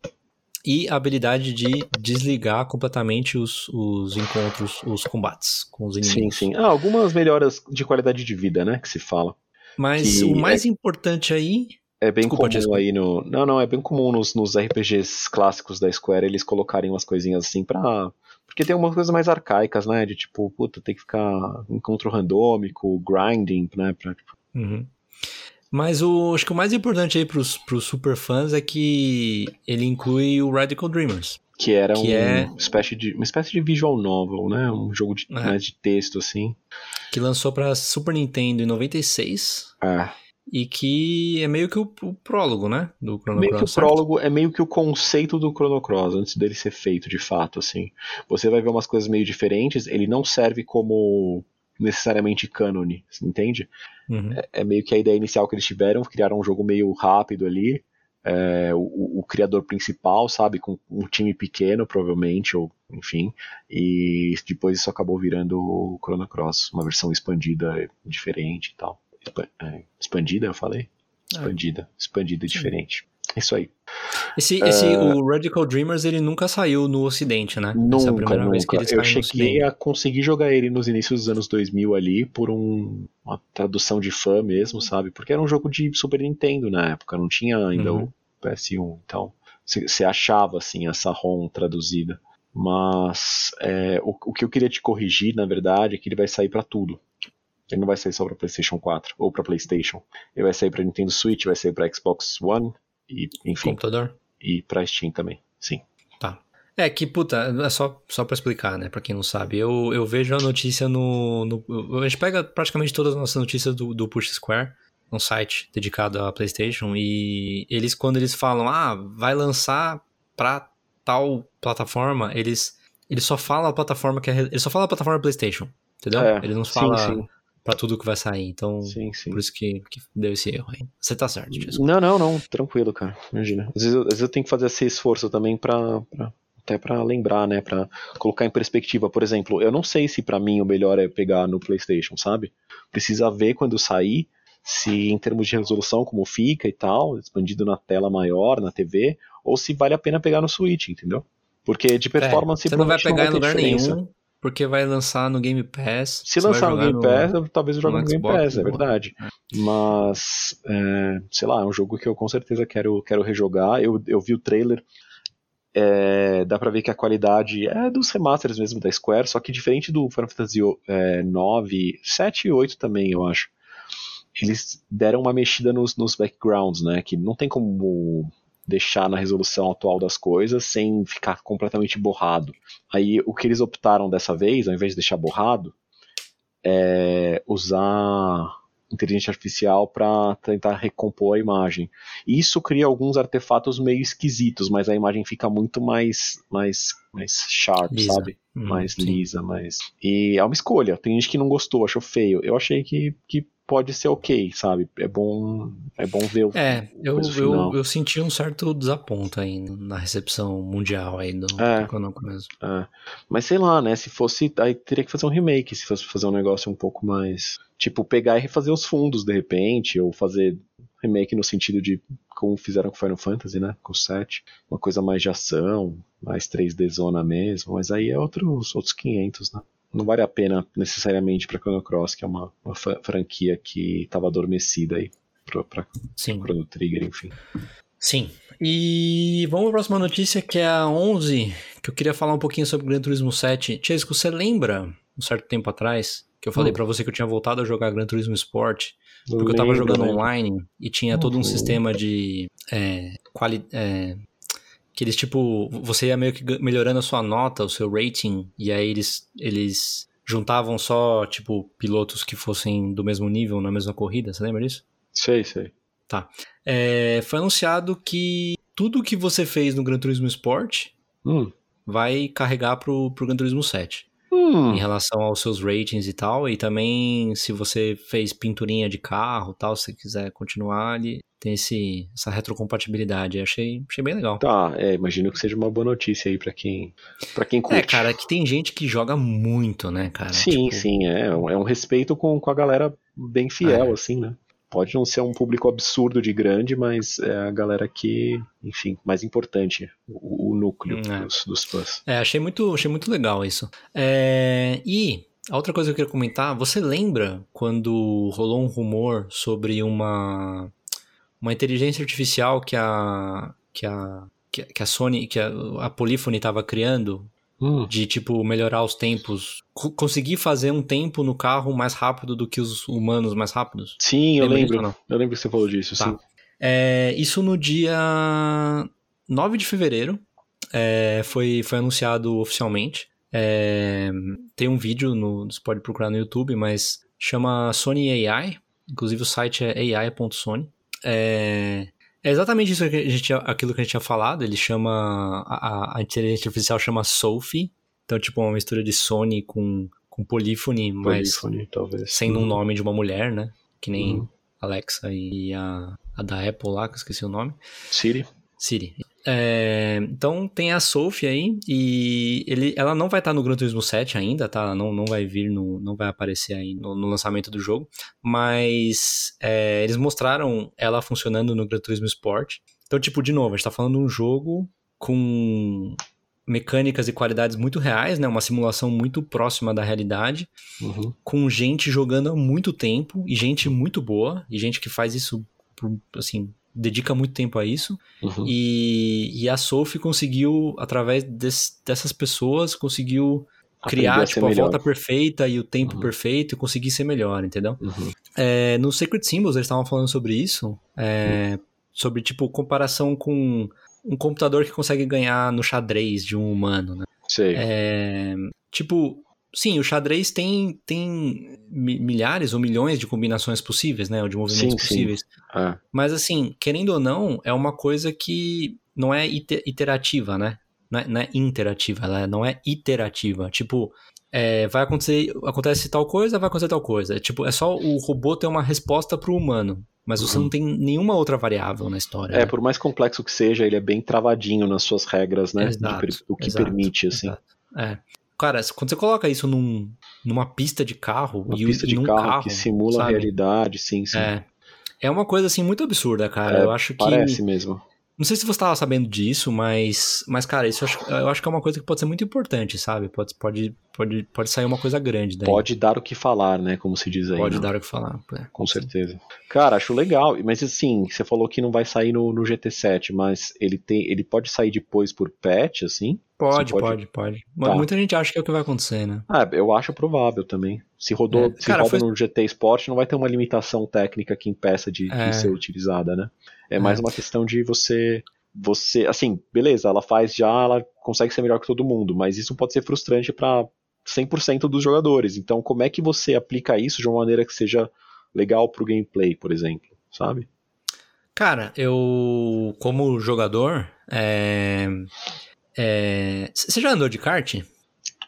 e a habilidade de desligar completamente os, os encontros, os combates com os Sim, inimigos. sim. Ah, algumas melhoras de qualidade de vida, né? Que se fala. Mas Que o mais importante aí. É bem Desculpa, comum desculpa. aí no. Não, não, é bem comum nos, nos RPGs clássicos da Square eles colocarem umas coisinhas assim pra. Porque tem umas coisas mais arcaicas, né? De tipo, puta, tem que ficar encontro randômico, grinding, né? Pra, tipo, Uhum. Mas o, acho que o mais importante aí pros, pros super fãs é que ele inclui o Radical Dreamers. que era Que um, é- espécie de, uma espécie de visual novel, né? Um jogo de, É. mais de texto, assim. Que lançou pra Super Nintendo em 96. É. E que é meio que o, o prólogo, né? Do Chrono Meio que o Cross. certo? prólogo é meio que o conceito do Chrono Cross, antes dele ser feito de fato, assim. Você vai ver umas coisas meio diferentes, ele não serve como necessariamente cânone, entende? Uhum. É meio que a ideia inicial que eles tiveram, criaram um jogo meio rápido ali. é, o, o criador principal, sabe, com um time pequeno, provavelmente, ou enfim, e depois isso acabou virando o Chrono Cross, uma versão expandida, diferente e tal. É, expandida, eu falei? Expandida, expandida e diferente. Isso aí. Esse, esse o Radical Dreamers, ele nunca saiu no ocidente, né? Essa é Nunca, primeira vez que nunca. ele Eu cheguei a conseguir jogar ele nos inícios dos anos 2000 ali por um- uma tradução de fã mesmo, sabe? Porque era um jogo de Super Nintendo na época, não tinha ainda Uhum. o PS1. Então, você achava assim essa ROM traduzida. Mas é, o, o que eu queria te corrigir, na verdade, é que ele vai sair pra tudo. Ele não vai sair só pra PlayStation 4 ou pra PlayStation. Ele vai sair pra Nintendo Switch, vai sair pra Xbox One e, enfim, Computador? e pra Steam também. Sim. Tá. É que, puta, é só, só pra explicar, né? Pra quem não sabe. Eu, eu vejo a notícia no, no- A gente pega praticamente todas as nossas notícias do, do Push Square, um site dedicado à PlayStation, e eles, quando eles falam, ah, vai lançar pra tal plataforma, eles, eles só falam a plataforma que é. Eles só falam a plataforma PlayStation. Entendeu? É, eles não falam pra tudo que vai sair. Então, Sim, sim. por isso que, que deu esse erro aí. Você tá certo, desculpa. Não, não, não, tranquilo, cara. Imagina. Às vezes, eu- às vezes eu tenho que fazer esse esforço também pra, pra- até pra lembrar, né, Pra colocar em perspectiva. Por exemplo, eu não sei se pra mim o melhor é pegar no PlayStation, sabe? Precisa ver quando sair se em termos de resolução como fica e tal, expandido na tela maior, na TV, ou se vale a pena pegar no Switch, entendeu? Porque de performance É, você não vai pegar em ter lugar diferença. nenhum, porque vai lançar no Game Pass. Se lançar no Game Pass, eu- talvez eu jogue no no Game Xbox, Pass, é boa. verdade. Mas, é, sei lá, é um jogo que eu com certeza quero, quero rejogar. Eu, eu vi o trailer, é, dá pra ver que a qualidade é dos remasters mesmo da Square, só que diferente do Final Fantasy é, 9, 7 e 8 também, eu acho. Eles deram uma mexida nos, nos backgrounds, né? Que não tem como deixar na resolução atual das coisas sem ficar completamente borrado. Aí o que eles optaram dessa vez, ao invés de deixar borrado, é usar inteligência artificial para tentar recompor a imagem. E isso cria alguns artefatos meio esquisitos, mas a imagem fica muito mais mais mais sharp, Lisa. sabe? Hum, mais sim. lisa, mais. E é uma escolha. Tem gente que não gostou, achou feio. Eu achei que, que pode ser ok, sabe? É bom é bom ver o É, eu, eu, eu senti um certo desaponto aí na recepção mundial aí do, É. do mesmo. É. Mas sei lá, né? Se fosse. Aí teria que fazer um remake, se fosse fazer um negócio um pouco mais. Tipo, pegar e refazer os fundos de repente, ou fazer remake no sentido de como fizeram com Final Fantasy, né? Com o 7. Uma coisa mais de ação, mais 3D zona mesmo. Mas aí é outros, outros 500, né? Não vale a pena necessariamente pra Chrono Cross, que é uma, uma franquia que estava adormecida aí Sim. Chrono Trigger, enfim. Sim. E vamos para a próxima notícia, que é a 11, que eu queria falar um pouquinho sobre Gran Turismo 7. Chesco, você lembra, um certo tempo atrás, que eu falei Hum. pra você que eu tinha voltado a jogar Gran Turismo Sport, porque eu tava lembro, jogando online e tinha todo um Uhum. sistema de é, quali é, que eles tipo, você ia meio que melhorando a sua nota, o seu rating, e aí eles eles juntavam só tipo pilotos que fossem do mesmo nível na mesma corrida, você lembra disso? Sei, sei. É, foi anunciado que tudo que você fez no Gran Turismo Sport Hum. vai carregar pro, pro Gran Turismo 7. Hum. Em relação aos seus ratings e tal. E também se você fez pinturinha de carro tal, se você quiser continuar, ele tem esse, essa retrocompatibilidade. Eu Achei, achei bem legal. Tá, é, imagino que seja uma boa notícia aí pra quem, pra quem curte. É, cara, que tem gente que joga muito, né, cara? Sim, Tipo, sim, é, um- é um respeito com, com a galera bem fiel, É. assim, né? Pode não ser um público absurdo de grande, mas é a galera que, enfim, mais importante, o, o núcleo É. dos, dos fãs. É, achei muito, achei muito legal isso. É, e a outra coisa que eu queria comentar, você lembra quando rolou um rumor sobre uma uma inteligência artificial que a que a que a- que a Sony, que a, a Polyphony estava criando Hum, de tipo melhorar os tempos, co- conseguir fazer um tempo no carro mais rápido do que os humanos mais rápidos? sim, eu Lembra lembro. Eu lembro que você falou disso, Tá. sim. É, isso no dia 9 de fevereiro é, foi, foi anunciado oficialmente. É, tem um vídeo, no, você pode procurar no YouTube, mas chama Sony AI. Inclusive o site é ai.sony. É, é exatamente isso que a gente, aquilo que a gente tinha falado. Ele chama. A, a inteligência artificial chama Sophie. Então, tipo, uma mistura de Sony com, com Polyphony, mas Polyphony, talvez. sendo um Hum. nome de uma mulher, né? Que nem Uhum. Alexa e a, a da Apple lá, que eu esqueci o nome. Siri? Siri. É, então tem a Sophie aí e ele, ela não vai estar no Gran Turismo 7 ainda, tá? Ela não, não vai vir, no, não vai aparecer aí no, no lançamento do jogo, mas é, eles mostraram ela funcionando no Gran Turismo Sport. Então, tipo, de novo, a gente tá falando de um jogo com mecânicas e qualidades muito reais, né? Uma simulação muito próxima da realidade Uhum. com gente jogando há muito tempo e gente muito boa e gente que faz isso assim dedica muito tempo a isso Uhum. e, e a Sophie conseguiu através des- dessas pessoas conseguiu criar a tipo a melhor. volta perfeita e o tempo Uhum. perfeito e conseguir ser melhor entendeu Uhum. é, no Sacred Symbols eles estavam falando sobre isso é, sobre tipo comparação com um computador que consegue ganhar no xadrez de um humano né? Sei. É, tipo, sim, o xadrez tem, tem mi- milhares ou milhões de combinações possíveis, né? Ou de movimentos Sim, sim. possíveis. É. Mas assim, querendo ou não, é uma coisa que não é ite- iterativa, né? Não é, não é interativa, ela não é iterativa. Tipo, é, vai acontecer, acontece tal coisa, vai acontecer tal coisa. É, tipo, é só o robô ter uma resposta pro humano. Mas você Uhum. não tem nenhuma outra variável na história. É, né? por mais complexo que seja, ele é bem travadinho nas suas regras, né? Exato, o que exato, permite, assim. Exato. É. Cara, quando você coloca isso num, numa pista de carro Uma e pista de num carro, que simula a sabe? realidade, sim, sim. É. É uma coisa assim muito absurda, cara. É, eu acho que Parece mesmo. Não sei se você estava sabendo disso, mas, mas cara, isso eu acho, eu acho que é uma coisa que pode ser muito importante, sabe? Pode, pode, pode, pode sair uma coisa grande daí. Pode dar o que falar, né? Como se diz aí. Pode né? dar o que falar. é. Com certeza. Cara, acho legal. Mas assim, você falou que não vai sair no, no GT7, mas ele tem, ele pode sair depois por patch, assim? Pode, pode, pode- pode. Mas Tá. Muita gente acha que é o que vai acontecer, né? Ah, eu acho provável também. Se rodou, É. se Cara, roda foi- no GT Sport, não vai ter uma limitação técnica que impeça de, de É. ser utilizada, né? É mais É. uma questão de você, você, assim, beleza, ela faz já, ela consegue ser melhor que todo mundo, mas isso pode ser frustrante para 100% dos jogadores. Então, como é que você aplica isso de uma maneira que seja legal pro gameplay, por exemplo, sabe? Cara, eu, como jogador, é. é, Você já andou de kart?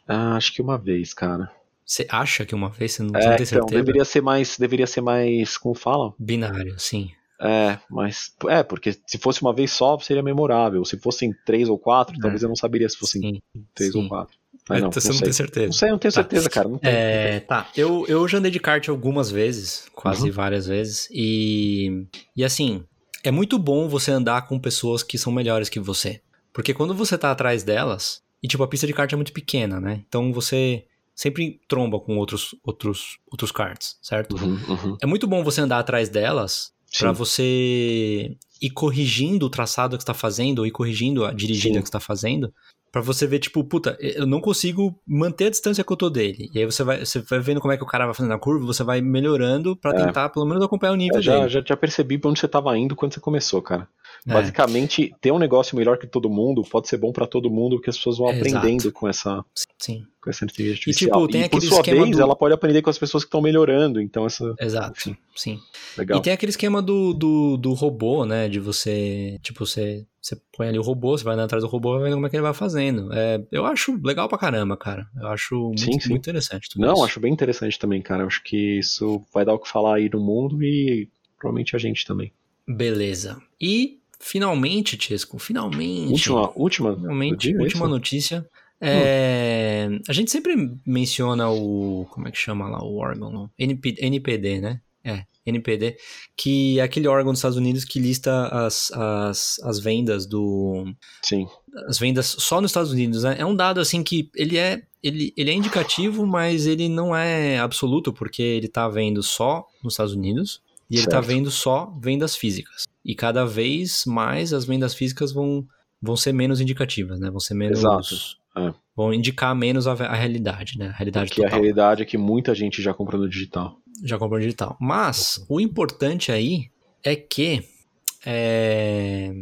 Ah, acho que uma vez, cara. Você acha que uma vez você não, você É, não tem então, certeza? deveria ser mais, deveria ser mais, como fala? Binário, sim. É, mas é, porque se fosse uma vez só, seria memorável. Se fossem três ou quatro, É. talvez eu não saberia se fossem sim. três sim. ou quatro. Mas não, você não não tem certeza. Não sei, não tenho Tá. certeza, cara. Não tenho. É, tá. Eu, eu já andei de kart algumas vezes, quase Uhum. várias vezes, e, e assim, é muito bom você andar com pessoas que são melhores que você. Porque quando você tá atrás delas, e tipo, a pista de kart é muito pequena, né? Então você sempre tromba com outros, outros, outros karts, certo? Uhum, uhum. É muito bom você andar atrás delas pra Sim. você ir corrigindo o traçado que você tá fazendo, ou ir corrigindo a dirigida Sim. que você tá fazendo, pra você ver, tipo, puta, eu não consigo manter a distância que eu tô dele. E aí você vai, você vai vendo como é que o cara vai fazendo a curva, você vai melhorando pra É. tentar, pelo menos, acompanhar o nível Eu já, dele. já, já percebi pra onde você tava indo quando você começou, cara. É. Basicamente, ter um negócio melhor que todo mundo pode ser bom pra todo mundo, porque as pessoas vão Exato. aprendendo com essa, Sim, com essa inteligência E, artificial. tipo, tem por aquele sua vez, do- ela pode aprender com as pessoas que estão melhorando. Então, essa. exato, Enfim. sim. Legal. E tem aquele esquema do, do, do robô, né? De você, tipo, você, você põe ali o robô, você vai andando atrás do robô e vai vendo como é que ele vai fazendo. É, eu acho legal pra caramba, cara. Eu acho muito, Sim, sim. muito interessante Não, isso. acho bem interessante também, cara. Eu Acho que isso vai dar o que falar aí no mundo e provavelmente a gente também. Beleza. E finalmente, Chesco, finalmente. Última, última Finalmente, é última isso? notícia. É, A gente sempre menciona o. Como é que chama lá o órgão? não? NP, NPD, né? É, NPD. Que é aquele órgão dos Estados Unidos que lista as, as, as vendas do. Sim. As vendas só nos Estados Unidos, né? É um dado assim que ele é. Ele, ele é indicativo, mas ele não é absoluto, porque ele tá vendo só nos Estados Unidos e ele tá Certo. vendo só vendas físicas. E cada vez mais as vendas físicas vão, vão ser menos indicativas, né? Vão ser menos. Exato, é. Vão indicar menos a, a realidade, né? A realidade Porque a total. realidade é que muita gente já comprou no digital. Já comprou digital. Mas o importante aí é que é,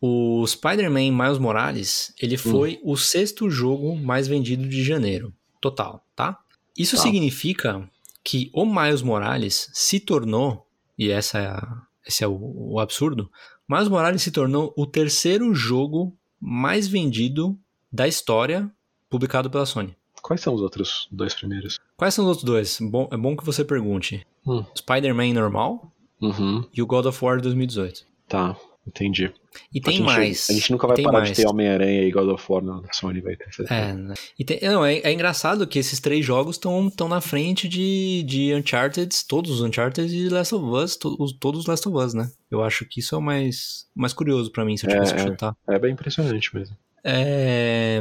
o Spider-Man Miles Morales ele foi o sexto jogo mais vendido de janeiro, total, tá? Isso Tá. significa que o Miles Morales se tornou, e essa é a- esse é o, o absurdo, Miles Morales se tornou o terceiro jogo mais vendido da história publicado pela Sony. Quais são os outros dois primeiros? Quais são os outros dois? Bom, é bom que você pergunte. Hum. Spider-Man normal Uhum. e o God of War 2018. Tá, entendi. E tem a gente, mais. A gente nunca vai parar mais. de ter Homem-Aranha e God of War na Sony, vai ter certeza. É, né? e tem- não, é, é engraçado que esses três jogos estão na frente de, de Uncharted, todos os Uncharted e Last of Us, to- os- todos os Last of Us, né? Eu acho que isso é o mais, mais curioso pra mim, se eu É, tivesse que é. chutar. É bem impressionante mesmo. É,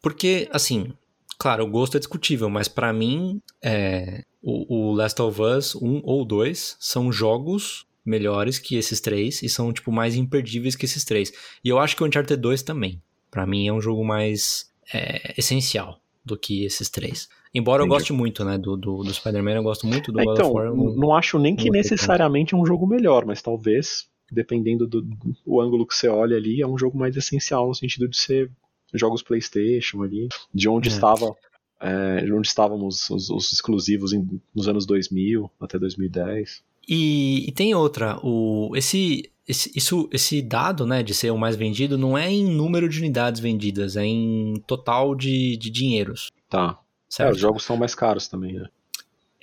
porque, assim, claro, o gosto é discutível, mas pra mim, é, o, o Last of Us 1 ou 2 são jogos melhores que esses três e são, tipo, mais imperdíveis que esses três. E eu acho que o Uncharted 2 também. Pra mim é um jogo mais é, essencial do que esses três. Embora eu Entendi. goste muito, né, do, do, do Spider-Man, eu gosto muito do É, God então, of War. eu não- não acho nem que necessariamente é um jogo melhor, mas talvez, dependendo do, do ângulo que você olha ali, é um jogo mais essencial no sentido de ser jogos PlayStation ali, de onde É. estava, é, de onde estávamos os, os exclusivos em- nos anos 2000 até 2010. E, e tem outra, o, esse, esse, isso, esse dado, né, de ser o mais vendido, não é em número de unidades vendidas, é em total de, de dinheiros. Tá. É, Certo? os jogos são mais caros também, né?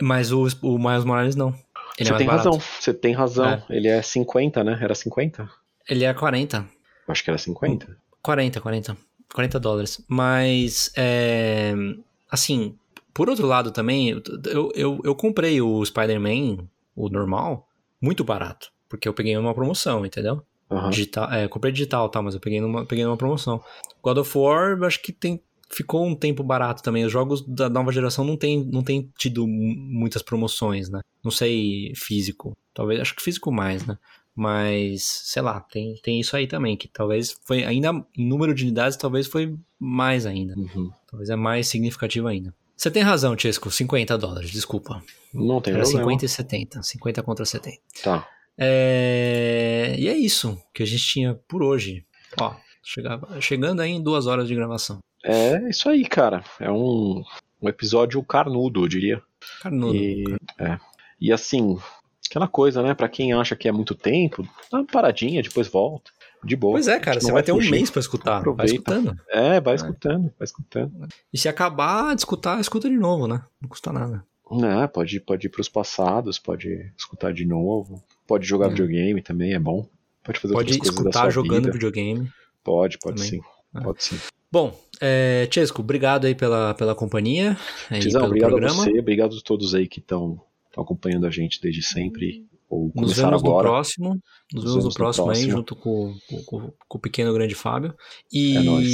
Mas o, o Miles Morales não. Ele você é tem barato. razão, você tem razão. É. Ele é 50, né? Era 50? Ele é 40. Eu acho que era 50. 40, 40. 40 dólares. Mas, é, assim, por outro lado também, eu, eu, eu comprei o Spider-Man, o normal, muito barato. Porque eu peguei numa promoção, entendeu? Aham. Digital, é, comprei digital, tá? Mas eu peguei numa, peguei numa promoção. God of War, acho que tem, ficou um tempo barato também. Os jogos da nova geração não tem, não tem tido mu- muitas promoções, né? Não sei físico. Talvez, acho que físico mais, né? Mas, sei lá, tem, tem isso aí também, que talvez foi ainda, em número de unidades, talvez foi mais ainda. Uhum. Talvez é mais significativo ainda. Você tem razão, Chesco, 50 dólares, desculpa. Não tem Era problema. 50 e 70, 50 contra 70. Tá. É... E é isso que a gente tinha por hoje. Ó, chegava... chegando aí em duas horas de gravação. É isso aí, cara. É um, um episódio carnudo, eu diria. Carnudo. E, é. e assim, aquela coisa, né? Pra quem acha que é muito tempo, dá uma paradinha, depois volta. De boa. Pois é, cara, você não vai ter um mês pra escutar. Vai Aproveita. escutando. É, vai escutando, vai escutando. E se acabar de escutar, escuta de novo, né? Não custa nada. É, pode, pode ir pros passados, pode escutar de novo. Pode jogar É. videogame também, é bom. Pode fazer Pode escutar jogando vida. videogame. Pode, pode também. sim. É. Pode sim. Bom, é, Chesco, obrigado aí pela, pela companhia. Tizão, pelo obrigado programa. a você, obrigado a todos aí que estão acompanhando a gente desde sempre. Ou Nos vemos agora. no próximo. Nos, Nos vemos no no próximo aí, próximo. junto com, com, com- com o pequeno grande Fábio. E, É nóis.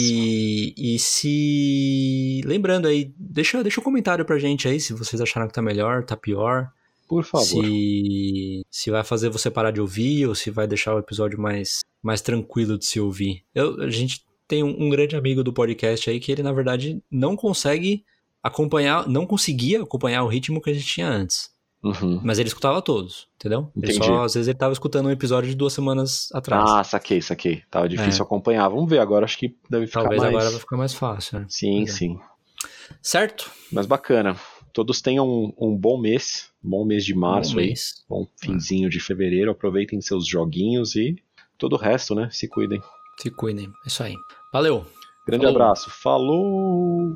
e se. Lembrando aí, deixa, deixa um comentário pra gente aí se vocês acharam que tá melhor, tá pior. Por favor. Se, se vai fazer você parar de ouvir ou se vai deixar o episódio mais, mais tranquilo de se ouvir. Eu, a gente tem um, um grande amigo do podcast aí que ele, na verdade, não consegue acompanhar, não conseguia acompanhar o ritmo que a gente tinha antes. Uhum. Mas ele escutava todos, entendeu? Só, às vezes ele tava escutando um episódio de duas semanas atrás. Ah, saquei, saquei. Tava difícil É. acompanhar. Vamos ver agora, acho que deve ficar Talvez mais. agora vai ficar mais fácil, né? Sim, é. sim. Certo? Mas bacana. Todos tenham um, um bom mês, bom mês de março Bom aí, mês. bom finzinho de fevereiro. Aproveitem seus joguinhos e todo o resto, né? Se cuidem. Se cuidem. É isso aí. Valeu. Grande Falou. abraço. Falou!